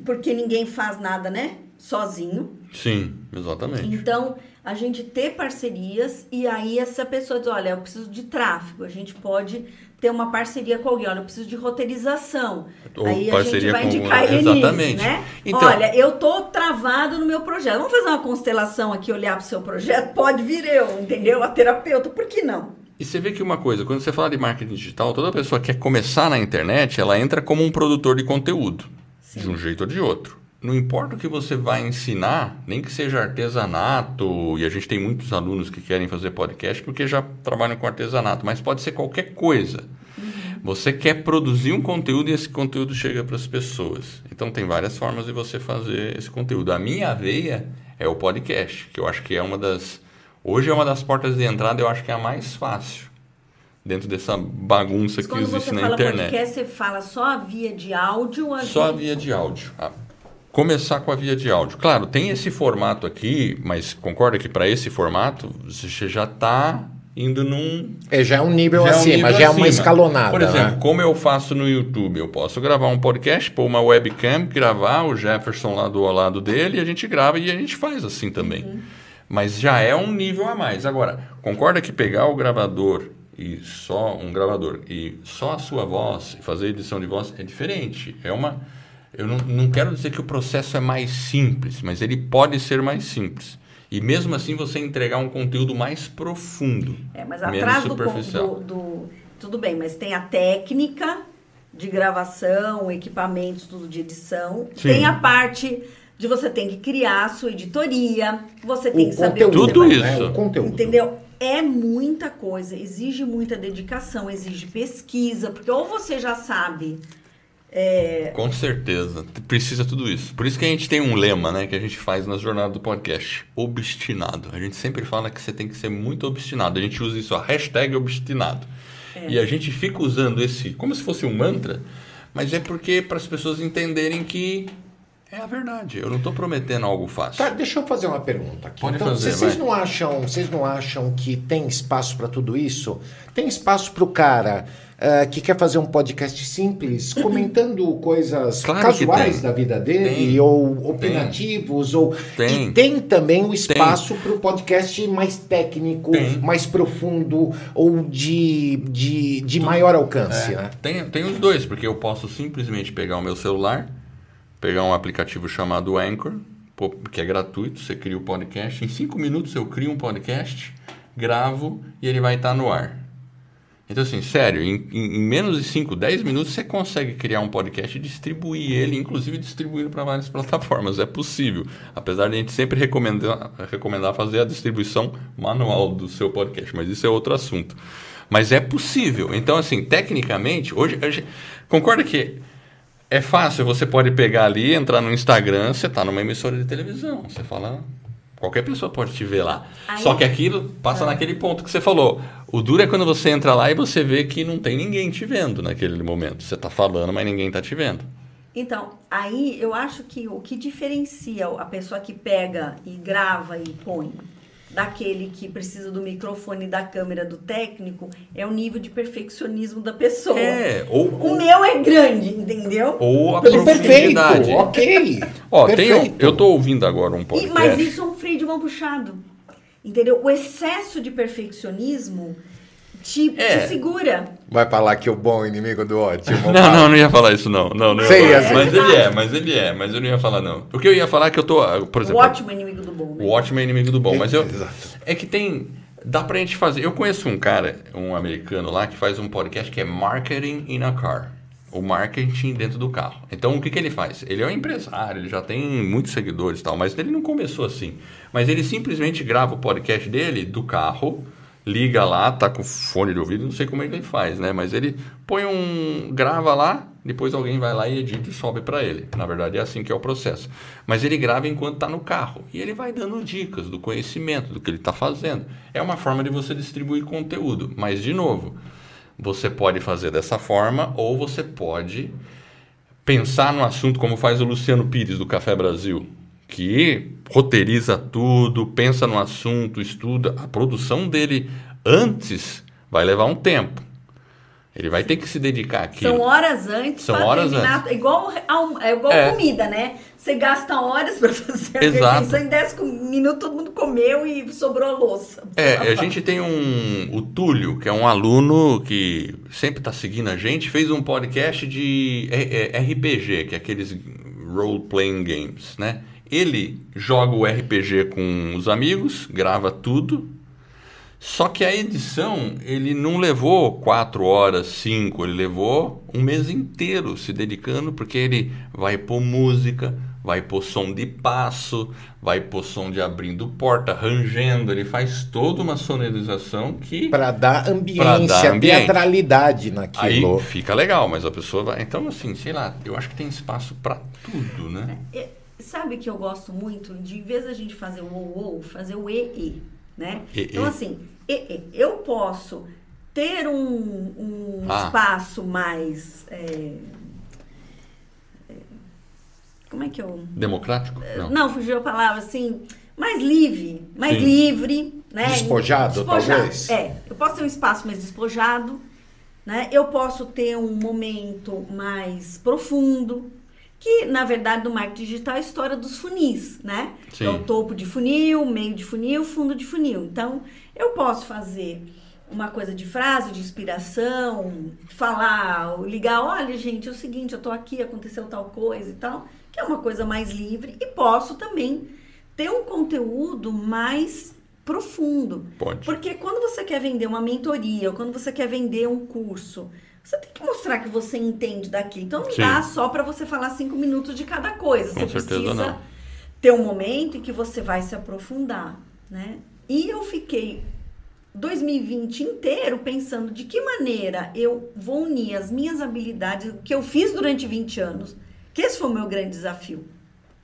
porque ninguém faz nada, né? Sozinho. Sim, exatamente. Então, a gente ter parcerias e aí essa pessoa diz, olha, eu preciso de tráfego, a gente pode ter uma parceria com alguém, olha, eu preciso de roteirização. Ou aí a gente vai indicar ele Exatamente. Nisso, né? Então, olha, eu tô travado no meu projeto. Vamos fazer uma constelação aqui, olhar para o seu projeto? Pode vir eu, entendeu? A terapeuta, por que não? E você vê que uma coisa, quando você fala de marketing digital, toda pessoa que quer começar na internet, ela entra como um produtor de conteúdo, Sim. de um jeito ou de outro não importa o que você vai ensinar, nem que seja artesanato, e a gente tem muitos alunos que querem fazer podcast porque já trabalham com artesanato, mas pode ser qualquer coisa. Uhum. Você quer produzir um conteúdo e esse conteúdo chega para as pessoas. Então tem várias formas de você fazer esse conteúdo. A minha veia é o podcast, que eu acho que é uma das. Hoje é uma das portas de entrada, eu acho que é a mais fácil dentro dessa bagunça Mas que existe na internet. Quando você fala podcast, você fala só a via de áudio? A só via... a via de áudio começar com a via de áudio. Claro, tem esse formato aqui, mas concorda que para esse formato você já está indo num. É, já é um nível já acima, é um nível já acima. é uma escalonada. Por exemplo, né? como eu faço no YouTube? Eu posso gravar um podcast, pôr uma webcam, gravar o Jefferson lá do lado dele, e a gente grava e a gente faz assim também. Uhum. Mas já é um nível a mais. Agora, concorda que pegar o gravador e só um gravador e só a sua voz e fazer edição de voz é diferente. É uma eu não, não quero dizer que o processo é mais simples, mas ele pode ser mais simples. E mesmo assim você entregar um conteúdo mais profundo. É, mas atrás do, do, do, Tudo bem, mas tem a técnica de gravação, equipamentos, tudo de edição. Sim. Tem a parte de você tem que criar a sua editoria, você tem o que saber conteúdo, tudo isso. Né? O conteúdo. Entendeu? É muita coisa, exige muita dedicação, exige pesquisa, porque ou você já sabe é... Com certeza. Precisa tudo isso. Por isso que a gente tem um lema, né? Que a gente faz na jornada do podcast. Obstinado. A gente sempre fala que você tem que ser muito obstinado. A gente usa isso, a hashtag obstinado. É. E a gente fica usando esse como se fosse um mantra, mas é porque para as pessoas entenderem que é a verdade. Eu não estou prometendo algo fácil. Tá, deixa eu fazer uma pergunta aqui. Pode então, fazer, vocês não acham, vocês não acham que tem espaço para tudo isso? Tem espaço para o cara uh, que quer fazer um podcast simples, comentando coisas claro casuais da vida dele, tem. ou opinativos, tem. ou tem. e tem também o espaço para o podcast mais técnico, mais profundo ou de, de, de maior alcance. É. Né? Tem, tem os dois, porque eu posso simplesmente pegar o meu celular, pegar um aplicativo chamado Anchor, que é gratuito, você cria o podcast. Em cinco minutos eu crio um podcast, gravo e ele vai estar no ar. Então, assim, sério, em, em, menos de 5, 10 minutos você consegue criar um podcast e distribuir ele, inclusive distribuir para várias plataformas. É possível. Apesar de a gente sempre recomendar, recomendar fazer a distribuição manual do seu podcast, mas isso é outro assunto. Mas é possível. Então, assim, tecnicamente, hoje. hoje concorda que É fácil, você pode pegar ali, entrar no Instagram, você está numa emissora de televisão. Você fala, qualquer pessoa pode te ver lá. Aí, Só que aquilo passa é. naquele ponto que você falou. O duro é quando você entra lá e você vê que não tem ninguém te vendo naquele momento. Você está falando, mas ninguém está te vendo. Então, aí eu acho que o que diferencia a pessoa que pega e grava e põe daquele que precisa do microfone, da câmera, do técnico, é o nível de perfeccionismo da pessoa. É, ou, o ou, meu é grande, entendeu? Ou a profundidade. Perfeito, ok. Ó, Perfeito. Tem, eu tô ouvindo agora um podcast. E, mas isso é um freio de mão puxado. Entendeu? O excesso de perfeccionismo te, é. te segura. Vai falar que o bom é inimigo do ótimo. não, não, não ia falar isso, não. não, não Sei, é mas ele é, mas ele é, mas eu não ia falar, não. O que eu ia falar é que eu tô, por exemplo. O ótimo é inimigo do bom. Né? O ótimo é inimigo do bom. Mas eu. Exato. É que tem. Dá pra gente fazer. Eu conheço um cara, um americano lá, que faz um podcast que é Marketing in a Car o marketing dentro do carro. Então, o que, que ele faz? Ele é um empresário, ele já tem muitos seguidores e tal, mas ele não começou assim. Mas ele simplesmente grava o podcast dele do carro, liga lá, tá com fone de ouvido, não sei como é que ele faz, né? Mas ele põe um, grava lá, depois alguém vai lá e edita e sobe para ele. Na verdade é assim que é o processo. Mas ele grava enquanto está no carro e ele vai dando dicas do conhecimento do que ele está fazendo. É uma forma de você distribuir conteúdo. Mas de novo, você pode fazer dessa forma ou você pode pensar no assunto como faz o Luciano Pires do Café Brasil que roteiriza tudo, pensa no assunto, estuda. A produção dele antes vai levar um tempo. Ele vai ter que se dedicar aqui. São horas antes São horas terminar. Antes. Igual, é igual é. comida, né? Você gasta horas para fazer a Exato. refeição, em 10 minutos todo mundo comeu e sobrou louça. É, a gente tem um. O Túlio, que é um aluno que sempre está seguindo a gente, fez um podcast de RPG, que é aqueles role-playing games, né? Ele joga o RPG com os amigos, grava tudo. Só que a edição, ele não levou quatro horas, cinco, ele levou um mês inteiro se dedicando, porque ele vai pôr música, vai pôr som de passo, vai pôr som de abrindo porta, rangendo, ele faz toda uma sonorização que... Para dar ambiência, dar ambiente. teatralidade naquilo. Aí fica legal, mas a pessoa vai... Então, assim, sei lá, eu acho que tem espaço para tudo, né? É, Sabe que eu gosto muito de, em vez da gente fazer o ou, ou fazer o e, e né? E, então, assim, e, e, eu posso ter um, um ah. espaço mais. É, é, como é que eu. Democrático? É, não, Não fugiu a palavra, assim. Mais livre, mais Sim. livre, né? Despojado, despojado, talvez. É, eu posso ter um espaço mais despojado, né? Eu posso ter um momento mais profundo, que na verdade no marketing digital é a história dos funis, né? Sim. Então, topo de funil, meio de funil, fundo de funil. Então, eu posso fazer uma coisa de frase, de inspiração, falar, ligar, olha, gente, é o seguinte, eu tô aqui, aconteceu tal coisa e tal, que é uma coisa mais livre, e posso também ter um conteúdo mais profundo. Pode. Porque quando você quer vender uma mentoria, ou quando você quer vender um curso, você tem que mostrar que você entende daqui. Então não Sim. dá só para você falar cinco minutos de cada coisa. Com você precisa não. ter um momento em que você vai se aprofundar, né? E eu fiquei 2020 inteiro pensando de que maneira eu vou unir as minhas habilidades, o que eu fiz durante 20 anos, que esse foi o meu grande desafio,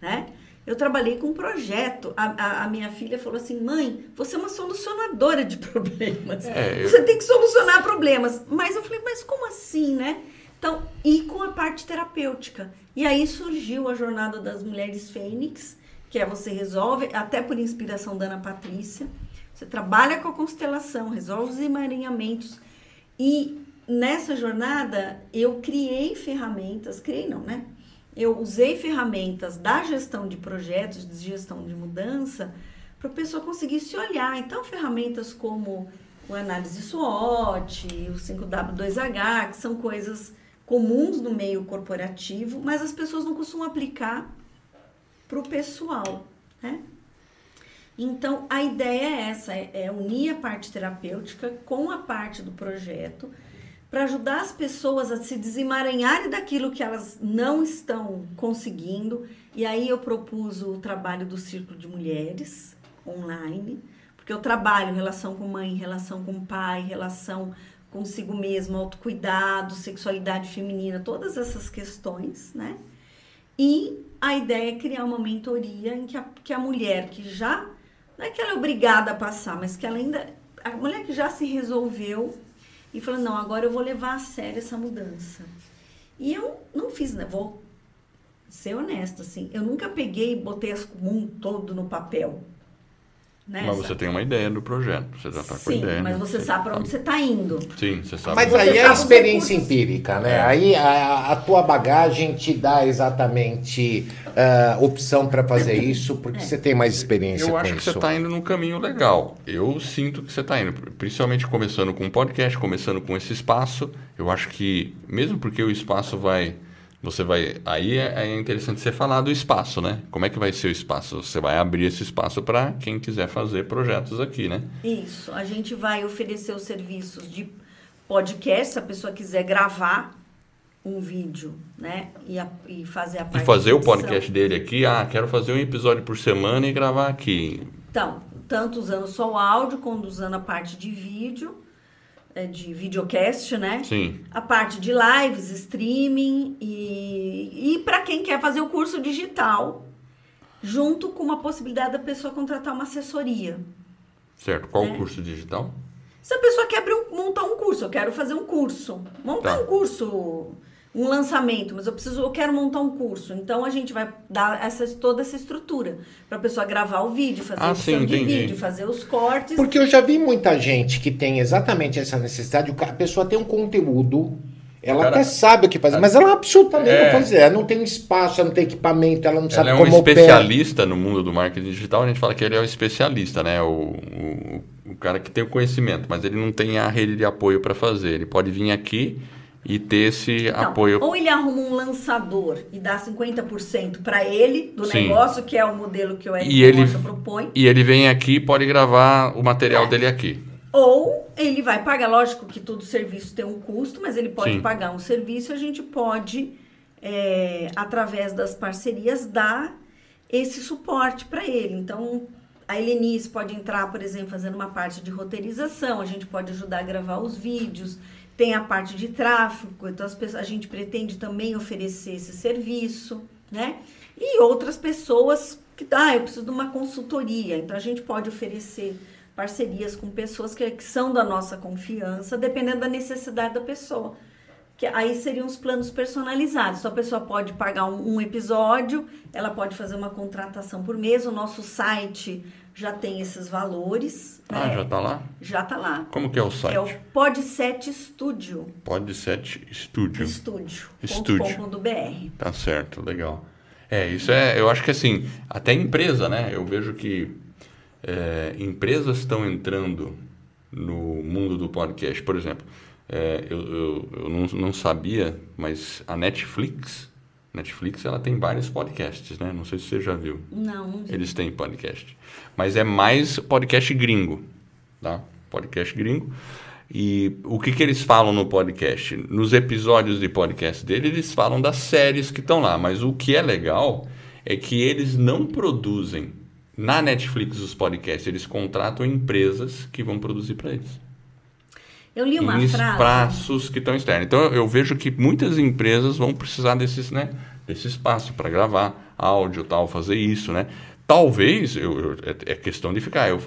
né? Eu trabalhei com um projeto. A, a, a, minha filha falou assim: mãe, você é uma solucionadora de problemas. É, você eu... tem que solucionar problemas. Mas eu falei: mas como assim, né? Então, e com a parte terapêutica. E aí surgiu a Jornada das Mulheres Fênix, que é você resolve, até por inspiração da Ana Patrícia, você trabalha com a constelação, resolve os emaranhamentos. E nessa jornada eu criei ferramentas, criei não, né? Eu usei ferramentas da gestão de projetos, de gestão de mudança, para a pessoa conseguir se olhar. Então, ferramentas como o análise SWOT, o 5W2H, que são coisas comuns no meio corporativo, mas as pessoas não costumam aplicar para o pessoal, né? Então, a ideia é essa, é unir a parte terapêutica com a parte do projeto, para ajudar as pessoas a se desemaranharem daquilo que elas não estão conseguindo. E aí eu propus o trabalho do Círculo de Mulheres online, porque eu trabalho relação com mãe, relação com pai, relação consigo mesmo, autocuidado, sexualidade feminina, todas essas questões, né? E a ideia é criar uma mentoria em que a, que a mulher que já, não é que ela é obrigada a passar, mas que ela ainda, a mulher que já se resolveu e falou, não, agora eu vou levar a sério essa mudança. E eu não fiz, né? Vou ser honesta, assim, eu nunca peguei e botei as comum todo no papel. Né? Mas você tem uma ideia do projeto, você já está com a ideia. Mas você sabe para onde você está indo. Sim, você sabe. Mas aí é a experiência empírica, né? É. Aí a, a, tua bagagem te dá exatamente uh, opção para fazer isso, porque é. você tem mais experiência Eu com acho que você está indo num caminho legal. Eu sinto que você está indo, principalmente começando com um podcast, começando com esse espaço. Eu acho que, mesmo porque o espaço vai você vai. Aí é, é, interessante você falar do espaço, né? Como é que vai ser o espaço? Você vai abrir esse espaço para quem quiser fazer projetos aqui, né? Isso. A gente vai oferecer os serviços de podcast, se a pessoa quiser gravar um vídeo, né? E, a, e fazer a parte E fazer o podcast dele aqui. Ah, quero fazer um episódio por semana e gravar aqui. Então, tanto usando só o áudio, quanto usando a parte de vídeo. É, de videocast, né? Sim. A parte de lives, streaming e, e para quem quer fazer o curso digital, junto com uma possibilidade da pessoa contratar uma assessoria. Certo. Qual né? o curso digital? Se a pessoa quer um, montar um curso, eu quero fazer um curso. Montar tá. um curso um lançamento, mas eu preciso, eu quero montar um curso. Então a gente vai dar essa, toda essa estrutura para a pessoa gravar o vídeo, fazer ah, edição sim, de vídeo, fazer os cortes. Porque eu já vi muita gente que tem exatamente essa necessidade. A pessoa tem um conteúdo, ela Cara, até sabe o que fazer, mas ela absolutamente é, não fazer. Ela não tem espaço, ela não tem equipamento, ela não ela sabe é como um especialista opera. no mundo do marketing digital. A gente fala que ele é o especialista, né? O, o, o cara que tem o conhecimento, mas ele não tem a rede de apoio para fazer. Ele pode vir aqui e ter esse então, apoio. Ou ele arruma um lançador e dá 50% para ele do Sim. negócio, que é o modelo que o Eric e ele, propõe. E ele vem aqui e pode gravar o material é. dele aqui. Ou ele vai pagar, lógico que todo serviço tem um custo, mas ele pode Sim. pagar um serviço, a gente pode, é, através das parcerias, dar esse suporte para ele. Então, a Helenice pode entrar, por exemplo, fazendo uma parte de roteirização, a gente pode ajudar a gravar os vídeos tem a parte de tráfego, então pessoas, a gente pretende também oferecer esse serviço, né? E outras pessoas que, ah, eu preciso de uma consultoria, então a gente pode oferecer parcerias com pessoas que, que são da nossa confiança, dependendo da necessidade da pessoa. Que aí seriam os planos personalizados. Então a pessoa pode pagar um, um episódio, ela pode fazer uma contratação por mês. O nosso site já tem esses valores. Ah, né? já está lá? Já está lá. Como que é o site? É o Pod7 Studio. Pod7 Studio. Estúdio. Estúdio. Tá certo, legal. É, isso é, eu acho que assim, até empresa, né? Eu vejo que é, empresas estão entrando no mundo do podcast. Por exemplo, é, eu, eu, eu não, não sabia, mas a Netflix Netflix ela tem vários podcasts, né? Não sei se você já viu. Não, não vi. Eles têm podcast. Mas é mais podcast gringo, tá? Podcast gringo. E o que, que eles falam no podcast? Nos episódios de podcast dele, eles falam das séries que estão lá. Mas o que é legal é que eles não produzem na Netflix os podcasts. Eles contratam empresas que vão produzir para eles. Eu li uma em frase. espaços que estão externos. Então eu vejo que muitas empresas vão precisar desses, né, desse espaço para gravar áudio, tal, fazer isso, né? Talvez eu, eu, é, é questão de ficar. Eu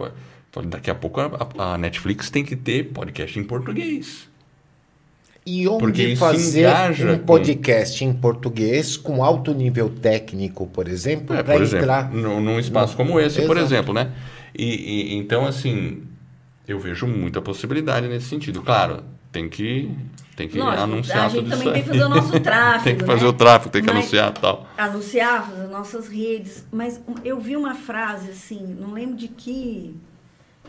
daqui a pouco a, a, Netflix tem que ter podcast em português. E onde fazer um podcast com... em português com alto nível técnico, por exemplo, é, para entrar num, espaço como esse, Exato. por exemplo, né? E, e, então assim eu vejo muita possibilidade nesse sentido. Claro, tem que tem que Lógico, anunciar a gente também tem que fazer o nosso tráfego. tem que fazer né? o tráfego, tem que mas, anunciar tal. Anunciar, fazer nossas redes. Mas eu vi uma frase assim, não lembro de que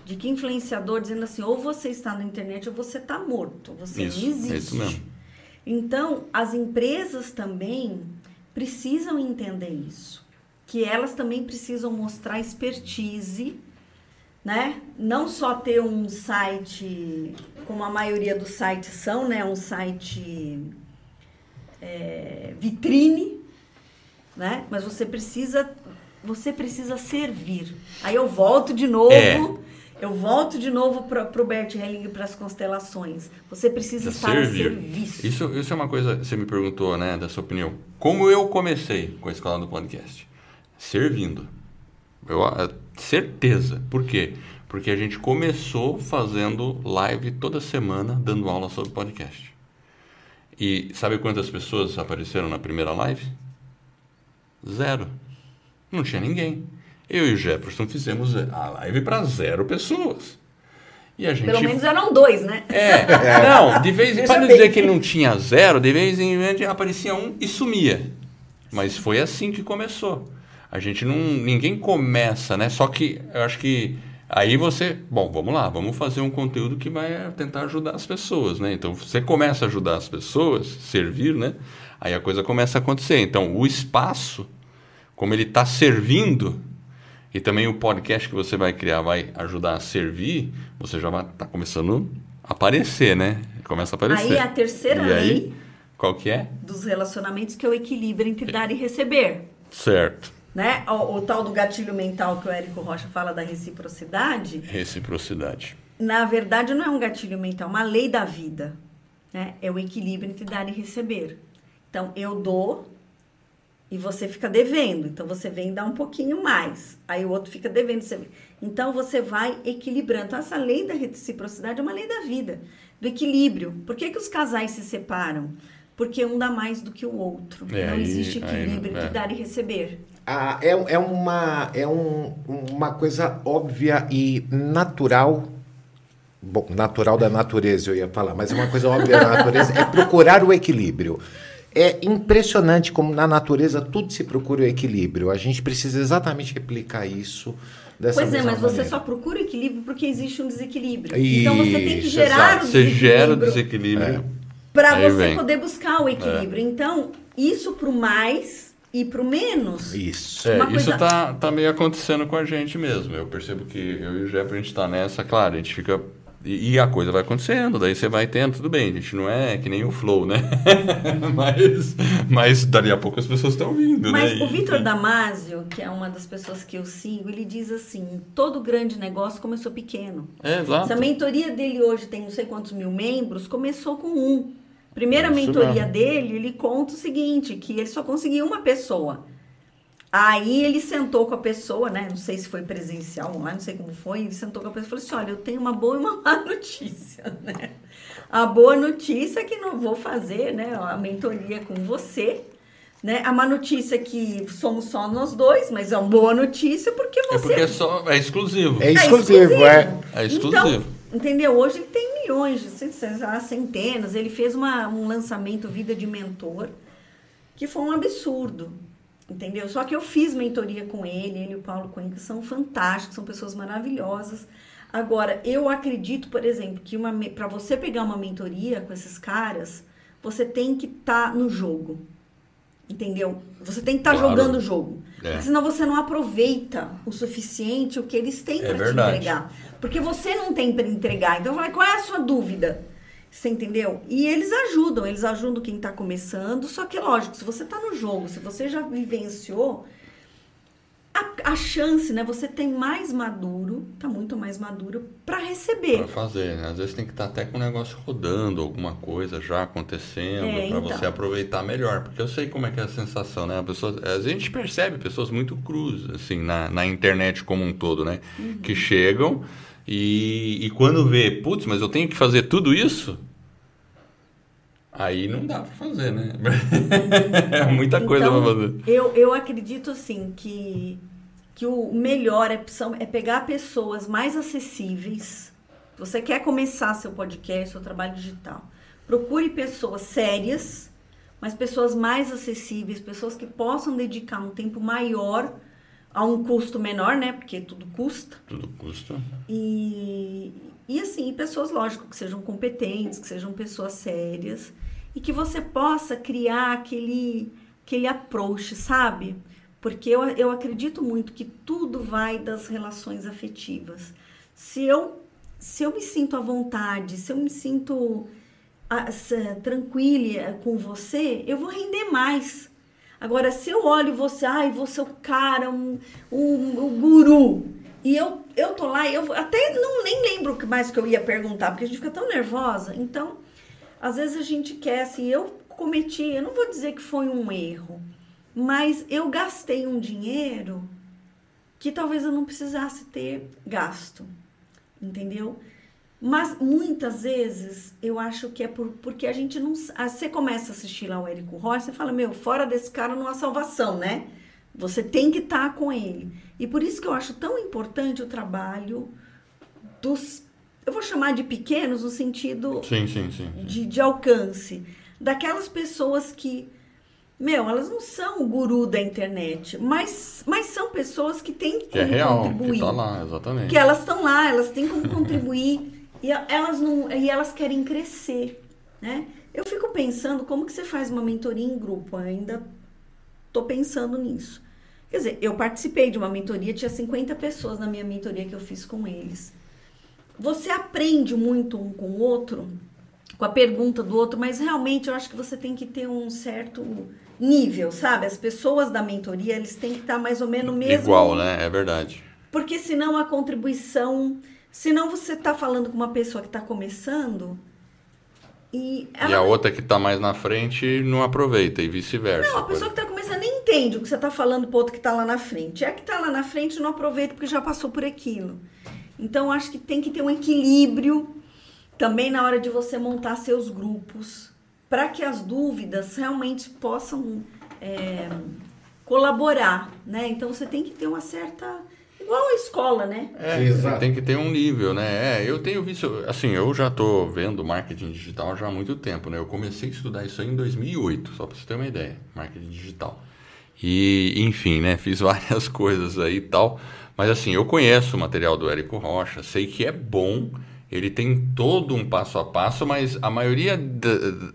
de que influenciador dizendo assim, ou você está na internet ou você está morto, você isso, não existe. É isso mesmo. Então, as empresas também precisam entender isso, que elas também precisam mostrar expertise né? Não só ter um site, como a maioria dos sites são, né? Um site é, vitrine, né? Mas você precisa, você precisa servir. Aí eu volto de novo. É. Eu volto de novo para o Bert Helling para as constelações. Você precisa estar servir. a serviço. Isso, isso é uma coisa, você me perguntou, né, da sua opinião. Como eu comecei com a escola do podcast? Servindo. Eu, certeza. Por quê? Porque a gente começou fazendo live toda semana, dando aula sobre podcast. E sabe quantas pessoas apareceram na primeira live? Zero. Não tinha ninguém. Eu e o Jefferson fizemos a live para zero pessoas. E a gente... Pelo menos eram dois, né? É, é. não, de vez em quando dizer que não tinha zero, de vez em quando aparecia um e sumia. Mas foi assim que começou. A gente não. Ninguém começa, né? Só que eu acho que aí você. Bom, vamos lá, vamos fazer um conteúdo que vai tentar ajudar as pessoas, né? Então você começa a ajudar as pessoas, servir, né? Aí a coisa começa a acontecer. Então o espaço, como ele está servindo, e também o podcast que você vai criar vai ajudar a servir, você já vai estar tá começando a aparecer, né? Começa a aparecer. Aí a terceira e lei. Aí, qual que é? Dos relacionamentos que é o equilíbrio entre dar e receber. Certo né? O, o, tal do gatilho mental que o Érico Rocha fala da reciprocidade. Reciprocidade. Na verdade, não é um gatilho mental, é uma lei da vida. Né? É o equilíbrio entre dar e receber. Então, eu dou e você fica devendo. Então, você vem dar um pouquinho mais. Aí o outro fica devendo. Você... Então, você vai equilibrando. Então, essa lei da reciprocidade é uma lei da vida, do equilíbrio. Por que, que os casais se separam? Porque um dá mais do que o outro. É, não existe equilíbrio aí, entre é. dar e receber. Ah, é, é, uma, é um, uma coisa óbvia e natural. Bom, natural da natureza eu ia falar, mas é uma coisa óbvia da natureza, é procurar o equilíbrio. É impressionante como na natureza tudo se procura o equilíbrio. A gente precisa exatamente replicar isso dessa Pois é, mas maneira. você só procura equilíbrio porque existe um desequilíbrio. Isso, então você tem que gerar exato. o desequilíbrio. Você gera o desequilíbrio. É. Para você vem. poder buscar o equilíbrio. É. Então, isso para o mais e para o menos. Isso. É, coisa... Isso tá, tá meio acontecendo com a gente mesmo. Eu percebo que eu e o Jeff, a gente está nessa, claro, a gente fica. E, e, a coisa vai acontecendo, daí você vai tendo, tudo bem, a gente não é que nem o flow, né? mas, mas dali a pouco as pessoas estão vindo, mas né? o Vitor Damasio, que é uma das pessoas que eu sigo, ele diz assim: todo grande negócio começou pequeno. É, exato. Se a mentoria dele hoje tem não sei quantos mil membros, começou com um. Primeira Isso mentoria mesmo. dele, ele conta o seguinte, que ele só conseguia uma pessoa. Aí ele sentou com a pessoa, né? Não sei se foi presencial online, não sei como foi. Ele sentou com a pessoa e falou assim: Olha, eu tenho uma boa e uma má notícia, né? A boa notícia é que não vou fazer, né? A mentoria com você, né? A má notícia é que somos só nós dois, mas é uma boa notícia porque você. É porque é, só, é exclusivo. É exclusivo, é. É exclusivo. Então, entendeu? Hoje ele tem milhões, centenas. Ele fez uma, um lançamento Vida de Mentor, que foi um absurdo. Entendeu? Só que eu fiz mentoria com ele, ele e o Paulo Cuenca são fantásticos, são pessoas maravilhosas. Agora, eu acredito, por exemplo, que para você pegar uma mentoria com esses caras, você tem que estar tá no jogo. Entendeu? Você tem que estar tá claro. jogando o jogo. É. senão você não aproveita o suficiente o que eles têm é para te entregar. Porque você não tem para entregar. Então, qual é a sua dúvida? Você entendeu? E eles ajudam, eles ajudam quem está começando. Só que, lógico, se você está no jogo, se você já vivenciou, a, a, chance, né? Você tem mais maduro, tá muito mais maduro para receber. Para fazer, né? Às vezes tem que estar tá até com o negócio rodando, alguma coisa já acontecendo, é, para então. você aproveitar melhor. Porque eu sei como é que é a sensação, né? A pessoa, a gente percebe pessoas muito cruz, assim, na, na internet como um todo, né? Uhum. Que chegam e, e quando vê, putz, mas eu tenho que fazer tudo isso? Aí não dá para fazer, né? é muita então, coisa para fazer. Eu, eu acredito assim que, que o melhor é, é pegar pessoas mais acessíveis. Você quer começar seu podcast, seu trabalho digital. Procure pessoas sérias, mas pessoas mais acessíveis, pessoas que possam dedicar um tempo maior a um custo menor, né? Porque tudo custa. Tudo custa. E, e assim, pessoas, lógico, que sejam competentes, que sejam pessoas sérias e que você possa criar aquele, aquele approach, sabe? Porque eu, eu acredito muito que tudo vai das relações afetivas. Se eu, se eu me sinto à vontade, se eu me sinto tranquila com você, eu vou render mais. Agora, se eu olho você, ai, você é o cara, um, um, um guru, E eu, eu tô lá, eu até não nem lembro mais que eu ia perguntar, porque a gente fica tão nervosa. Então, às vezes a gente quer, assim, eu cometi, eu não vou dizer que foi um erro, mas eu gastei um dinheiro que talvez eu não precisasse ter gasto, entendeu? Mas muitas vezes eu acho que é por, porque a gente não. Você começa a assistir lá o Érico Rocha, você fala, meu, fora desse cara não há salvação, né? Você tem que estar tá com ele. E por isso que eu acho tão importante o trabalho dos. Eu vou chamar de pequenos no sentido sim, sim, sim, de, de alcance. Daquelas pessoas que meu, elas não são o guru da internet, mas, mas são pessoas que têm que é real, contribuir. Que tá lá, exatamente. Que elas estão lá, elas têm como contribuir e elas não e elas querem crescer, né? Eu fico pensando como que você faz uma mentoria em grupo, ainda tô pensando nisso. Quer dizer, eu participei de uma mentoria, tinha 50 pessoas na minha mentoria que eu fiz com eles. Você aprende muito um com o outro, com a pergunta do outro, mas realmente eu acho que você tem que ter um certo nível, sabe? As pessoas da mentoria, eles têm que estar mais ou menos mesmo. Igual, né? É verdade. Porque senão a contribuição. Senão você está falando com uma pessoa que está começando, e, ela... e, a outra que está mais na frente não aproveita e vice-versa. Não, a pessoa que está começando nem entende o que você está falando para outro que está lá na frente. É que está lá na frente não aproveita porque já passou por aquilo. Então, acho que tem que ter um equilíbrio também na hora de você montar seus grupos para que as dúvidas realmente possam é, colaborar, né? Então, você tem que ter uma certa Igual a escola, né? É, Exato. tem que ter um nível, né? É, eu tenho visto, assim, eu já estou vendo marketing digital já há muito tempo, né? Eu comecei a estudar isso aí em 2008, só para você ter uma ideia, marketing digital. E, enfim, né? Fiz várias coisas aí e tal. Mas, assim, eu conheço o material do Érico Rocha, sei que é bom, ele tem todo um passo a passo, mas a maioria, da,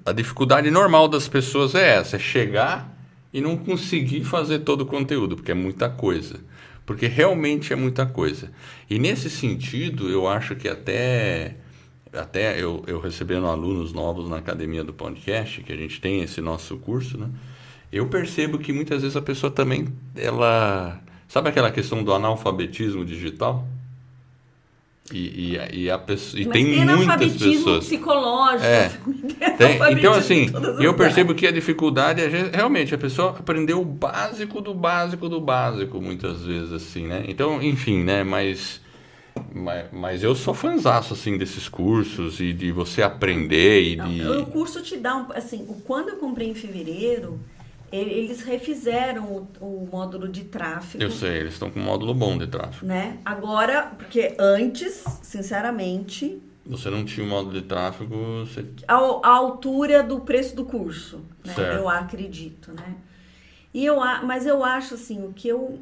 a dificuldade normal das pessoas é essa, é chegar e não conseguir fazer todo o conteúdo, porque é muita coisa porque realmente é muita coisa. E nesse sentido, eu acho que até até eu, eu recebendo alunos novos na academia do podcast, que a gente tem esse nosso curso, né? Eu percebo que muitas vezes a pessoa também ela sabe aquela questão do analfabetismo digital? E, e, e, a pessoa, e tem, tem muitas pessoas. psicológico. É, tem, então, assim, eu percebo que a dificuldade é realmente a pessoa aprendeu o básico do básico do básico, muitas vezes, assim, né? Então, enfim, né? Mas, mas, mas eu sou fãzaço, assim, desses cursos e de você aprender e de... o curso te dá, um, assim, quando eu comprei em fevereiro eles refizeram o, o, módulo de tráfego. Eu sei, eles estão com um módulo bom de tráfego. Né? Agora, porque antes, sinceramente. Você não tinha um módulo de tráfego. Você... A, a altura do preço do curso, né? eu acredito, né? E eu, mas eu acho assim, o que eu,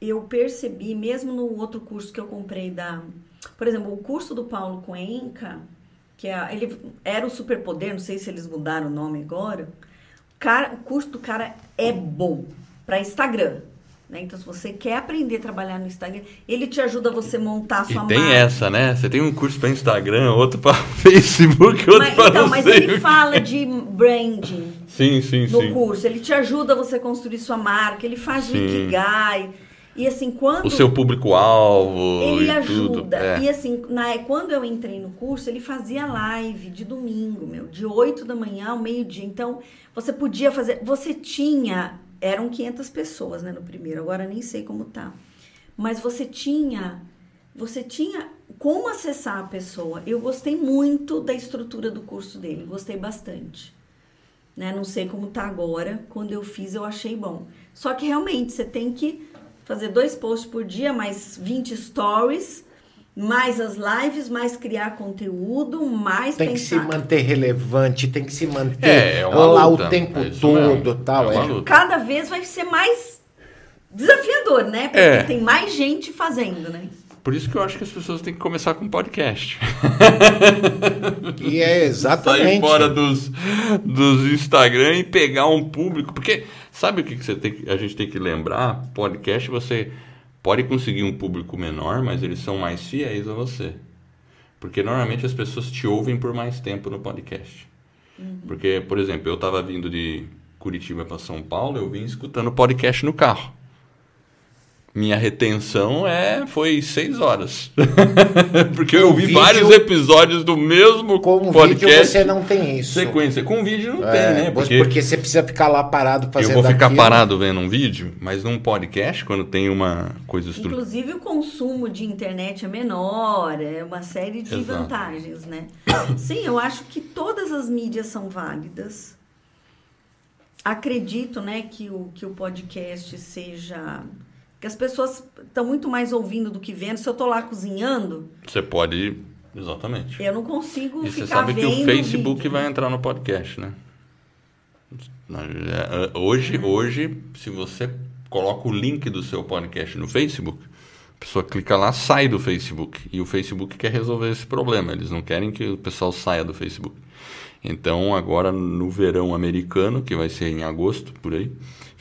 eu percebi, mesmo no outro curso que eu comprei da. Por exemplo, o curso do Paulo Cuenca, que é, ele era o superpoder, não sei se eles mudaram o nome agora Cara, o curso do cara é bom para Instagram. Né? Então, se você quer aprender a trabalhar no Instagram, ele te ajuda a você montar a sua e tem marca. essa, né? Você tem um curso para Instagram, outro para Facebook, outro mas, para Então, mas ele fala de branding sim, sim, no sim. curso. Ele te ajuda a você construir sua marca, ele faz sim. o Ikigai. E assim, quando. O seu público-alvo. Ele ajuda. É. E assim, na, quando eu entrei no curso, ele fazia live de domingo, meu, de 8 da manhã ao meio-dia. Então, você podia fazer. Você tinha. Eram 500 pessoas, né, no primeiro, agora nem sei como tá. Mas você tinha. Você tinha como acessar a pessoa. Eu gostei muito da estrutura do curso dele, gostei bastante. Né? Não sei como tá agora. Quando eu fiz, eu achei bom. Só que realmente você tem que fazer dois posts por dia, mais 20 stories, mais as lives, mais criar conteúdo, mais tem pensar. que se manter relevante, tem que se manter é, é lá luta, o tempo é todo, tal. É, é. Cada vez vai ser mais desafiador, né? Porque é. tem mais gente fazendo, né? Por isso que eu acho que as pessoas têm que começar com podcast. E é exatamente. Sair fora dos, dos Instagram e pegar um público. Porque sabe o que, você tem, a gente tem que lembrar? Podcast você pode conseguir um público menor, mas eles são mais fiéis a você. Porque normalmente as pessoas te ouvem por mais tempo no podcast. Uhum. Porque, por exemplo, eu estava vindo de Curitiba para São Paulo, eu vim escutando podcast no carro. Minha retenção é foi seis horas. Porque com eu vi vídeo, vários episódios do mesmo com podcast. Vídeo você não tem isso. Sequência. Com vídeo não é, tem, né? Porque, porque você precisa ficar lá parado fazendo Eu vou ficar aquilo. parado vendo um vídeo, mas num podcast, quando tem uma coisa estruturada. Inclusive o consumo de internet é menor, é uma série de Exato. vantagens, né? Sim, eu acho que todas as mídias são válidas. Acredito, né, que o, que o podcast seja que as pessoas estão muito mais ouvindo do que vendo. Se eu estou lá cozinhando. Você pode. Exatamente. Eu não consigo e ficar você sabe que o Facebook vídeo. vai entrar no podcast, né? Hoje, hoje, se você coloca o link do seu podcast no Facebook, a pessoa clica lá, sai do Facebook. E o Facebook quer resolver esse problema. Eles não querem que o pessoal saia do Facebook. Então, agora no verão americano, que vai ser em agosto, por aí,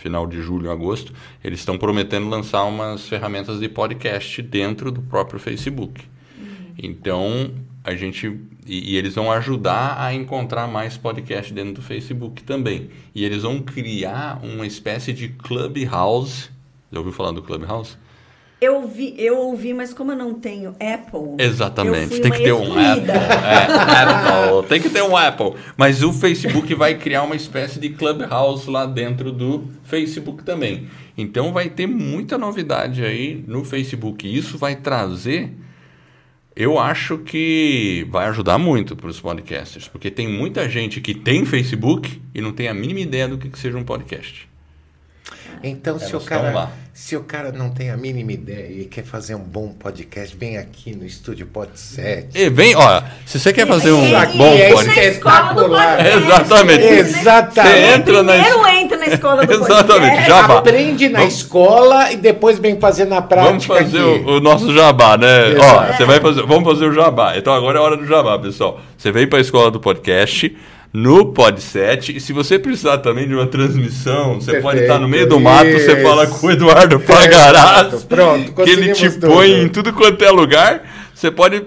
final de julho, agosto, eles estão prometendo lançar umas ferramentas de podcast dentro do próprio Facebook. Uhum. Então, a gente. E, e, eles vão ajudar a encontrar mais podcast dentro do Facebook também. E eles vão criar uma espécie de Clubhouse. Já ouviu falar do Clubhouse? Eu ouvi, eu ouvi, mas como eu não tenho Apple. Exatamente, tem que ter um Apple. É, Apple. Tem que ter um Apple. Mas o Facebook vai criar uma espécie de Clubhouse lá dentro do Facebook também. Então vai ter muita novidade aí no Facebook. Isso vai trazer. Eu acho que vai ajudar muito para os podcasters, porque tem muita gente que tem Facebook e não tem a mínima ideia do que seja um podcast. Então, se o, cara, se o cara não tem a mínima ideia e quer fazer um bom podcast, vem aqui no estúdio Pod 7. E vem, ó, se você quer fazer um e, bom e podcast. Espetacular. Exatamente. Exatamente. Você entra Primeiro na... entra na escola do Exatamente, jabá. Aprende na Vamos... escola e depois vem fazer na prática. Vamos fazer o, o, nosso jabá, né? Exato. Ó, você vai fazer. Vamos fazer o jabá. Então agora é hora do jabá, pessoal. Você vem para a escola do podcast no Podset. E se você precisar também de uma transmissão, você Perfeito, pode estar no meio do mato, isso. você fala com o Eduardo Pagaraz. Pronto, que ele te tudo. põe em tudo quanto é lugar. Você pode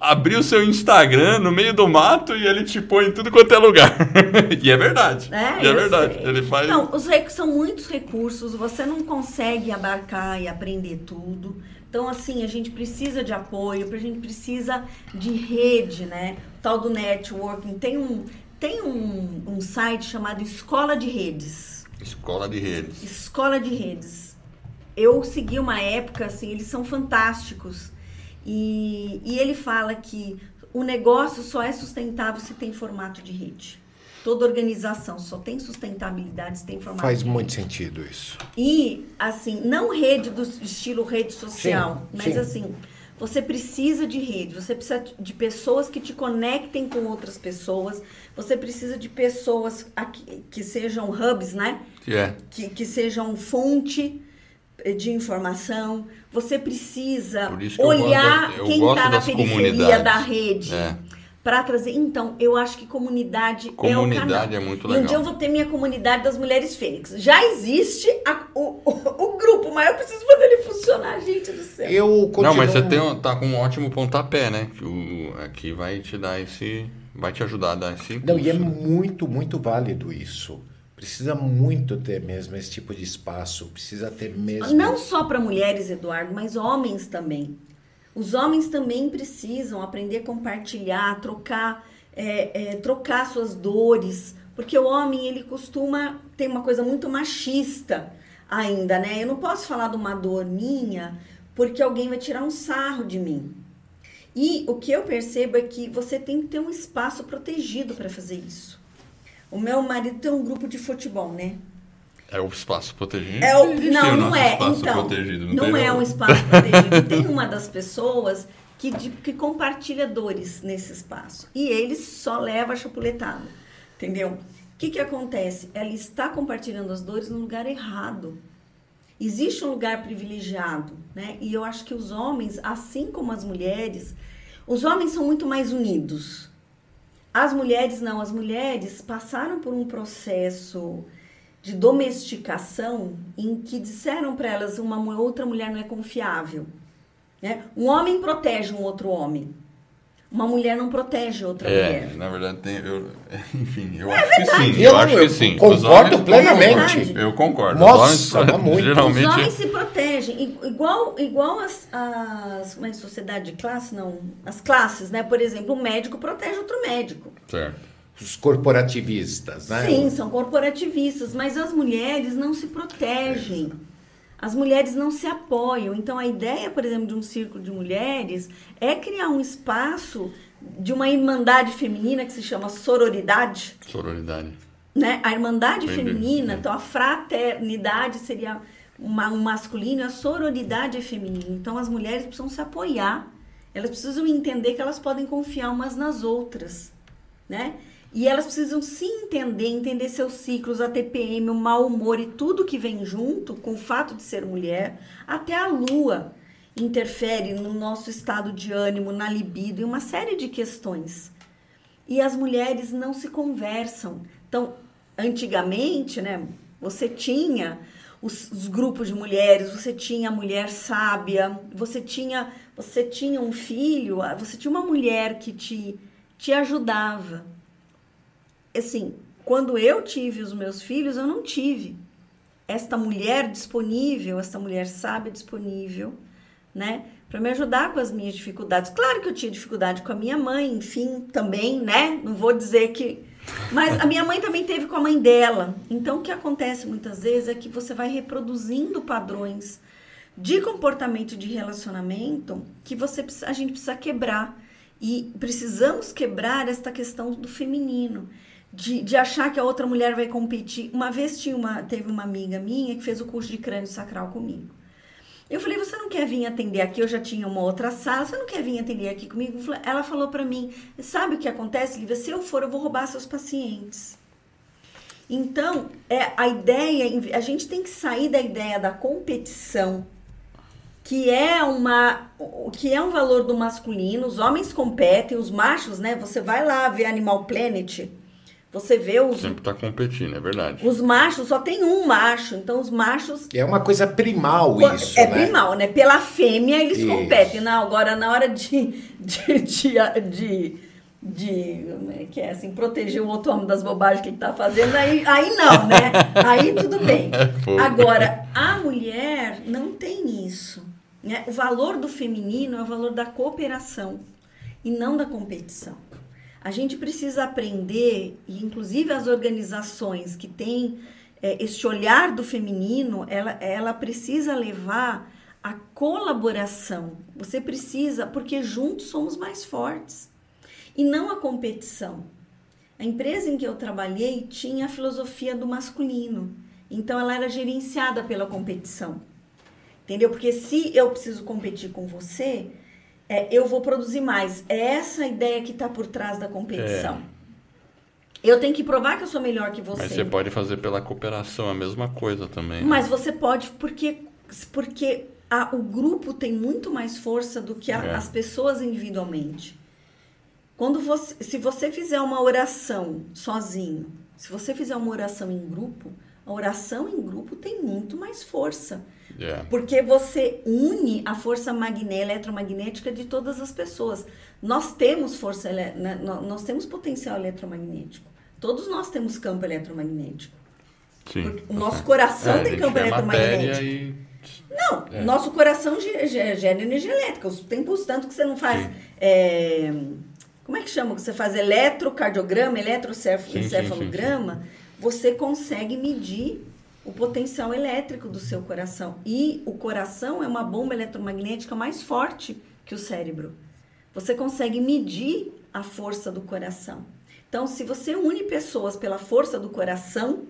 abrir o seu Instagram no meio do mato e ele te põe em tudo quanto é lugar. e é verdade. É, e é verdade. Sei. Ele faz. Não, os são muitos recursos, você não consegue abarcar e aprender tudo. Então, assim, a gente precisa de apoio, a gente precisa de rede, né? O tal do networking. Tem um, tem um, um site chamado Escola de Redes. Escola de Redes. Escola de Redes. Eu segui uma época, assim, eles são fantásticos. E, e ele fala que o negócio só é sustentável se tem formato de rede. Toda organização só tem sustentabilidade se tem formato Faz de muito sentido isso. E, assim, não rede do estilo rede social, sim, mas sim. assim, você precisa de rede, você precisa de pessoas que te conectem com outras pessoas, você precisa de pessoas aqui, que sejam hubs, né? Yeah. É. Que, que sejam fonte de informação. Você precisa olhar gosto, quem está na periferia da rede. É para trazer. Então, eu acho que comunidade, comunidade é o canal. é muito legal. E um dia eu vou ter minha comunidade das mulheres fênix. Já existe a, o, o, o, grupo, mas eu preciso fazer ele funcionar, gente do céu. Eu continuo... Não, mas você tem, tá com um ótimo pontapé, né? Que o, aqui vai te dar esse... Vai te ajudar a dar esse impulso. Não, e é muito, muito válido isso. Precisa muito ter mesmo esse tipo de espaço. Precisa ter mesmo... Não só para mulheres, Eduardo, mas homens também. Os homens também precisam aprender a compartilhar, trocar, é, é, trocar suas dores, porque o homem ele costuma ter uma coisa muito machista ainda, né? Eu não posso falar de uma dor minha porque alguém vai tirar um sarro de mim. E o que eu percebo é que você tem que ter um espaço protegido para fazer isso. O meu marido tem um grupo de futebol, né? É o espaço protegido? É o, não, não é. Então, não, não é um espaço protegido. tem uma das pessoas que, de, que compartilha dores nesse espaço. E ele só leva a chapuletada. Entendeu? O que, que acontece? Ela está compartilhando as dores no lugar errado. Existe um lugar privilegiado, né? E eu acho que os homens, assim como as mulheres, os homens são muito mais unidos. As mulheres não, as mulheres passaram por um processo de domesticação em que disseram para elas uma outra mulher não é confiável. Né? Um homem protege um outro homem. Uma mulher não protege outra é, mulher. Na verdade, tem, eu, enfim, eu é acho verdade. que sim. Eu, eu acho que sim. Concordo plenamente. Eu concordo. Nossa, os homens, muito. Geralmente... Os homens se protegem. Igual, igual as, as uma sociedade de classe, não. As classes, né? Por exemplo, um médico protege outro médico. Certo. Os corporativistas, né? Sim, são corporativistas, mas as mulheres não se protegem. As mulheres não se apoiam. Então, a ideia, por exemplo, de um círculo de mulheres é criar um espaço de uma irmandade feminina que se chama sororidade. Sororidade. Né? A irmandade Entendi. feminina, então a fraternidade seria uma, um masculino, a sororidade é feminina. Então, as mulheres precisam se apoiar. Elas precisam entender que elas podem confiar umas nas outras, né? E elas precisam se entender, entender seus ciclos, a TPM, o mau humor e tudo que vem junto com o fato de ser mulher, até a lua interfere no nosso estado de ânimo, na libido e uma série de questões. E as mulheres não se conversam. Então, antigamente, né, você tinha os, os, grupos de mulheres, você tinha a mulher sábia, você tinha, você tinha um filho, você tinha uma mulher que te, te ajudava assim, quando eu tive os meus filhos, eu não tive esta mulher disponível, esta mulher sábia disponível, né? Para me ajudar com as minhas dificuldades. Claro que eu tinha dificuldade com a minha mãe, enfim, também, né? Não vou dizer que. Mas a minha mãe também teve com a mãe dela. Então, o que acontece muitas vezes é que você vai reproduzindo padrões de comportamento de relacionamento que você a gente precisa quebrar. E precisamos quebrar esta questão do feminino de, de achar que a outra mulher vai competir. Uma vez tinha uma, teve uma amiga minha que fez o curso de crânio sacral comigo. Eu falei, você não quer vir atender aqui? Eu já tinha uma outra sala, você não quer vir atender aqui comigo? Ela falou para mim, sabe o que acontece, Lívia? Se eu for, eu vou roubar seus pacientes. Então, é a ideia, a gente tem que sair da ideia da competição, que é uma que é um valor do masculino, os homens competem, os machos, né? Você vai lá ver Animal Planet, você vê os. Sempre está competindo, é verdade. Os machos, só tem um macho, então os machos. É uma coisa primal isso. É né? primal, né? Pela fêmea eles isso. competem. Não, agora, na hora de, de, de, de de é que é assim proteger o outro homem das bobagens que ele está fazendo aí, aí não né aí tudo bem é agora a mulher não tem isso né o valor do feminino é o valor da cooperação e não da competição a gente precisa aprender, e inclusive as organizações que têm é, este olhar do feminino, ela, ela precisa levar a colaboração. Você precisa, porque juntos somos mais fortes. E não a competição. A empresa em que eu trabalhei tinha a filosofia do masculino. Então ela era gerenciada pela competição. Entendeu? Porque se eu preciso competir com você, é, eu vou produzir mais. É essa a ideia que está por trás da competição. É. Eu tenho que provar que eu sou melhor que você. Mas você pode fazer pela cooperação a mesma coisa também. Né? Mas você pode, porque, porque a, o grupo tem muito mais força do que a, é. as pessoas individualmente. Quando você, se você fizer uma oração sozinho, se você fizer uma oração em grupo, a oração em grupo tem muito mais força. Porque você une a força magné eletromagnética de todas as pessoas. Nós temos força, né, nós temos potencial eletromagnético. Todos nós temos campo eletromagnético. Sim. O nosso coração é, tem campo eletromagnético. E... Não, é. nosso coração gera energia elétrica. Os tempos tanto que você não faz. É, como é que chama? Que você faz eletrocardiograma, eletroencefalograma, você consegue medir o potencial elétrico do seu coração. E o coração é uma bomba eletromagnética mais forte que o cérebro. Você consegue medir a força do coração. Então, se você une pessoas pela força do coração,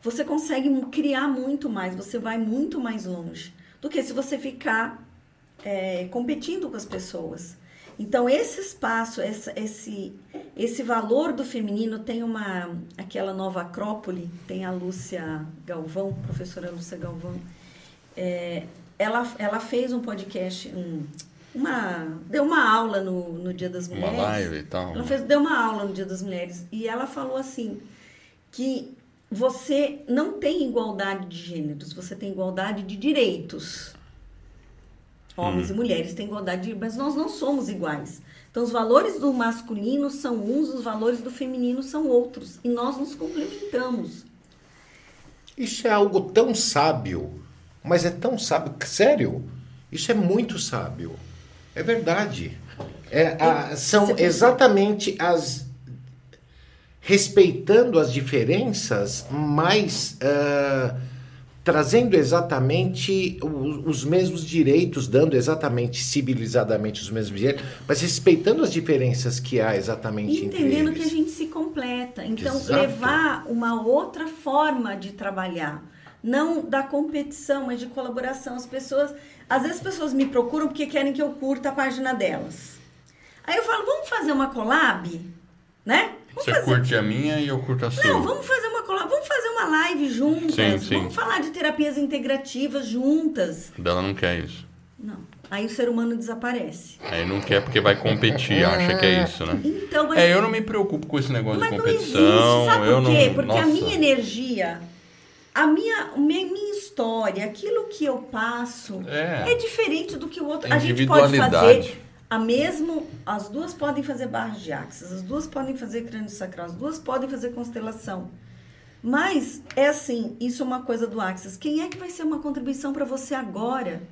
você consegue criar muito mais, você vai muito mais longe do que se você ficar é, competindo com as pessoas. Então, esse espaço, essa, esse, esse valor do feminino tem uma. Aquela nova Acrópole, tem a Lúcia Galvão, professora Lúcia Galvão. É, ela, ela fez um podcast, um, uma, deu uma aula no, no Dia das Mulheres. Uma live e tal. Ela fez, deu uma aula no Dia das Mulheres. E ela falou assim: que você não tem igualdade de gêneros, você tem igualdade de direitos. Homens hum. e mulheres têm igualdade, mas nós não somos iguais. Então, os valores do masculino são uns, os valores do feminino são outros. E nós nos complementamos. Isso é algo tão sábio, mas é tão sábio. Sério, isso é muito sábio. É verdade. É, a, são exatamente as. Respeitando as diferenças, mas. Uh, trazendo exatamente os, os, mesmos direitos, dando exatamente civilizadamente os mesmos direitos, mas respeitando as diferenças que há exatamente Entendendo entre que a gente se completa. Então, Exato. levar uma outra forma de trabalhar, não da competição, mas de colaboração. As pessoas, às vezes as pessoas me procuram porque querem que eu curta a página delas. Aí eu falo, vamos fazer uma collab, né? Vamos Você fazer... curte a minha e eu curto a sua. Não, vamos fazer uma vamos fazer uma live juntas. Sim, sim. Vamos falar de terapias integrativas juntas. Ela não quer isso. Não. Aí o ser humano desaparece. Aí não quer porque vai competir, acha que é isso, né? Então, mas... É, eu não me preocupo com esse negócio mas de competição. Não existe. Sabe eu por quê? Não... Porque Nossa. a minha energia, a minha, minha, minha história, aquilo que eu passo é, é diferente do que o outro. A gente pode fazer a mesmo, as duas podem fazer barras de axis, as duas podem fazer crânio sacral, as duas podem fazer constelação. Mas é assim, isso é uma coisa do Axis. Quem é que vai ser uma contribuição para você agora?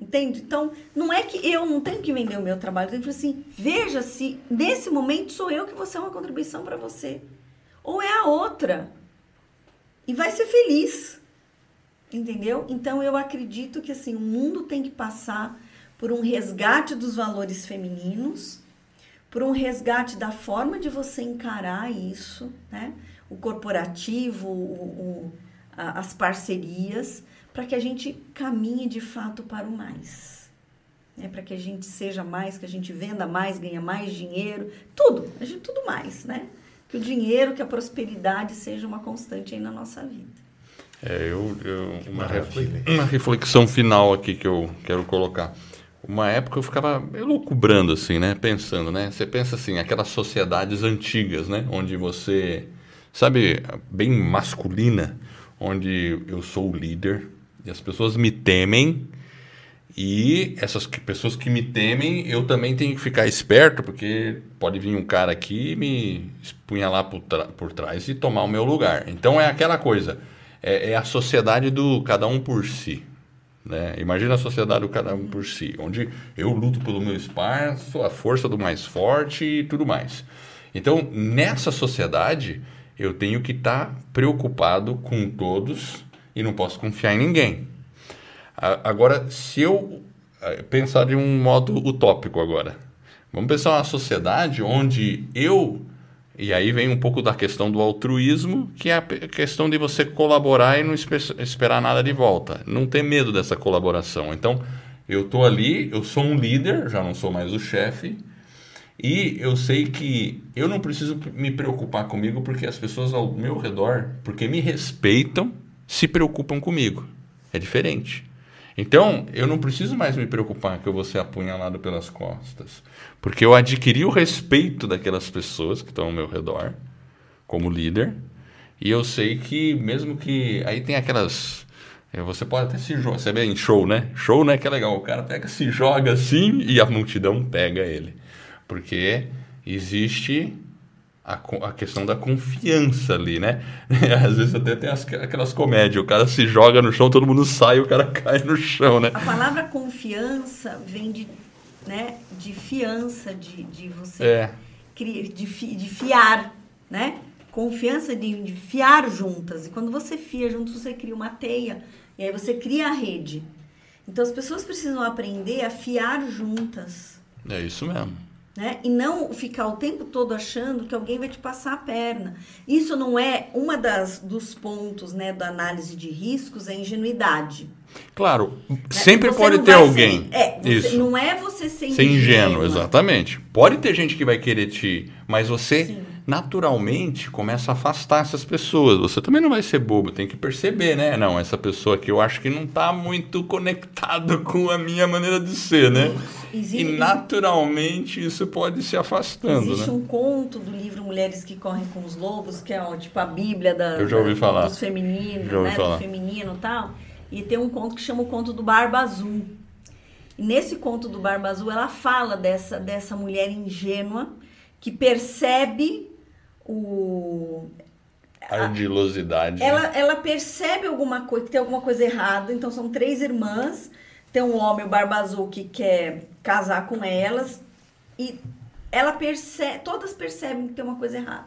Entende? Então, não é que eu não tenho que vender o meu trabalho, eu tenho que assim, veja se nesse momento sou eu que vou ser uma contribuição para você. Ou é a outra. E vai ser feliz. Entendeu? Então eu acredito que assim, o mundo tem que passar por um resgate dos valores femininos, por um resgate da forma de você encarar isso, né? O corporativo, o, o, a, as parcerias, para que a gente caminhe de fato para o mais. Né? Para que a gente seja mais, que a gente venda mais, ganha mais dinheiro, tudo, a gente tudo mais, né? Que o dinheiro, que a prosperidade seja uma constante aí na nossa vida. É, eu, eu uma, uma reflexão final aqui que eu quero colocar uma época eu ficava elucubrando assim, né? Pensando, né? Você pensa assim, aquelas sociedades antigas, né? Onde você, sabe, bem masculina, onde eu sou o líder e as pessoas me temem e essas pessoas que me temem, eu também tenho que ficar esperto, porque pode vir um cara aqui e me espunhalar por, por trás e tomar o meu lugar. Então é aquela coisa, é, é a sociedade do cada um por si. Né? Imagina a sociedade cada um por si, onde eu luto pelo meu espaço, a força do mais forte e tudo mais. Então, nessa sociedade, eu tenho que estar tá preocupado com todos e não posso confiar em ninguém. Agora, se eu eh, pensar de um modo utópico agora, vamos pensar uma sociedade onde eu e aí vem um pouco da questão do altruísmo, que é a questão de você colaborar e não esperar nada de volta. Não ter medo dessa colaboração. Então, eu estou ali, eu sou um líder, já não sou mais o chefe, e eu sei que eu não preciso me preocupar comigo porque as pessoas ao meu redor, porque me respeitam, se preocupam comigo. É diferente. Então, eu não preciso mais me preocupar que eu vou ser apunhalado pelas costas, porque eu adquiri o respeito daquelas pessoas que estão ao meu redor, como líder, e eu sei que, mesmo que. Aí tem aquelas. É, você pode até se jogar. Você vê em show, né? Show, né? Que é legal. O cara pega, se joga assim e a multidão pega ele. Porque existe a, a questão da confiança ali, né? Às vezes até tem as, aquelas comédias, o cara se joga no chão, todo mundo sai, o cara cai no chão, né? A palavra confiança vem de, né, de fiança, de, de você é. criar, de, fi, de fiar, né? Confiança de, de fiar juntas. E quando você fia juntos, você cria uma teia, e aí você cria a rede. Então as pessoas precisam aprender a fiar juntas. É isso mesmo. Né? E não ficar o tempo todo achando que alguém vai te passar a perna. Isso não é uma das dos pontos, né, da análise de riscos, é ingenuidade. Claro, né? sempre você pode ter alguém. Ser, é, Isso. não é você ser ingênuo. Ser ingênuo, exatamente. Pode ter gente que vai querer te, mas você Sim naturalmente começa a afastar essas pessoas. Você também não vai ser bobo, tem que perceber, né? Não, essa pessoa aqui eu acho que não está muito conectado com a minha maneira de ser, né? Existe, e naturalmente isso pode se afastando. Existe né? um conto do livro Mulheres que Correm com os Lobos, que é ó, tipo a Bíblia da, eu já ouvi da, falar. dos femininos, né? Falar. Do feminino e tal. E tem um conto que chama o conto do Barba Azul. E nesse conto do Barba Azul, ela fala dessa, dessa mulher ingênua que percebe o. Ardilosidade. Ela, ela percebe alguma coisa, que tem alguma coisa errada. Então são três irmãs. Tem um homem, o Barba Azul, que quer casar com elas. E ela percebe, todas percebem que tem uma coisa errada.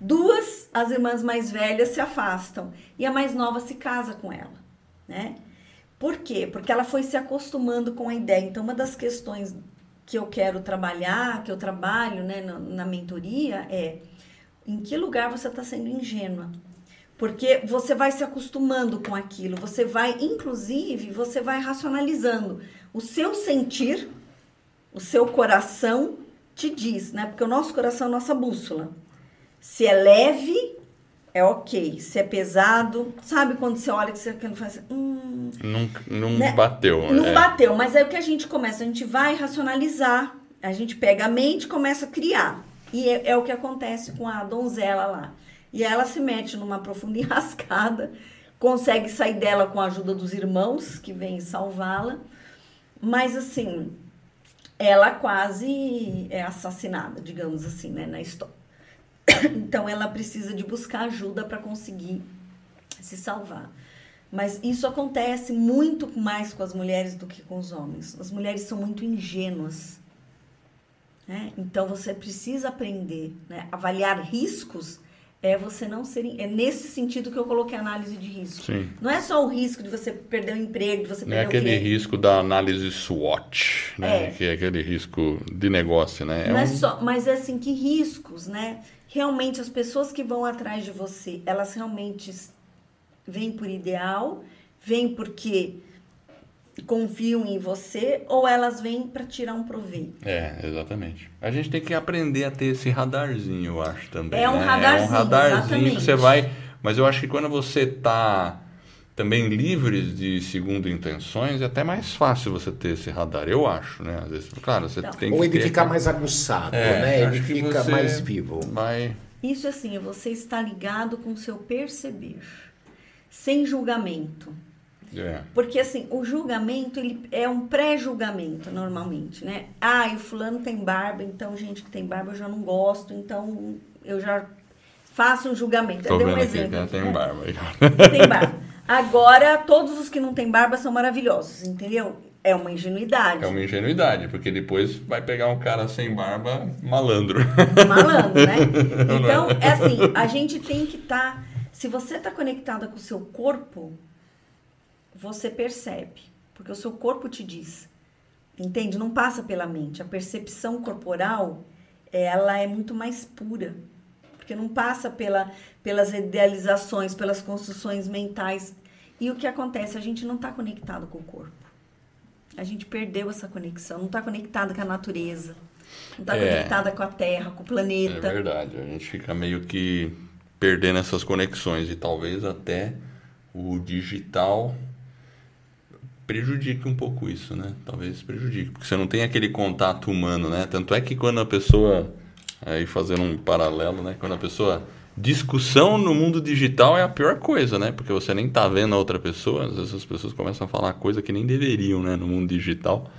Duas, as irmãs mais velhas se afastam e a mais nova se casa com ela, né? Por quê? Porque ela foi se acostumando com a ideia. Então, uma das questões que eu quero trabalhar, que eu trabalho né, na, na mentoria, é em que lugar você está sendo ingênua. Porque você vai se acostumando com aquilo, você vai, inclusive, você vai racionalizando. O seu sentir, o seu coração te diz, né? Porque o nosso coração é a nossa bússola. Se é leve, é ok. Se é pesado, sabe quando você olha que você não faz hum, não, não né? bateu. Não é. bateu, mas é o que a gente começa, a gente vai racionalizar, a gente pega a mente e começa a criar. E é, é o que acontece com a donzela lá. E ela se mete numa profunda enrascada, consegue sair dela com a ajuda dos irmãos que vêm salvá-la. Mas assim, ela quase é assassinada, digamos assim, né, na história. Então ela precisa de buscar ajuda para conseguir se salvar. Mas isso acontece muito mais com as mulheres do que com os homens. As mulheres são muito ingênuas. Né? Então você precisa aprender, né? avaliar riscos é você não ser. É nesse sentido que eu coloquei análise de risco. Sim. Não é só o risco de você perder o emprego, de você perder não é aquele risco da análise SWOT, né? É. Que é aquele risco de negócio, né? É não é, um... é só, mas é assim, que riscos, né? Realmente as pessoas que vão atrás de você, elas realmente vêm por ideal, vêm porque confiam em você ou elas vêm para tirar um proveito. É, exatamente. A gente tem que aprender a ter esse radarzinho, eu acho também. É um né? radarzinho. É um radarzinho exatamente. que você vai. Mas eu acho que quando você está também livre de segundo intenções, é até mais fácil você ter esse radar, eu acho, né? Às vezes, claro, você então, tem que. Ou ele fica mais aguçado, é, né? Ele fica mais vivo. Vai... Isso assim, você está ligado com o seu perceber, sem julgamento. É. Porque assim, o julgamento ele é um pré-julgamento normalmente, né? Ah, e o fulano tem barba, então gente que tem barba eu já não gosto, então eu já faço um julgamento. Tô eu dei um exemplo. Aqui, tem né? barba. Tem barba. Agora, todos os que não têm barba são maravilhosos, entendeu? É uma ingenuidade. É uma ingenuidade, porque depois vai pegar um cara sem barba malandro. Malandro, né? Então, é assim, a gente tem que estar. Tá, se você está conectada com o seu corpo, você percebe, porque o seu corpo te diz. Entende? Não passa pela mente. A percepção corporal, ela é muito mais pura, porque não passa pela, pelas idealizações, pelas construções mentais. E o que acontece? A gente não está conectado com o corpo. A gente perdeu essa conexão, não está conectado com a natureza, não está é, conectada com a Terra, com o planeta. É verdade, a gente fica meio que perdendo essas conexões e talvez até o digital prejudique um pouco isso, né? Talvez prejudique, porque você não tem aquele contato humano, né? Tanto é que quando a pessoa, aí fazendo um paralelo, né? Quando a pessoa discussão no mundo digital é a pior coisa, né? Porque você nem tá vendo a outra pessoa, às vezes as pessoas começam a falar coisa que nem deveriam, né? No mundo digital,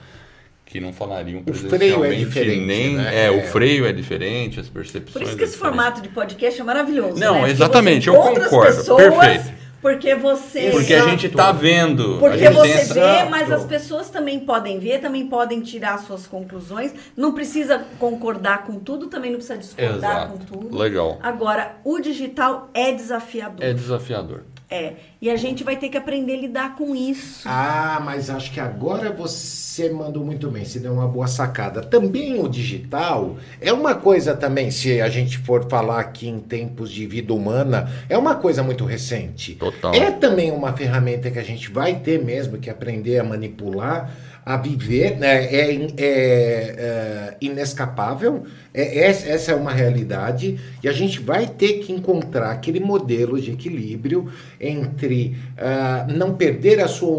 que não falariam presencialmente. O freio é diferente, nem, né? É, o freio é diferente, as percepções. Por isso que é esse formato de podcast é maravilhoso. Não, né? exatamente, eu concordo. Pessoas, Perfeito. Porque você. Porque a gente está vendo. Porque você vê, mas as pessoas também podem ver, também podem tirar suas conclusões. Não precisa concordar com tudo, também não precisa discordar Exato. com tudo. Legal. Agora, o digital é desafiador. É desafiador. É. E a gente vai ter que aprender a lidar com isso. Ah, mas acho que agora você mandou muito bem, se deu uma boa sacada. Também o digital é uma coisa também, se a gente for falar aqui em tempos de vida humana, é uma coisa muito recente. Total. É também uma ferramenta que a gente vai ter mesmo que aprender a manipular a viver, né? é, é, é inescapável, é, essa é uma realidade, e a gente vai ter que encontrar aquele modelo de equilíbrio entre uh, não perder a sua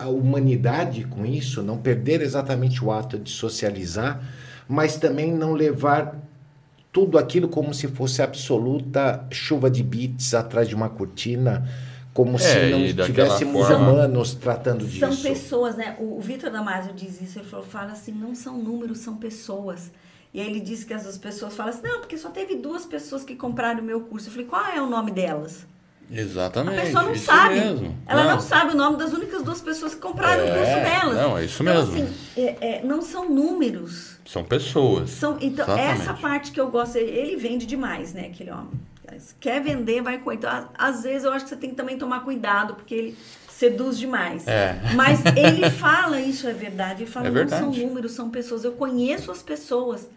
a humanidade com isso, não perder exatamente o ato de socializar, mas também não levar tudo aquilo como se fosse absoluta chuva de bits atrás de uma cortina como é, se não tivéssemos forma... humanos tratando disso. São pessoas, né? O, o Vitor Damasio diz isso, ele falou, fala assim, não são números, são pessoas. E aí ele disse que as pessoas falam assim, não, porque só teve duas pessoas que compraram o meu curso. Eu falei, qual é o nome delas? Exatamente. A pessoa não sabe. Mesmo. Ela não. não. sabe o nome das únicas duas pessoas que compraram é, o curso delas. Não, é isso então, mesmo. Assim, é, é, não são números. São pessoas. São, então, Exatamente. essa parte que eu gosto, ele vende demais, né, aquele homem. Quer vender, vai com. Então, às vezes eu acho que você tem que também tomar cuidado, porque ele seduz demais. É. Mas ele fala, isso é verdade. Ele fala, é verdade. não são números, são pessoas. Eu conheço as pessoas.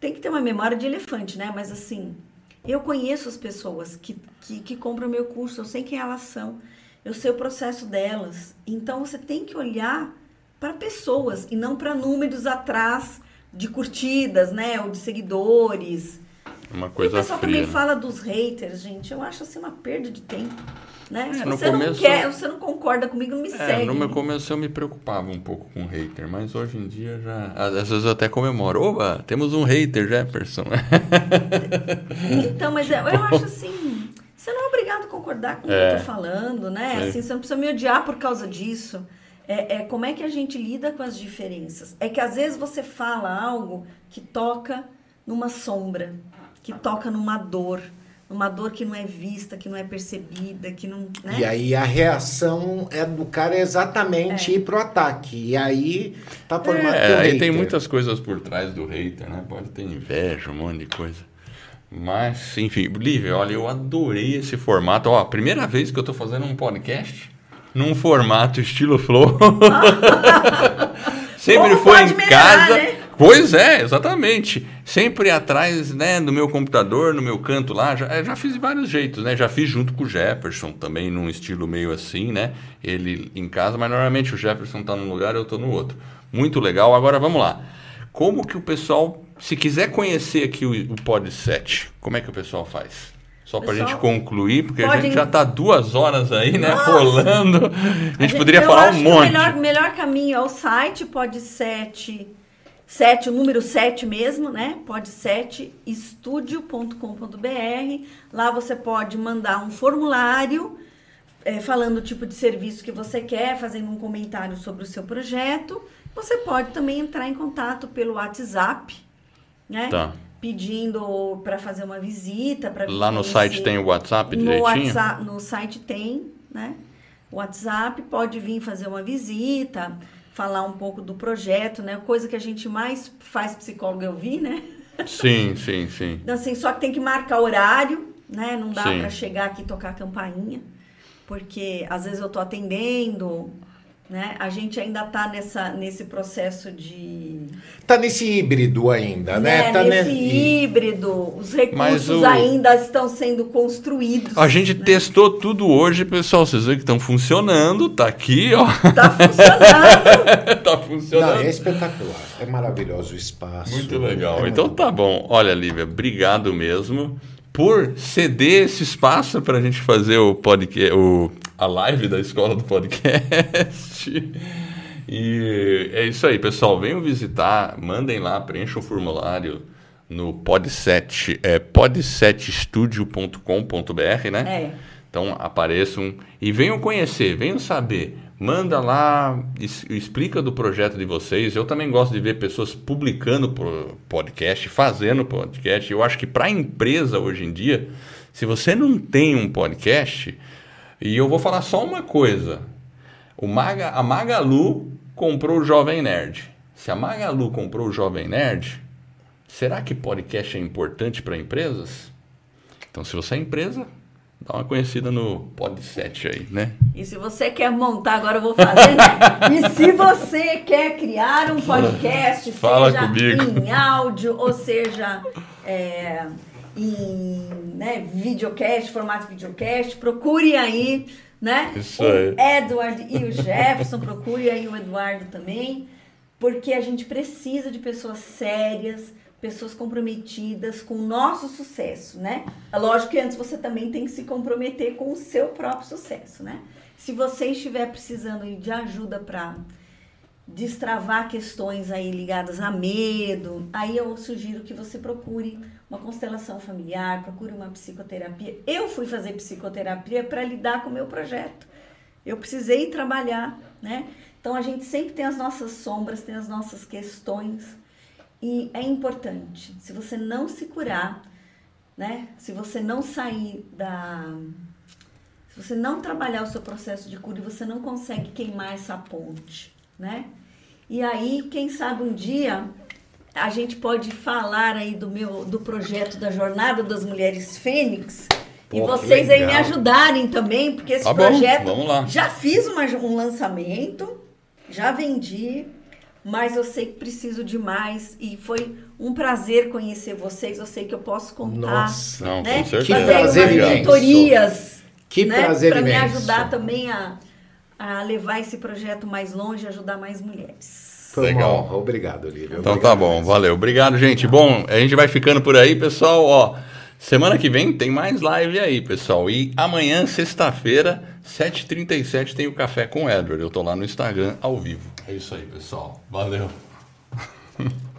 Tem que ter uma memória de elefante, né? Mas assim, eu conheço as pessoas que, que, que compram meu curso, eu sei quem elas são, eu sei o processo delas. Então você tem que olhar para pessoas e não para números atrás de curtidas, né? Ou de seguidores. Uma coisa e o pessoal fria, também né? fala dos haters, gente. Eu acho assim uma perda de tempo. Né? É, Se você começo, não quer, você não concorda comigo, não me é, segue. No meu começo eu me preocupava um pouco com hater, mas hoje em dia já. Às vezes eu até comemoro. Oba, temos um hater, Jefferson. então, mas eu, eu acho assim. Você não é obrigado a concordar com o é, que eu tô falando, né? Assim, você não precisa me odiar por causa disso. É, é como é que a gente lida com as diferenças. É que às vezes você fala algo que toca numa sombra que toca numa dor, numa dor que não é vista, que não é percebida, que não. Né? E aí a reação é do cara exatamente é. ir pro ataque. E aí tá formado é, aí tem muitas coisas por trás do hater, né? Pode ter inveja, um monte de coisa. Mas, enfim, Lívia, olha, eu adorei esse formato. Ó, a primeira vez que eu tô fazendo um podcast num formato estilo flow. Sempre foi em casa. Né? Pois é, exatamente. Sempre atrás né, do meu computador, no meu canto lá. Já, já fiz de vários jeitos, né? Já fiz junto com o Jefferson também, num estilo meio assim, né? Ele em casa, mas normalmente o Jefferson está num lugar, eu estou no outro. Muito legal. Agora vamos lá. Como que o pessoal, se quiser conhecer aqui o, o Podset, como é que o pessoal faz? Só para a gente concluir, porque a gente já está duas horas aí, né, Nossa. rolando. A gente, a gente poderia falar um monte. o melhor, melhor caminho é o site podset 7, o número 7 mesmo, né? Pode 7 estúdio.com.br. Lá você pode mandar um formulário é, falando o tipo de serviço que você quer, fazendo um comentário sobre o seu projeto. Você pode também entrar em contato pelo WhatsApp, né? Tá. Pedindo para fazer uma visita. Lá no site tem o WhatsApp direitinho? No, WhatsApp, no site tem, né? O WhatsApp pode vir fazer uma visita falar um pouco do projeto, né? Coisa que a gente mais faz psicólogo eu vi, né? Sim, sim, sim. Então, assim, só que tem que marcar horário, né? Não dá para chegar aqui e tocar a campainha, porque às vezes eu tô atendendo, né? A gente ainda está nessa, nesse processo de. Está nesse híbrido ainda, né? né? Tá nesse híbrido. Os recursos o... ainda estão sendo construídos. A gente né? testou tudo hoje, pessoal. Vocês veem que estão funcionando. Tá aqui, ó. Tá funcionando. tá funcionando. Não, é espetacular. É maravilhoso o espaço. Muito legal. É então muito... tá bom. Olha, Lívia, obrigado mesmo por ceder esse espaço para a gente fazer o podcast, o a live da escola do podcast. E é isso aí, pessoal. Venham visitar, mandem lá, preencham o formulário no podset, é, podsetstudio.com.br, né? É. Então apareçam e venham conhecer, venham saber. Manda lá, explica do projeto de vocês. Eu também gosto de ver pessoas publicando podcast, fazendo podcast. Eu acho que para a empresa hoje em dia, se você não tem um podcast, e eu vou falar só uma coisa. O Maga, a Magalu comprou o Jovem Nerd. Se a Magalu comprou o Jovem Nerd, será que podcast é importante para empresas? Então, se você é empresa, dá uma conhecida no Podset aí, né? E se você quer montar, agora eu vou fazer, né? E se você quer criar um podcast, Fala seja comigo. em áudio, ou seja, é, em né, videocast, formato videocast, procure aí, né? Isso aí. O Edward e o Jefferson, procure aí o Eduardo também, porque a gente precisa de pessoas sérias, pessoas comprometidas com o nosso sucesso, né? É lógico que antes você também tem que se comprometer com o seu próprio sucesso, né? Se você estiver precisando de ajuda para destravar questões aí ligadas a medo, aí eu sugiro que você procure uma constelação familiar, procure uma psicoterapia. Eu fui fazer psicoterapia para lidar com o meu projeto. Eu precisei trabalhar, né? Então a gente sempre tem as nossas sombras, tem as nossas questões e é importante. Se você não se curar, né? Se você não sair da se você não trabalhar o seu processo de cura, você não consegue queimar essa ponte, né? E aí, quem sabe um dia a gente pode falar aí do meu do projeto da Jornada das Mulheres Fênix Pô, e vocês aí me ajudarem também, porque esse tá projeto bom, já fiz uma, um lançamento, já vendi, mas eu sei que preciso de mais e foi um prazer conhecer vocês. Eu sei que eu posso contar, Nossa, não, né? Fazer prazer umas mentorias, que né? prazer para me ajudar também a, a levar esse projeto mais longe, e ajudar mais mulheres. Foi Legal. honra. Obrigado, Lívia. Então tá bom, mesmo. valeu. Obrigado, gente. Bom, a gente vai ficando por aí, pessoal. Ó, semana que vem tem mais live aí, pessoal. E amanhã, sexta-feira, 7h37, tem o Café com o Edward. Eu tô lá no Instagram ao vivo. É isso aí, pessoal. Valeu.